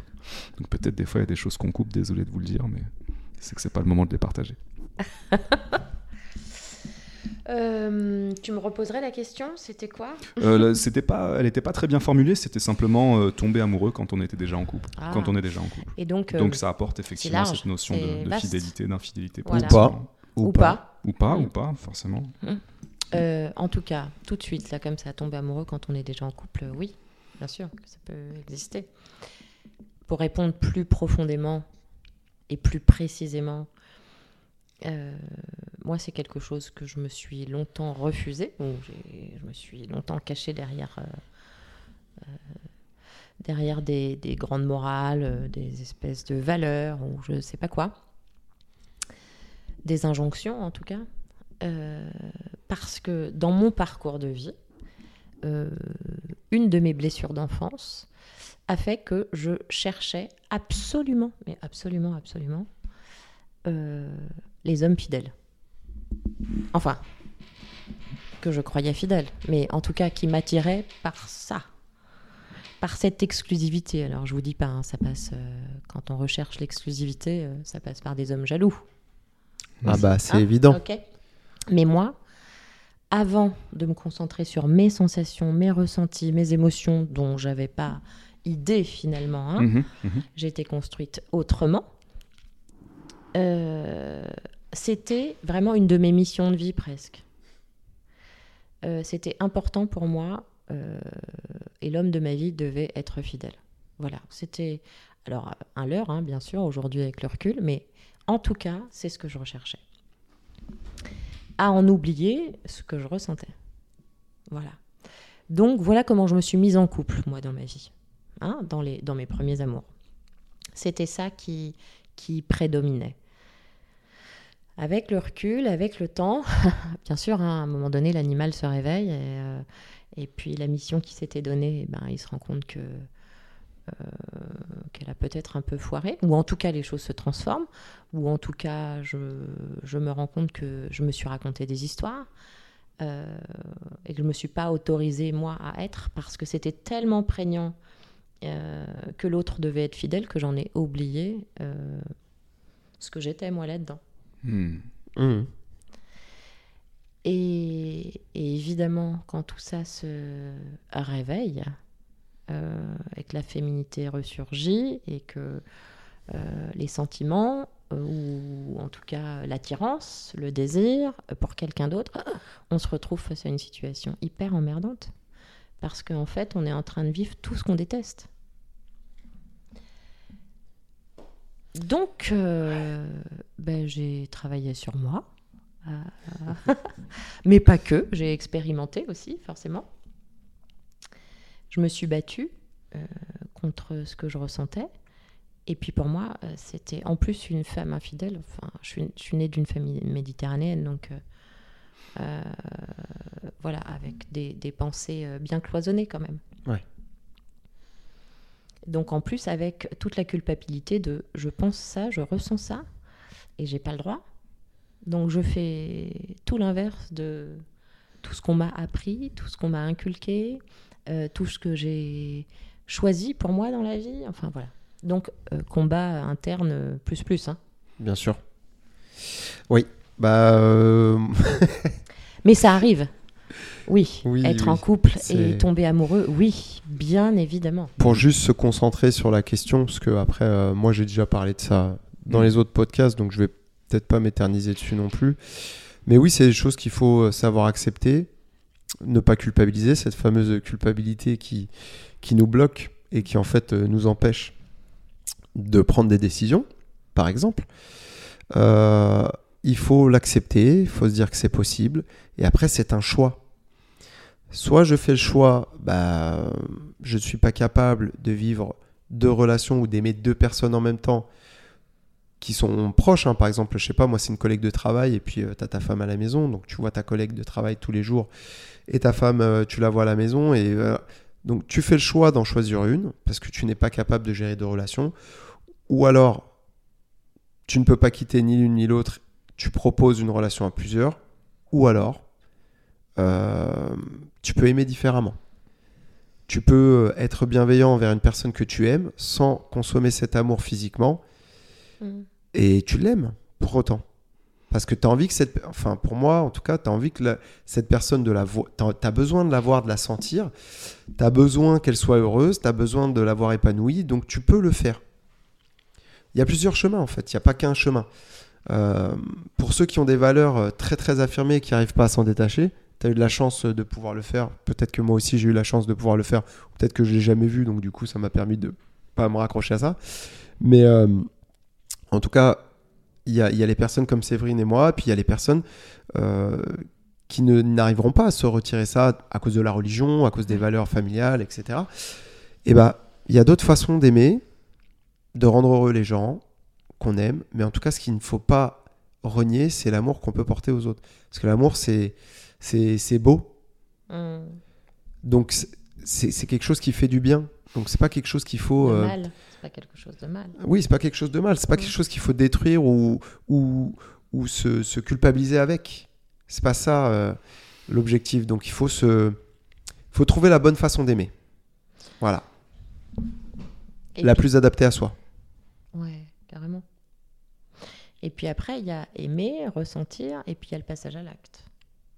Donc peut-être des fois il y a des choses qu'on coupe, désolé de vous le dire, mais c'est que c'est pas le moment de les partager. Euh, tu me reposerais la question C'était quoi? Euh, c'était pas, elle n'était pas très bien formulée, c'était simplement euh, tomber amoureux quand on était déjà en couple. Ah. Quand on est déjà en couple. Et donc, euh, Donc ça apporte effectivement large, cette notion de, fidélité, d'infidélité. Voilà. Ou pas. Ou pas. Ou pas, Mm. ou pas, forcément. Euh, en tout cas, tout de suite, là, comme ça, tomber amoureux quand on est déjà en couple, euh, oui, bien sûr, que ça peut exister. Pour répondre plus profondément et plus précisément, euh, moi, c'est quelque chose que je me suis longtemps refusé, ou je me suis longtemps caché derrière, euh, derrière des, des grandes morales, des espèces de valeurs, ou je sais pas quoi. Des injonctions, en tout cas. Euh, parce que dans mon parcours de vie, euh, une de mes blessures d'enfance a fait que je cherchais absolument, mais absolument, absolument, euh, les hommes fidèles. Enfin, que je croyais fidèles, mais en tout cas qui m'attiraient par ça, par cette exclusivité. Alors je vous dis pas, hein, ça passe quand on recherche l'exclusivité, ça passe par des hommes jaloux. Ah bah, c'est Hein évident. Ok. Mais moi, avant de me concentrer sur mes sensations, mes ressentis, mes émotions, dont j'avais pas idée finalement, hein, Mhm, mhm. été construite autrement. euh, C'était vraiment une de mes missions de vie presque. Euh, C'était important pour moi euh, et l'homme de ma vie devait être fidèle. Voilà, c'était alors un leurre, hein, bien sûr, aujourd'hui avec le recul, mais en tout cas, c'est ce que je recherchais. À en oublier ce que je ressentais. Voilà. Donc voilà comment je me suis mise en couple, moi, dans ma vie, hein, dans, les, dans mes premiers amours. C'était ça qui, qui prédominait. Avec le recul, avec le temps, bien sûr, hein, à un moment donné, l'animal se réveille et, euh, puis la mission qui s'était donnée, eh ben, il se rend compte que qu'elle a peut-être un peu foiré, ou en tout cas les choses se transforment, ou en tout cas je, je me rends compte que je me suis raconté des histoires euh, et que je ne me suis pas autorisée moi à être parce que c'était tellement prégnant euh, que l'autre devait être fidèle que j'en ai oublié euh, ce que j'étais moi là-dedans. Hmm. Mhm. Et, et évidemment, quand tout ça se réveille, euh, et que la féminité ressurgit, et que euh, les sentiments, euh, ou en tout cas l'attirance, le désir euh, pour quelqu'un d'autre, on se retrouve face à une situation hyper emmerdante. Parce qu'en fait, on est en train de vivre tout ce qu'on déteste. Donc, euh, ben, j'ai travaillé sur moi. Euh, mais pas que, j'ai expérimenté aussi, forcément. Je me suis battue euh, contre ce que je ressentais. Et puis pour moi, euh, c'était en plus une femme infidèle. Enfin, je suis, je suis née d'une famille méditerranéenne, donc euh, voilà, avec des, des pensées bien cloisonnées quand même. Ouais. Donc en plus avec toute la culpabilité de je pense ça, je ressens ça, et j'ai pas le droit. Donc je fais tout l'inverse de tout ce qu'on m'a appris, tout ce qu'on m'a inculqué, euh, tout ce que j'ai choisi pour moi dans la vie. Enfin voilà. Donc euh, combat interne euh, plus plus. Hein. Bien sûr. Oui. Bah. euh, Mais ça arrive. Oui. Oui, Être oui. en couple et tomber amoureux, oui, bien évidemment. pour juste se concentrer sur la question, parce que après, moi j'ai déjà parlé de ça dans Mm. les autres podcasts, donc je vais peut-être pas m'éterniser dessus non plus. Mais oui, c'est des choses qu'il faut savoir accepter, ne pas culpabiliser, cette fameuse culpabilité qui, qui nous bloque et qui en fait euh, nous empêche de prendre des décisions, par exemple. Euh, il faut l'accepter, il faut se dire que c'est possible, et après c'est un choix. Soit je fais le choix, bah, je ne suis pas capable de vivre deux relations ou d'aimer deux personnes en même temps qui sont proches. hein. Par exemple, je sais pas, moi c'est une collègue de travail et puis tu as ta femme à la maison, donc tu vois ta collègue de travail tous les jours et ta femme, euh, tu la vois à la maison et euh, donc tu fais le choix d'en choisir une parce que tu n'es pas capable de gérer deux relations ou alors tu ne peux pas quitter ni l'une ni l'autre, tu proposes une relation à plusieurs ou alors euh, tu peux aimer différemment. Tu peux euh, être bienveillant envers une personne que tu aimes sans consommer cet amour physiquement Mm. Et tu l'aimes pour autant. Parce que tu as envie que cette. Enfin, pour moi, en tout cas, tu as envie que cette personne de la voir. Tu as, besoin de la voir, de la sentir. Tu as besoin qu'elle soit heureuse. Tu as besoin de la voir épanouie. Donc, tu peux le faire. Il y a plusieurs chemins, en fait. Il n'y a pas qu'un chemin. Euh, pour ceux qui ont des valeurs euh, très, très affirmées et qui n'arrivent pas à s'en détacher, tu as eu de la chance de pouvoir le faire. Peut-être que moi aussi, j'ai eu la chance de pouvoir le faire. Peut-être que je l'ai jamais vu. Donc, du coup, ça m'a permis de pas me raccrocher à ça. Mais. euh, en tout cas, il y a, il y a les personnes comme Séverine et moi, puis il y a les personnes euh, qui ne- n'arriveront pas à se retirer ça à cause de la religion, à cause des valeurs familiales, etc. Et bah, il y a d'autres façons d'aimer, de rendre heureux les gens qu'on aime, mais en tout cas, ce qu'il ne faut pas renier, c'est l'amour qu'on peut porter aux autres. Parce que l'amour, c'est c'est c'est beau, Mm. donc c'est quelque chose qui fait du bien. Donc c'est pas quelque chose qu'il faut. Euh, c'est pas quelque chose de mal. Oui, c'est pas quelque chose de mal, c'est pas quelque chose qu'il faut détruire ou, ou, ou se, se culpabiliser avec. C'est pas ça euh, l'objectif. Donc il faut se, faut trouver la bonne façon d'aimer. Voilà, Et la puis- plus adaptée à soi. Ouais, carrément. Et puis après, il y a aimer, ressentir, et puis il y a le passage à l'acte.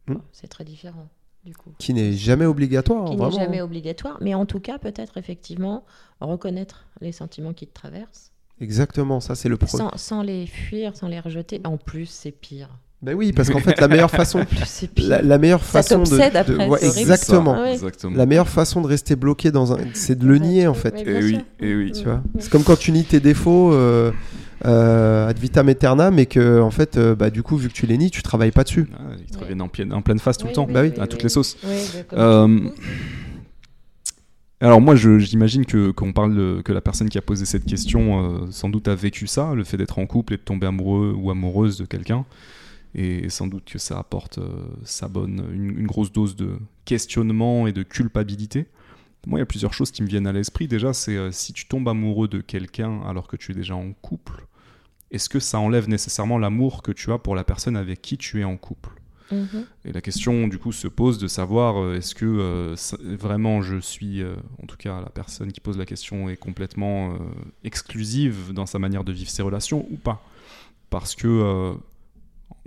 Hmm. C'est très différent, du coup. Qui n'est jamais obligatoire, Qui hein, n'est vraiment. jamais obligatoire, mais en tout cas, peut-être effectivement reconnaître les sentiments qui te traversent, Exactement, ça c'est le premier. sans, sans les fuir, sans les rejeter. En plus, c'est pire. Ben oui, parce qu'en fait la meilleure façon, En plus, c'est pire. la, la meilleure Ça façon de, t'obsède de- après, ouais, exactement. Ah ouais. Exactement. La meilleure façon de rester bloqué dans un, c'est de le nier en fait. Et bien oui, et oui. Tu vois, c'est comme quand tu nies tes défauts euh, euh, ad vitam aeternam, et que en fait, euh, bah, du coup, vu que tu les nies, tu travailles pas dessus. Ah, ils te Ouais. reviennent en pleine, en pleine face tout Oui, le temps, oui, Bah oui. à toutes les sauces. Euh, Alors moi, je- j'imagine que qu'on parle de- que la personne qui a posé cette question, euh, sans doute a vécu ça, le fait d'être en couple et de tomber amoureux ou amoureuse de quelqu'un, et sans doute que ça apporte euh, sa bonne, une, une grosse dose de questionnement et de culpabilité. Moi, il y a plusieurs choses qui me viennent à l'esprit. Déjà, c'est euh, si tu tombes amoureux de quelqu'un alors que tu es déjà en couple, est-ce que ça enlève nécessairement l'amour que tu as pour la personne avec qui tu es en couple? Mhm. et la question du coup se pose de savoir euh, est-ce que euh, vraiment je suis, en tout cas la personne qui pose la question est complètement exclusive dans sa manière de vivre ses relations ou pas? Parce que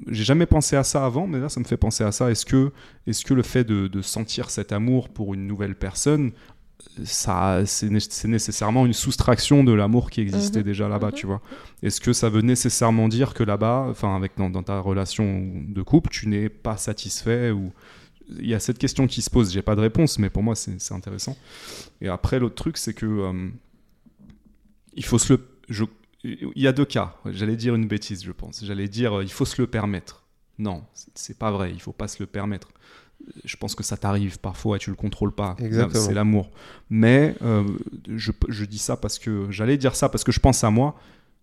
j'ai jamais pensé à ça avant, mais là ça me fait penser à ça. Est-ce que, est que le fait de, de sentir cet amour pour une nouvelle personne, ça, c'est né- c'est nécessairement une soustraction de l'amour qui existait Mhm. déjà là-bas, Mhm. tu vois Est-ce que ça veut nécessairement dire que là-bas, enfin avec dans, dans ta relation de couple, tu n'es pas satisfait ou il y a cette question qui se pose. J'ai pas de réponse, mais pour moi c'est c'est intéressant. Et après l'autre truc, c'est que euh, il faut se le, je- il y a deux cas. J'allais dire une bêtise, je pense. J'allais dire euh, il faut se le permettre. Non, c'est- pas vrai. Il faut pas se le permettre. Je pense que ça t'arrive parfois et tu le contrôles pas. Exactement. C'est l'amour. Mais euh, je, je dis ça parce que j'allais dire ça parce que je pense à moi.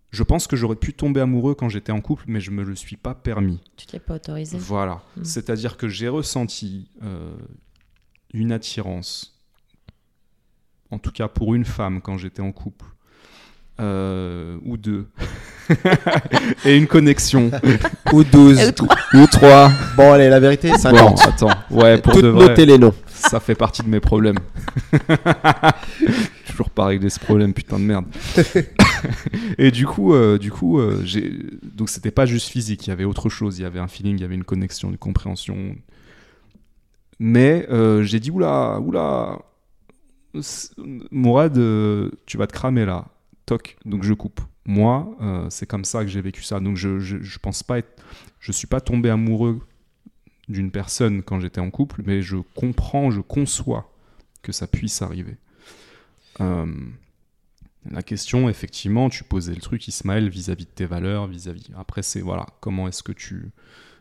Je pense que j'aurais pu tomber amoureux quand j'étais en couple, mais je me le suis pas permis. Tu t'es pas autorisé. Voilà. Mm. C'est-à-dire que j'ai ressenti euh, une attirance, en tout cas pour une femme quand j'étais en couple, euh, ou deux, et une connexion, Ou 12. Euh, trois. ou 3. Bon, allez, la vérité, Bon, 50. attends, ouais, pour Toutes de vrai, notez les noms. ça fait partie de mes problèmes. Toujours pas régler ce problème, putain de merde. et du coup, euh, du coup, euh, j'ai donc c'était pas juste physique, il y avait autre chose, il y avait un feeling, il y avait une connexion, une compréhension. Mais euh, j'ai dit oula, oula, Mourad, euh, tu vas te cramer là, toc, donc je coupe. moi, euh, c'est comme ça que j'ai vécu ça. Donc je, je, je pense pas être, je suis pas tombé amoureux d'une personne quand j'étais en couple, mais je comprends, je conçois que ça puisse arriver. Euh, la question, effectivement, tu posais le truc, Ismaël, vis-à-vis de tes valeurs, vis-à-vis. Après, c'est voilà, comment est-ce que tu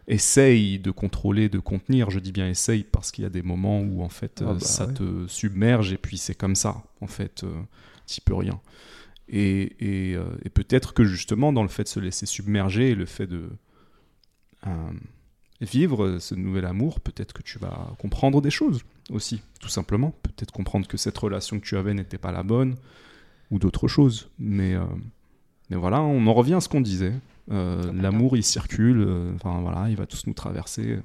essayes de contrôler, de contenir? Je dis bien essaye parce qu'il y a des moments où en fait Ah euh, bah ça ouais. te submerge et puis c'est comme ça. En fait, euh, t'y peux rien. Et, et, euh, et peut-être que justement, dans le fait de se laisser submerger et le fait de euh, vivre ce nouvel amour, peut-être que tu vas comprendre des choses aussi, tout simplement. Peut-être comprendre que cette relation que tu avais n'était pas la bonne ou d'autres choses. Mais, euh, mais voilà, on en revient à ce qu'on disait. Euh, Complètement. L'amour, il circule. Enfin voilà, il va tous nous traverser.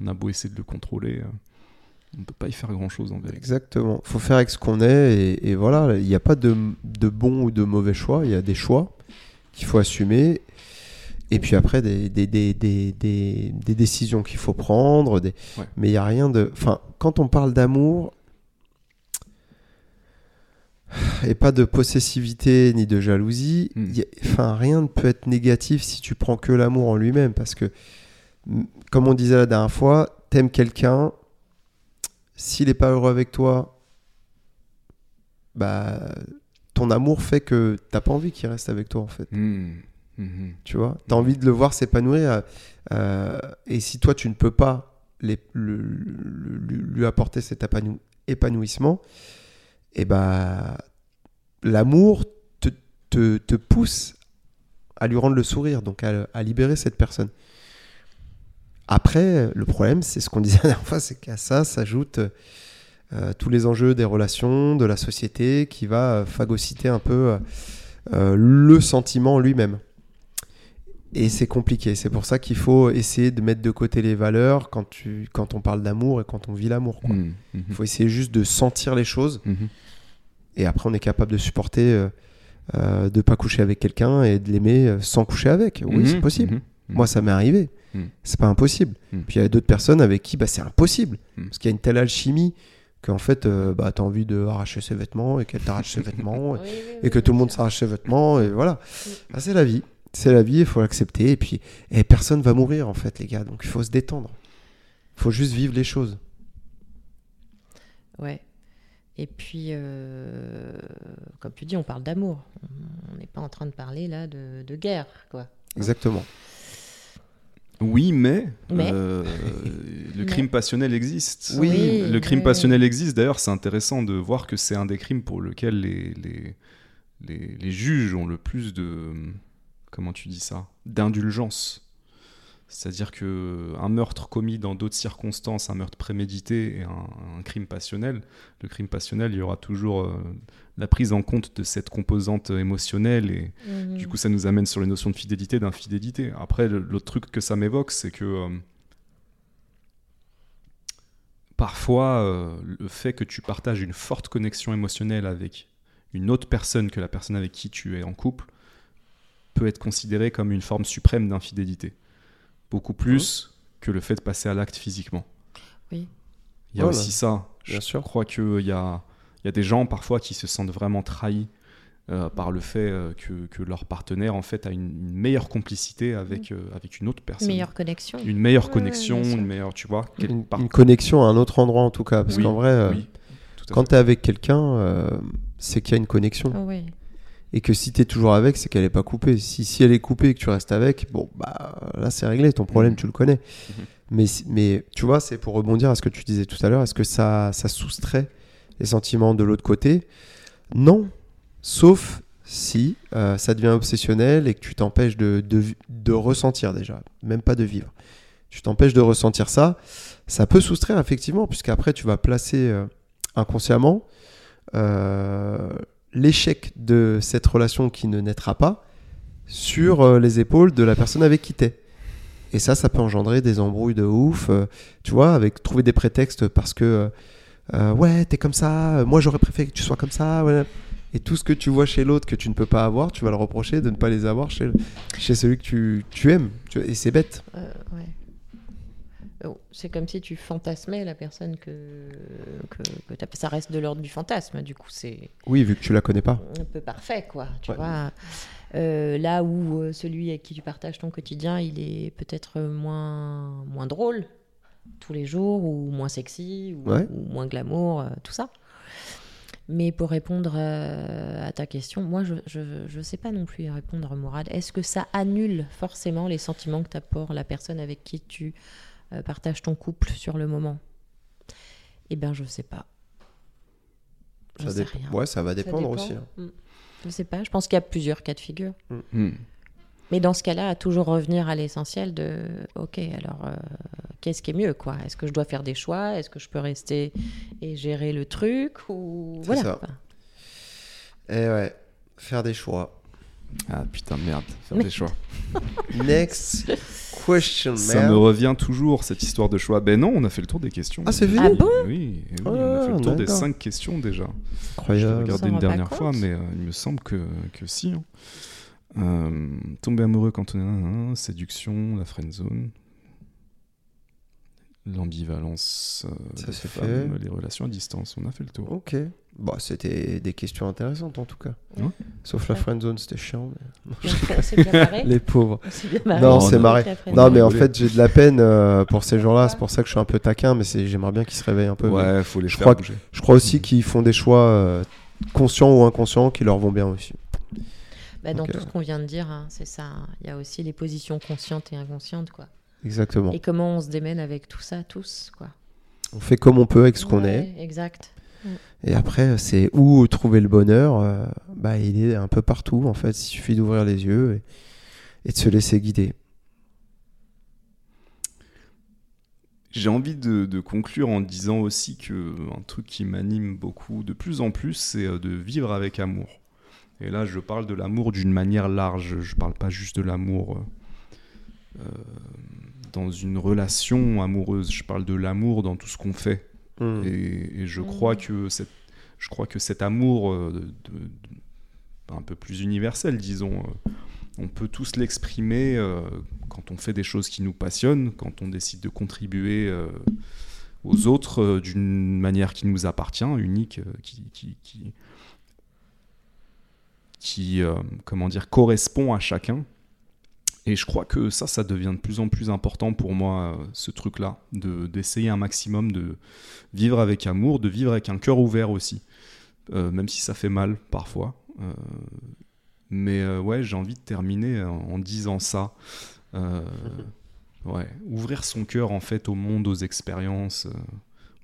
On a beau essayer de le contrôler, on ne peut pas y faire grand-chose en vérité. Exactement. faut faire avec ce qu'on est et, et voilà, il n'y a pas de, de bon ou de mauvais choix, il y a des choix qu'il faut assumer et puis après des, des, des, des, des- décisions qu'il faut prendre. Des... Ouais. Mais il n'y a rien de... Enfin, quand on parle d'amour et pas de possessivité ni de jalousie, Mm. il y a- enfin, rien ne peut être négatif si tu prends que l'amour en lui-même parce que, comme on disait la dernière fois, t'aimes quelqu'un, s'il n'est pas heureux avec toi, bah, ton amour fait que t'as pas envie qu'il reste avec toi en fait. Hmm. Mhm. Tu vois, t'as envie de le voir s'épanouir. euh, et si toi tu ne peux pas les- le- le- lui- lui apporter cet épanou- épanouissement, et bah l'amour te, te- te pousse à lui rendre le sourire, donc à, à libérer cette personne. Après, le problème, c'est ce qu'on disait la dernière fois, c'est qu'à ça s'ajoutent euh, tous les enjeux des relations, de la société, qui va euh, phagocyter un peu euh, euh, le sentiment lui-même. Et c'est compliqué. C'est pour ça qu'il faut essayer de mettre de côté les valeurs quand, tu, quand on parle d'amour et quand on vit l'amour. Mhm. Il faut essayer juste de sentir les choses Mhm. et après on est capable de supporter euh, euh, de pas coucher avec quelqu'un et de l'aimer euh, sans coucher avec. Oui, c'est possible. Moi, ça m'est arrivé. Mhm. C'est pas impossible. Mhm. Puis il y a d'autres personnes avec qui bah, c'est impossible. Mhm. Parce qu'il y a une telle alchimie qu'en fait, euh, bah, tu as envie de arracher ses vêtements et qu'elle t'arrache ses vêtements et, Oui, oui, et oui, que tout le monde s'arrache ses vêtements. Et voilà. Ah, c'est la vie. C'est la vie, il faut l'accepter. Et puis, et personne va mourir en fait, les gars. Donc il faut se détendre. Il faut juste vivre les choses. Ouais. Et puis, euh, comme tu dis, on parle d'amour. On n'est pas en train de parler là de, de guerre, quoi. Exactement. Oui, mais, Mais. euh, le Mais. crime passionnel existe. Oui, le crime passionnel existe. D'ailleurs, c'est intéressant de voir que c'est un des crimes pour lequel les, les, les, les juges ont le plus de. Comment tu dis ça? D'indulgence. C'est-à-dire que un meurtre commis dans d'autres circonstances, un meurtre prémédité et un, un crime passionnel, le crime passionnel, il y aura toujours euh, la prise en compte de cette composante émotionnelle et, Mhm. du coup, ça nous amène sur les notions de fidélité, d'infidélité. Après, l'autre truc que ça m'évoque, c'est que euh, parfois, euh, le fait que tu partages une forte connexion émotionnelle avec une autre personne que la personne avec qui tu es en couple peut être considéré comme une forme suprême d'infidélité. Beaucoup plus que le fait de passer à l'acte physiquement. Oui. Il y a Voilà. aussi ça. Bien Je sûr. crois qu'il y a, il y a des gens parfois qui se sentent vraiment trahis euh, par le fait euh, que, que leur partenaire en fait a une, une meilleure complicité avec, euh, avec une autre personne. Meilleure connexion. Une meilleure Ouais, connexion, une meilleure, tu vois, Une, une connexion à un autre endroit en tout cas. Parce Oui, qu'en vrai, euh, oui, quand tu es avec quelqu'un, euh, c'est qu'il y a une connexion. Oui. Et que si tu es toujours avec, c'est qu'elle n'est pas coupée. Si, si elle est coupée et que tu restes avec, bon, bah là c'est réglé. Ton problème, Mhm. tu le connais. Mhm. Mais, mais tu vois, c'est pour rebondir à ce que tu disais tout à l'heure. Est-ce que ça, ça soustrait les sentiments de l'autre côté? Non. Sauf si euh, ça devient obsessionnel et que tu t'empêches de, de, de ressentir déjà, même pas de vivre. Tu t'empêches de ressentir ça. Ça peut soustraire effectivement, puisqu'après tu vas placer euh, inconsciemment euh, l'échec de cette relation qui ne naîtra pas sur euh, les épaules de la personne avec qui t'es. Et ça, ça peut engendrer des embrouilles de ouf, euh, tu vois, avec trouver des prétextes parce que euh, ouais, t'es comme ça, moi j'aurais préféré que tu sois comme ça. Et tout ce que tu vois chez l'autre que tu ne peux pas avoir, tu vas le reprocher de ne pas les avoir chez, chez celui que tu, tu aimes. Et c'est bête. Ouais. Oh, C'est comme si tu fantasmais la personne que, que, que ça reste de l'ordre du fantasme. Du coup, c'est Oui, vu que tu la connais pas. un peu parfait, quoi. Tu Ouais. vois. Euh, là où euh, celui avec qui tu partages ton quotidien, il est peut-être moins, moins drôle tous les jours, ou moins sexy, ou, Ouais. ou moins glamour, euh, tout ça. Mais pour répondre euh, à ta question, moi, je ne sais pas non plus répondre, Mourad. Est-ce que ça annule forcément les sentiments que tu as pour la personne avec qui tu euh, partages ton couple sur le moment Eh bien, je sais pas. Je Ça sais rien. Ouais, ça va Ça dépendre dépend. aussi. hein. Mm. Je sais pas. Je pense qu'il y a plusieurs cas de figure. Hmm. Mais dans ce cas-là, à toujours revenir à l'essentiel de OK, alors euh, qu'est-ce qui est mieux quoi? Est-ce que je dois faire des choix? Est-ce que je peux rester et gérer le truc? Ou C'est voilà. ça. Et Eh ouais, faire des choix. Ah putain, merde, faire des choix. Next question, Ça man. me revient toujours, cette histoire de choix. Ben non, on a fait le tour des questions. Ah, c'est fini Ah bon Oui, eh oui, Oh on a fait le tour des cinq questions déjà. Je l'ai Incroyable. regardé s'en une dernière fois, mais euh, il me semble que, que si. hein. Euh, tomber amoureux quand on est un, un, séduction, la friend zone, l'ambivalence, euh, Ça, des c'est femmes, fait. les relations à distance. On a fait le tour. Ok. Bon, c'était des questions intéressantes en tout cas. Ouais. Sauf la Ouais. friend zone, c'était chiant. mais- bien. Les pauvres. Bien marré. Non, on c'est a- marré. Non, mais en fait, j'ai de la peine euh, pour ces gens-là. C'est pour ça que je suis un peu taquin, mais j'aimerais bien qu'ils se réveillent un peu. mais Ouais, faut les je faire crois que-. Je crois aussi qu'ils font des choix euh, conscients ou inconscients qui leur vont bien aussi. Bah, dans tout ce qu'on vient de dire, hein, c'est ça. hein. Il y a aussi les positions conscientes et inconscientes, quoi. Exactement. Et comment on se démène avec tout ça, tous, quoi. On fait comme on peut avec ce qu'on est. Exact. Et après, c'est où trouver le bonheur. euh, bah, il est un peu partout, en fait. Il suffit d'ouvrir les yeux et, et de se laisser guider. J'ai envie de, de conclure en disant aussi que un truc qui m'anime beaucoup de plus en plus, c'est euh, de vivre avec amour. Et là, je parle de l'amour d'une manière large. Je parle pas juste de l'amour euh, euh, dans une relation amoureuse. Je parle de l'amour dans tout ce qu'on fait. Hmm. Et, et je Mhm. crois que cette, je crois que cet amour euh, de- de- de- un peu plus universel, disons, euh, on peut tous l'exprimer euh, quand on fait des choses qui nous passionnent, quand on décide de contribuer euh, aux autres euh, d'une manière qui nous appartient, unique, euh, qui, qui, qui, qui, euh, comment dire, correspond à chacun. Et je crois que ça, ça devient de plus en plus important pour moi, euh, ce truc-là, de- d'essayer un maximum de vivre avec amour, de vivre avec un cœur ouvert aussi, Euh, même si ça fait mal parfois. Euh, mais ouais, j'ai envie de terminer en, disant ça. Ouais, ouvrir son cœur en fait au monde, aux expériences,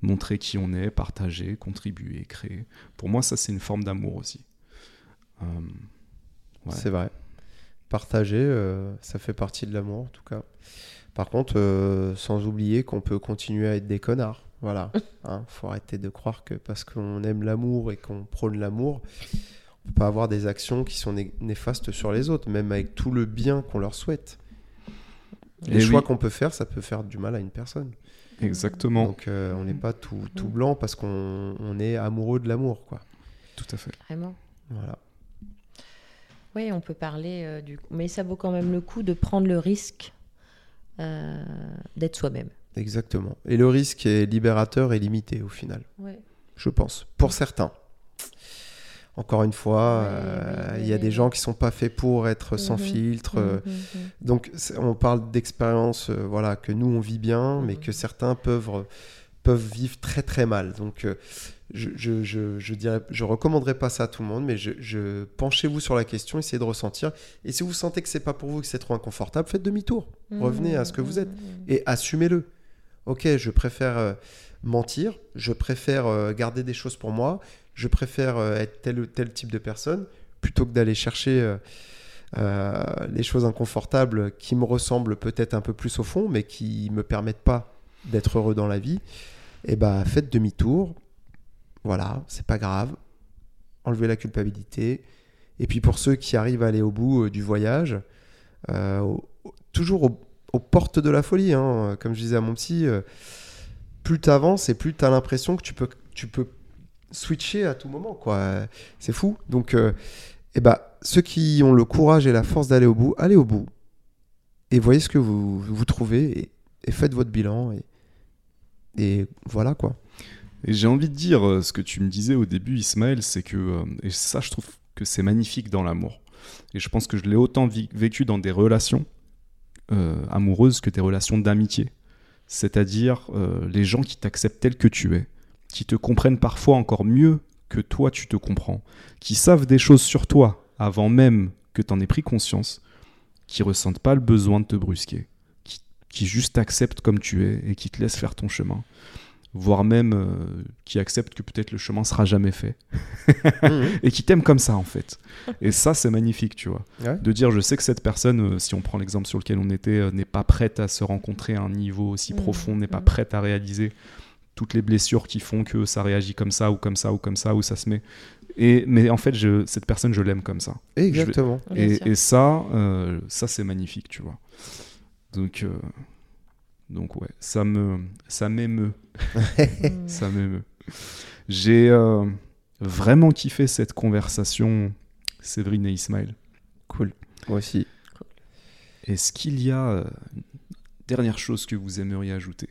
montrer qui on est, partager, contribuer, créer. Pour moi, ça c'est une forme d'amour aussi. C'est vrai. Partager, euh, ça fait partie de l'amour, en tout cas. Par contre, euh, sans oublier qu'on peut continuer à être des connards. Voilà. Hein, faut arrêter de croire que parce qu'on aime l'amour et qu'on prône l'amour, on peut pas avoir des actions qui sont né- néfastes sur les autres, même avec tout le bien qu'on leur souhaite. Les Et oui. qu'on peut faire, ça peut faire du mal à une personne. Exactement, Donc euh, on n'est pas tout, tout blanc parce qu'on on est amoureux de l'amour, quoi. tout à fait. Vraiment. Voilà. Oui, on peut parler euh, du mais ça vaut quand même le coup de prendre le risque euh, d'être soi-même. Exactement. Et le risque est libérateur et limité au final. Ouais. je pense, pour certains. Encore une fois, Ouais, euh, ouais, il y a des gens qui sont pas faits pour être sans Mhm, filtre. euh, Mhm, mhm. Donc, on parle d'expériences euh, voilà, que nous, on vit bien, mais que certains peuvent, peuvent vivre très très mal. Donc, je, je, je, je dirais, je recommanderais pas ça à tout le monde, mais je, je- penchez-vous sur la question, essayez de ressentir. Et si vous sentez que c'est pas pour vous, que c'est trop inconfortable, faites demi-tour. Revenez à ce que vous êtes. Mhm, mhm. et assumez-le. Ok, je préfère euh, mentir, je préfère euh, garder des choses pour moi, je préfère euh, être tel ou tel type de personne plutôt que d'aller chercher les choses inconfortables qui me ressemblent peut-être un peu plus au fond, mais qui me permettent pas d'être heureux dans la vie. Et bah faites demi-tour. Voilà, c'est pas grave. Enlevez la culpabilité. Et puis pour ceux qui arrivent à aller au bout euh, du voyage, euh, toujours au, aux portes de la folie. hein. Comme je disais à mon psy, euh, plus tu avances et plus tu as l'impression que tu peux, tu peux switcher à tout moment. quoi. C'est fou. Donc, eh ben, ceux qui ont le courage et la force d'aller au bout, allez au bout. Et voyez ce que vous, trouvez et, faites votre bilan. Et voilà quoi. Et j'ai envie de dire, euh, ce que tu me disais au début, Ismaël, c'est que, euh, et ça, je trouve que c'est magnifique dans l'amour. Et je pense que je l'ai autant vécu dans des relations euh, amoureuses que des relations d'amitié. C'est-à-dire les gens qui t'acceptent tel que tu es, qui te comprennent parfois encore mieux que toi tu te comprends, qui savent des choses sur toi avant même que tu en aies pris conscience, qui ressentent pas le besoin de te brusquer, qui, qui juste t'acceptent comme tu es et qui te laissent faire ton chemin, voire même euh, qui acceptent que peut-être le chemin sera jamais fait Mhm. et qui t'aiment comme ça en fait. Et ça c'est magnifique, tu vois Ouais. de dire je sais que cette personne, euh, si on prend l'exemple sur lequel on était, euh, n'est pas prête à se rencontrer à un niveau aussi Mm, profond, n'est pas mm. prête à réaliser toutes les blessures qui font que ça réagit comme ça ou comme ça ou comme ça ou ça se met. Et mais en fait, je, cette personne, je l'aime comme ça. Exactement. Et, et ça, euh, ça c'est magnifique, tu vois. Donc, euh, donc ouais, ça me, ça m'émeut, ça m'émeut. J'ai euh, vraiment kiffé cette conversation, Séverine et Ismaël. Cool. Moi aussi. Est-ce qu'il y a euh, une dernière chose que vous aimeriez ajouter?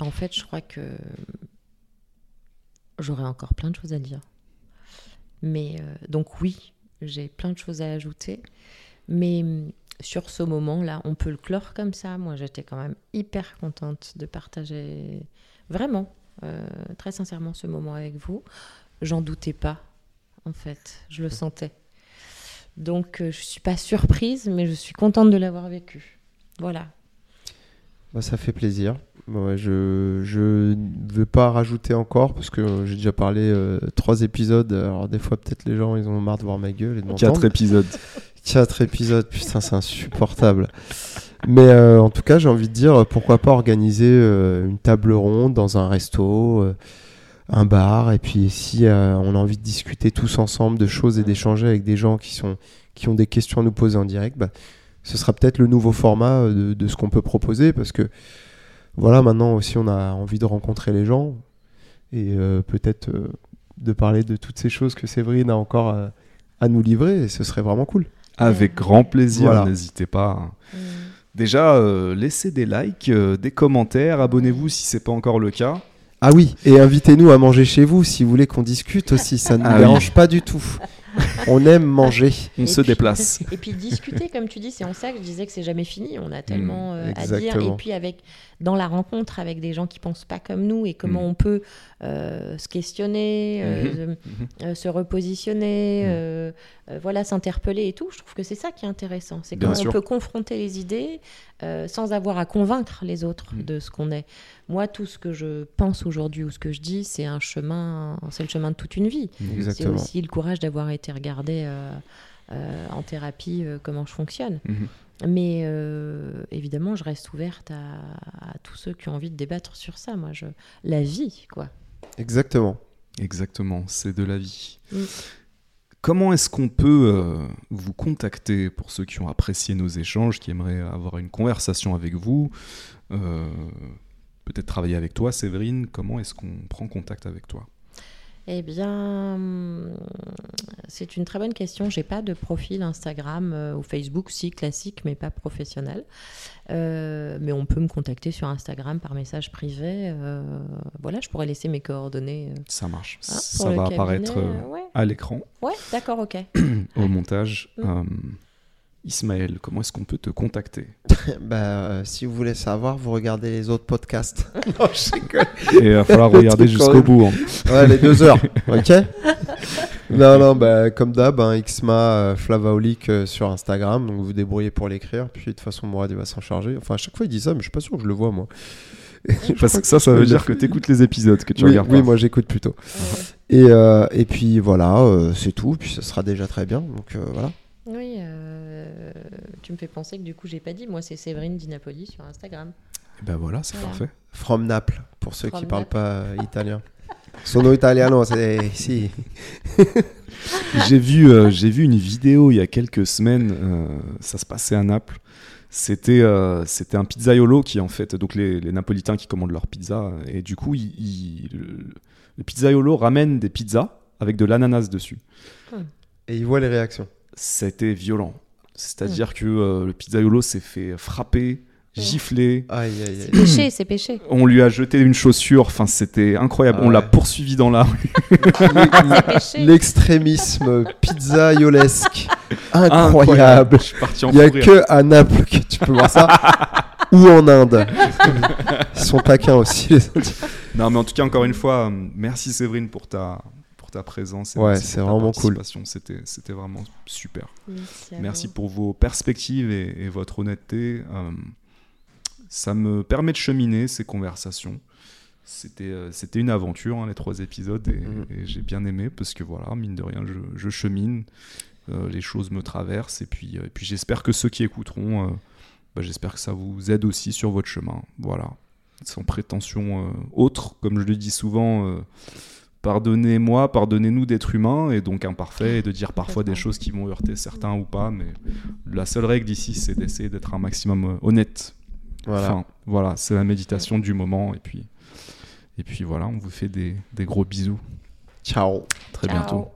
En fait, je crois que j'aurais encore plein de choses à dire. Mais euh, donc oui, j'ai plein de choses à ajouter. Mais hum, sur ce moment-là, on peut le clore comme ça. Moi, j'étais quand même hyper contente de partager vraiment, euh, très sincèrement, ce moment avec vous. J'en doutais pas, en fait. Je le sentais. Donc, euh, je suis pas surprise, mais je suis contente de l'avoir vécu. Voilà. Bah, ça fait plaisir. Ouais, je ne veux pas rajouter encore parce que euh, j'ai déjà parlé euh, trois épisodes. Alors des fois peut-être les gens ils ont marre de voir ma gueule et de. Quatre épisodes. Quatre épisodes, putain c'est insupportable. Mais euh, en tout cas j'ai envie de dire pourquoi pas organiser euh, une table ronde dans un resto, un bar et puis si on a envie de discuter tous ensemble de choses et d'échanger avec des gens qui sont qui ont des questions à nous poser en direct, bah, ce sera peut-être le nouveau format euh, de, de ce qu'on peut proposer parce que voilà, maintenant aussi on a envie de rencontrer les gens et euh, peut-être euh, de parler de toutes ces choses que Séverine a encore à nous livrer et ce serait vraiment cool. Avec grand plaisir, Voilà. n'hésitez pas. Déjà, euh, laissez des likes, euh, des commentaires, abonnez-vous si c'est pas encore le cas. Ah oui, et invitez-nous à manger chez vous si vous voulez qu'on discute aussi, ça ne nous Ah oui. dérange pas du tout. On aime manger. On Et se puis- déplace. Et puis discuter, comme tu dis, c'est en ça que je disais que c'est jamais fini. On a tellement euh, à dire. Et puis avec dans la rencontre avec des gens qui pensent pas comme nous et comment Mm. on peut euh, se questionner, euh, Mhm. euh, se repositionner, Mm. voilà, s'interpeller et tout. Je trouve que c'est ça qui est intéressant. C'est comment on peut confronter les idées sans avoir à convaincre les autres Mm. de ce qu'on est. Moi, tout ce que je pense aujourd'hui ou ce que je dis, c'est un chemin, c'est le chemin de toute une vie. C'est aussi le courage d'avoir été regardé euh, en thérapie euh, comment je fonctionne. Mhm. Mais euh, évidemment, je reste ouverte à, à tous ceux qui ont envie de débattre sur ça. Moi, je... la vie, quoi. Exactement. Exactement, c'est de la vie. Mm. Comment est-ce qu'on peut euh, vous contacter pour ceux qui ont apprécié nos échanges, qui aimeraient avoir une conversation avec vous euh, Peut-être travailler avec toi, Séverine? Comment est-ce qu'on prend contact avec toi? Eh bien, c'est une très bonne question. J'ai pas de profil Instagram euh, ou Facebook, si classique, mais pas professionnel. Euh, mais on peut me contacter sur Instagram par message privé. euh, voilà, je pourrais laisser mes coordonnées. euh, Ça marche. hein, Ça va cabinet, apparaître ouais, à l'écran, ouais d'accord, ok. au montage. Mm. Ismaël, comment est-ce qu'on peut te contacter Bah, euh, si vous voulez savoir, vous regardez les autres podcasts. non, je rigole. Et il va falloir regarder jusqu'au bout. hein. Ouais, les deux heures, ok Non, non, bah, comme d'hab, hein, Xma euh, Flavaolic euh, sur Instagram, donc vous vous débrouillez pour l'écrire, puis de toute façon, Mourad il va s'en charger. Enfin, à chaque fois il dit ça, mais je suis pas sûr que je le vois, moi. Parce que ça, ça veut dire que tu écoutes les épisodes, que tu oui, regardes oui, pas. moi j'écoute plutôt. Ouais. Et, euh, et puis voilà, euh, c'est tout, puis ça sera déjà très bien, donc euh, voilà. Oui, euh, tu me fais penser que du coup, j'ai pas dit. Moi, c'est Séverine Di Napoli sur Instagram. Et ben voilà, c'est Voilà. parfait. From Naples, pour ceux qui From parlent Naples. pas italien. Sono italiano, c'est si. J'ai vu, euh, j'ai vu une vidéo il y a quelques semaines, euh, ça se passait à Naples. C'était euh, c'était un pizzaiolo qui, en fait, donc les, les Napolitains qui commandent leur pizza, et du coup, il, il- le, le pizzaiolo ramène des pizzas avec de l'ananas dessus. Et il voit les réactions. C'était violent. C'est-à-dire que euh, le pizzaiolo s'est fait frapper, gifler. Aïe, aïe, aïe. C'est péché, c'est péché. On lui a jeté une chaussure. Enfin, c'était incroyable. Ah On l'a poursuivi dans la rue. L'extrémisme pizzaiolesque. Incroyable. Je suis parti en Il n'y a fou rire. que à Naples que tu peux voir ça. Ou en Inde. Ils sont taquins aussi, les. Non, mais en tout cas, encore une fois, euh, merci Séverine pour ta, ta présence. et Ouais, c'est vraiment cool. C'était, c'était vraiment super. Merci, pour vos perspectives et, et votre honnêteté. Euh, ça me permet de cheminer ces conversations. C'était, euh, c'était une aventure, hein, les trois épisodes, et, Mhm. et j'ai bien aimé parce que voilà, mine de rien, je, je chemine, euh, les choses me traversent, et puis, euh, et puis j'espère que ceux qui écouteront, euh, bah, j'espère que ça vous aide aussi sur votre chemin. Voilà, sans prétention euh, autre, comme je le dis souvent. euh, Pardonnez-moi, pardonnez-nous d'être humains et donc imparfaits et de dire parfois des choses qui vont heurter certains ou pas, mais la seule règle ici, c'est d'essayer d'être un maximum euh, honnête. Voilà. Enfin, voilà, c'est la méditation du moment. Et puis, et puis voilà, on vous fait des, des gros bisous. Ciao. Très Ciao. bientôt.